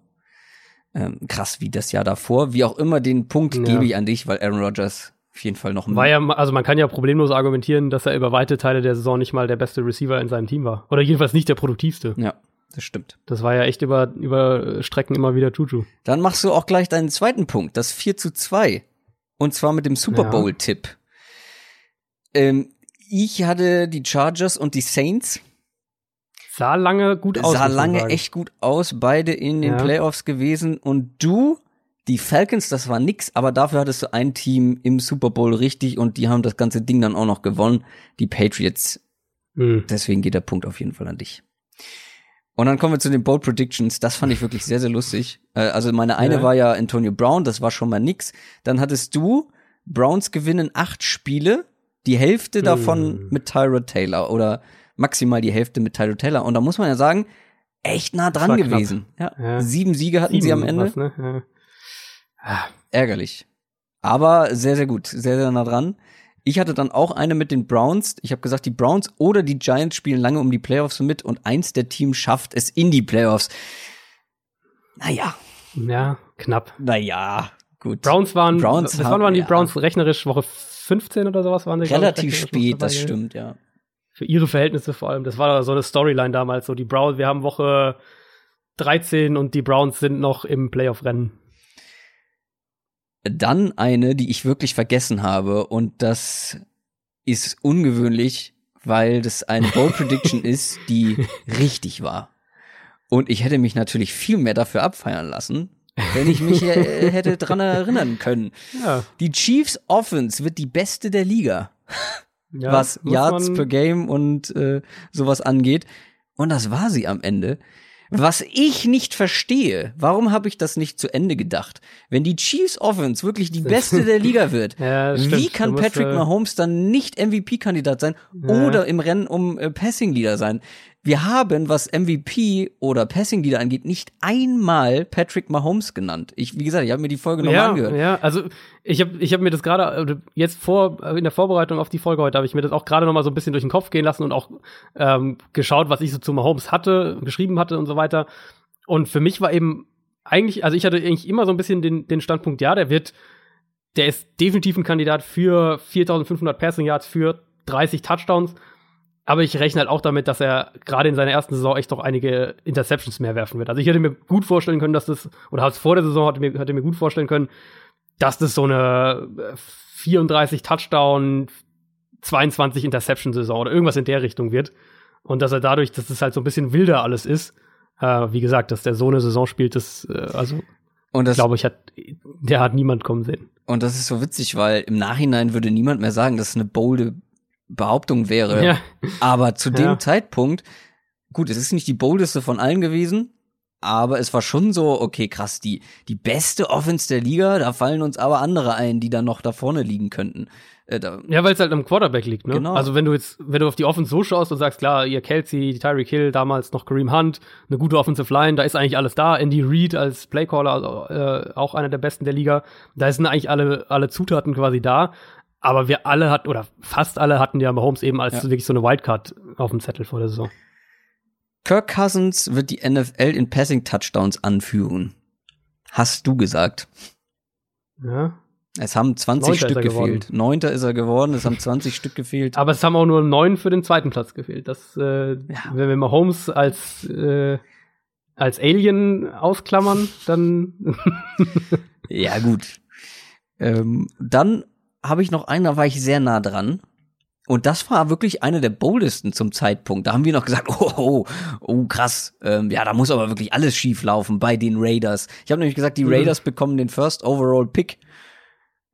ähm, krass wie das Jahr davor. Wie auch immer, den Punkt Ja. gebe ich an dich, weil Aaron Rodgers auf jeden Fall noch War ja, also man kann ja problemlos argumentieren, dass er über weite Teile der Saison nicht mal der beste Receiver in seinem Team war. Oder jedenfalls nicht der produktivste. Ja, das stimmt. Das war ja echt über, über Strecken immer wieder Juju. Dann machst du auch gleich deinen zweiten Punkt, das 4 zu 2. Und zwar mit dem Super Ja. Bowl-Tipp. Ähm, ich hatte die Chargers und die Saints. Sah lange gut aus. sah lange echt gut aus, beide in den Ja. Playoffs gewesen. Und du, die Falcons, das war nix, aber dafür hattest du ein Team im Super Bowl richtig und die haben das ganze Ding dann auch noch gewonnen. Die Patriots. Hm. Deswegen geht der Punkt auf jeden Fall an dich. Und dann kommen wir zu den Bold Predictions. Das fand ich wirklich sehr, sehr lustig. Äh, Also meine eine Ja. war ja Antonio Brown, das war schon mal nix. Dann hattest du, Browns gewinnen acht Spiele, die Hälfte davon Hm. mit Tyrod Taylor oder maximal die Hälfte mit Tyrod Taylor. Und da muss man ja sagen, echt nah dran gewesen. Ja. Ja. Sieben Siege hatten sie am Sieben Ende. was, ne? ja. Ärgerlich. Aber sehr, sehr gut. Sehr, sehr nah dran. Ich hatte dann auch eine mit den Browns. Ich habe gesagt, die Browns oder die Giants spielen lange um die Playoffs mit und eins der Teams schafft es in die Playoffs. Naja, ja, knapp. naja, gut. Browns waren, Browns haben- waren die ja. Browns rechnerisch? Woche 15 oder sowas waren ich, Relativ spät, das stimmt, ja. Für ihre Verhältnisse vor allem. Das war so eine Storyline damals. So die Browns, wir haben Woche 13 und die Browns sind noch im Playoff-Rennen. Dann eine, die ich wirklich vergessen habe und das ist ungewöhnlich, weil das eine Bold Prediction ist, die richtig war. Und ich hätte mich natürlich viel mehr dafür abfeiern lassen, wenn ich mich äh, hätte dran erinnern können. Ja, Die Chiefs Offense wird die beste der Liga, ja was Yards per Game und äh, sowas angeht. Und das war sie am Ende. Was ich nicht verstehe, warum habe ich das nicht zu Ende gedacht? Wenn die Chiefs Offense wirklich die beste der Liga wird, Ja, wie kann Patrick Mahomes dann nicht MVP-Kandidat sein Ja. oder im Rennen um äh, Passing-Leader sein? Wir haben, was MVP oder Passing-Leader angeht, nicht einmal Patrick Mahomes genannt. Ich, wie gesagt, ich habe mir die Folge nochmal ja, angehört. Ja, also ich habe ich hab mir das gerade äh, jetzt vor äh, in der Vorbereitung auf die Folge heute habe ich mir das auch gerade noch mal so ein bisschen durch den Kopf gehen lassen und auch ähm, geschaut, was ich so zu Mahomes hatte, geschrieben hatte und so weiter. Und für mich war eben eigentlich, also ich hatte eigentlich immer so ein bisschen den, den Standpunkt, ja, der wird, der ist definitiv ein Kandidat für 4500 Passing Yards, für 30 Touchdowns. Aber ich rechne halt auch damit, dass er gerade in seiner ersten Saison echt doch einige Interceptions mehr werfen wird. Also ich hätte mir gut vorstellen können, dass das, oder hab's vor der Saison hatte mir, hatte mir gut vorstellen können, dass das so eine äh, 34 Touchdown, 22 Interception Saison oder irgendwas in der Richtung wird. Und dass er dadurch, dass es halt so ein bisschen wilder alles ist, äh, wie gesagt, dass der so eine Saison spielt, das, äh, also, Und das, glaube ich, hat, der hat niemand kommen sehen. und das ist so witzig, weil im Nachhinein würde niemand mehr sagen, dass es eine bolde Behauptung wäre. Ja. Aber zu dem Ja. Zeitpunkt, gut, es ist nicht die boldeste von allen gewesen, aber es war schon so, okay, krass, die, die beste Offense der Liga, da fallen uns aber andere ein, die dann noch da vorne liegen könnten. Äh, Ja, weil es halt am Quarterback liegt, ne? Genau. Also wenn du jetzt, wenn du auf die Offense so schaust und sagst, klar, ihr Kelsey, Tyreek Hill, damals noch Kareem Hunt, eine gute Offensive Line, da ist eigentlich alles da. Andy Reid als Playcaller, also, äh, auch einer der besten der Liga. Da sind eigentlich alle, alle Zutaten quasi da. Aber wir alle hatten, oder fast alle hatten ja Mahomes eben als Ja. wirklich so eine Wildcard auf dem Zettel vor der Saison. Kirk Cousins wird die NFL in Passing Touchdowns anführen. Hast du gesagt. Ja. Es haben 20 Neunter Stück geworden. gefehlt. Neunter ist er geworden, es haben 20 Stück gefehlt. Aber es haben auch nur neun für den zweiten Platz gefehlt. Das, äh, wenn wir Mahomes als, äh, als Alien ausklammern, dann Ja, gut. Ähm, dann habe ich noch einen, da war ich sehr nah dran. Und das war wirklich eine der boldesten zum Zeitpunkt. Da haben wir noch gesagt, oh, oh, oh krass, ähm, ja, da muss aber wirklich alles schief laufen bei den Raiders. Ich habe nämlich gesagt, die Mhm. Raiders bekommen den First Overall Pick.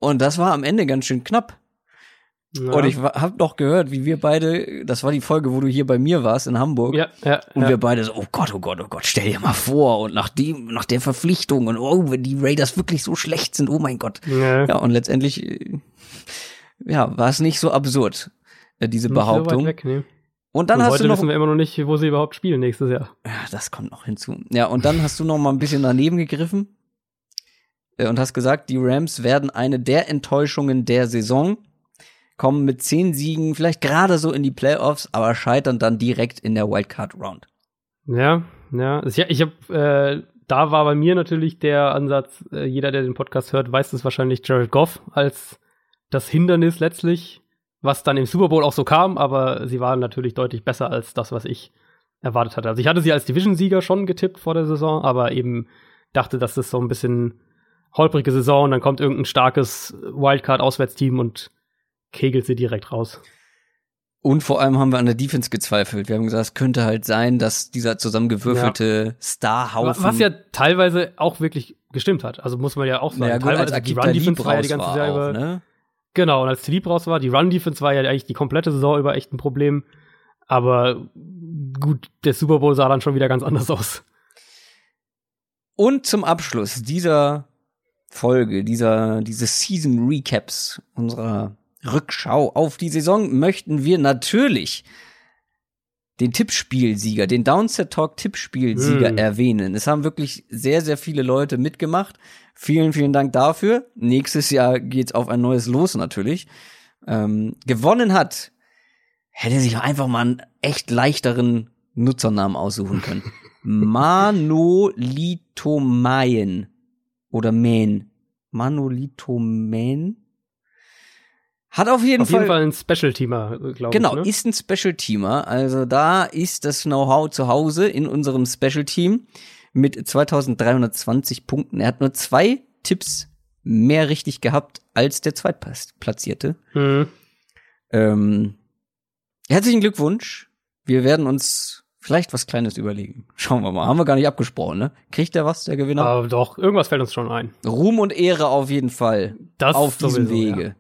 Und das war am Ende ganz schön knapp. Ja. Und ich habe noch gehört, wie wir beide, das war die Folge, wo du hier bei mir warst in Hamburg. ja, ja, Und ja. wir beide so, oh Gott, oh Gott, oh Gott, stell dir mal vor. Und nach dem, nach der Verpflichtung und oh, wenn die Raiders wirklich so schlecht sind, oh mein Gott. ja. Ja, und letztendlich, äh, ja, war es nicht so absurd, äh, diese Nicht so Behauptung. weg, nee. Und dann Und hast heute du noch, wissen wir immer noch nicht, wo sie überhaupt spielen nächstes Jahr. ja, das kommt noch hinzu. Ja, und dann hast du noch mal ein bisschen daneben gegriffen äh, und hast gesagt, die Rams werden eine der Enttäuschungen der Saison, kommen mit zehn Siegen, vielleicht gerade so in die Playoffs, aber scheitern dann direkt in der Wildcard Round. Ja, ja. Also Ich, ich habe, äh, da war bei mir natürlich der Ansatz, äh, jeder, der den Podcast hört, weiß das wahrscheinlich Jared Goff als das Hindernis letztlich, was dann im Super Bowl auch so kam, aber sie waren natürlich deutlich besser als das, was ich erwartet hatte. Also ich hatte sie als Division-Sieger schon getippt vor der Saison, aber eben dachte, dass das so ein bisschen holprige Saison und dann kommt irgendein starkes Wildcard-Auswärtsteam und kegelt sie direkt raus. Und vor allem haben wir an der Defense gezweifelt. Wir haben gesagt, es könnte halt sein, dass dieser zusammengewürfelte Starhaufen. Was ja teilweise auch wirklich gestimmt hat. Also muss man ja auch sagen. naja, gut, teilweise die Akib Talib Run-Defense war ja die ganze Zeit auch, über. ne? Genau, und als Talib raus war, die Run-Defense war ja eigentlich die komplette Saison über echt ein Problem. Aber gut, der Super Bowl sah dann schon wieder ganz anders aus. Und zum Abschluss dieser Folge, dieser, dieses Season Recaps unserer Rückschau auf die Saison möchten wir natürlich den Tippspielsieger, den Downset Talk Tippspielsieger Hm. erwähnen. Es haben wirklich sehr, sehr viele Leute mitgemacht. Vielen, vielen Dank dafür. Nächstes Jahr geht's auf ein neues Los natürlich. Ähm, gewonnen hat, hätte sich einfach mal einen echt leichteren Nutzernamen aussuchen können. Manolitomayen oder Man. Manolitoman? Hat auf jeden Auf Fall jeden Fall ein Special-Teamer, glaube Genau, ich. Ne? ist ein Special Teamer. Also da ist das Know-how zu Hause in unserem Special Team mit 2320 Punkten. Er hat nur zwei Tipps mehr richtig gehabt als der Zweitplatzierte. Mhm. Ähm, herzlichen Glückwunsch. Wir werden uns vielleicht was Kleines überlegen. Schauen wir mal. Haben wir gar nicht abgesprochen, ne? Kriegt er was, der Gewinner? Aber doch, irgendwas fällt uns schon ein. Ruhm und Ehre auf jeden Fall Das auf diesem sowieso, Wege.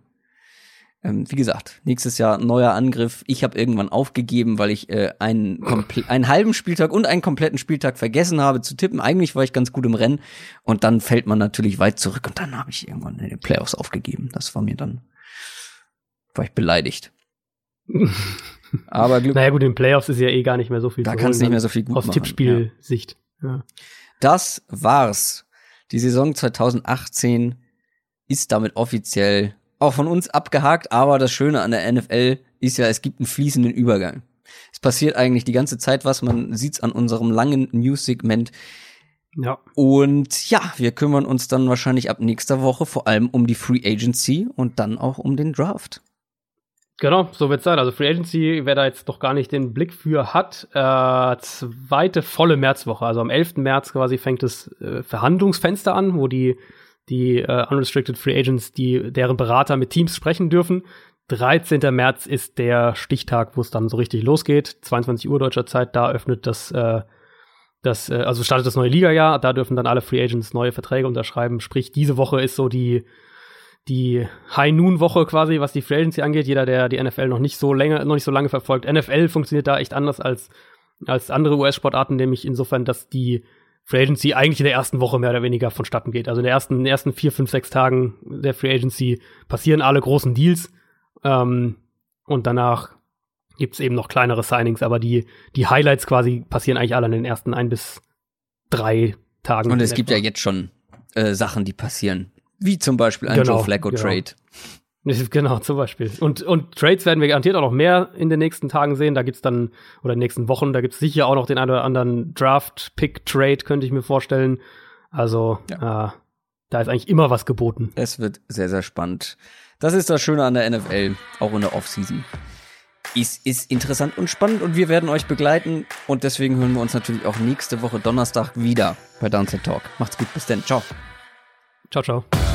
Ähm, wie gesagt, nächstes Jahr neuer Angriff. Ich habe irgendwann aufgegeben, weil ich äh, einen, einen halben Spieltag und einen kompletten Spieltag vergessen habe zu tippen. Eigentlich war ich ganz gut im Rennen und dann fällt man natürlich weit zurück und dann habe ich irgendwann in den Playoffs aufgegeben. Das war mir dann, war ich beleidigt. Aber Glück, Naja, gut, in den Playoffs ist ja eh gar nicht mehr so viel da kannst du nicht mehr so viel gut Aus machen. Ja. Tippspielsicht. Ja. Das war's. Die Saison 2018 ist damit offiziell auch von uns abgehakt, aber das Schöne an der NFL ist ja, es gibt einen fließenden Übergang. Es passiert eigentlich die ganze Zeit was, man sieht's an unserem langen News-Segment. ja. Und ja, wir kümmern uns dann wahrscheinlich ab nächster Woche vor allem um die Free Agency und dann auch um den Draft. Genau, so wird's sein. Also Free Agency, wer da jetzt noch gar nicht den Blick für hat, äh, zweite volle Märzwoche. Also am 11. März quasi fängt das äh, Verhandlungsfenster an, wo die, die äh, Unrestricted Free Agents, die deren Berater mit Teams sprechen dürfen. 13. März ist der Stichtag, wo es dann so richtig losgeht. 22 Uhr deutscher Zeit, da öffnet das, äh, das äh, also startet das neue Liga-Jahr. Da dürfen dann alle Free Agents neue Verträge unterschreiben. Sprich, diese Woche ist so die, die High-Noon-Woche quasi, was die Free Agency angeht. Jeder, der die NFL noch nicht so länger, noch nicht so lange verfolgt. NFL funktioniert da echt anders als, als andere US-Sportarten, nämlich insofern, dass die Free Agency eigentlich in der ersten Woche mehr oder weniger vonstatten geht. Also in, der ersten, in den ersten vier, fünf, sechs Tagen der Free Agency passieren alle großen Deals. Ähm, und danach gibt es eben noch kleinere Signings, aber die, die Highlights quasi passieren eigentlich alle in den ersten ein bis drei Tagen. Und es gibt ja jetzt schon äh, Sachen, die passieren. Wie zum Beispiel ein Genau, Joe Flacco genau. Genau, zum Beispiel. Und, und Trades werden wir garantiert auch noch mehr in den nächsten Tagen sehen. Da gibt's dann, oder in den nächsten Wochen, da gibt's sicher auch noch den einen oder anderen Draft-Pick-Trade, könnte ich mir vorstellen. Also, äh, da ist eigentlich immer was geboten. Es wird sehr, sehr spannend. Das ist das Schöne an der NFL, auch in der Offseason. Es ist interessant und spannend und wir werden euch begleiten und deswegen hören wir uns natürlich auch nächste Woche Donnerstag wieder bei Downset Talk. Macht's gut, bis dann, ciao. Ciao, ciao.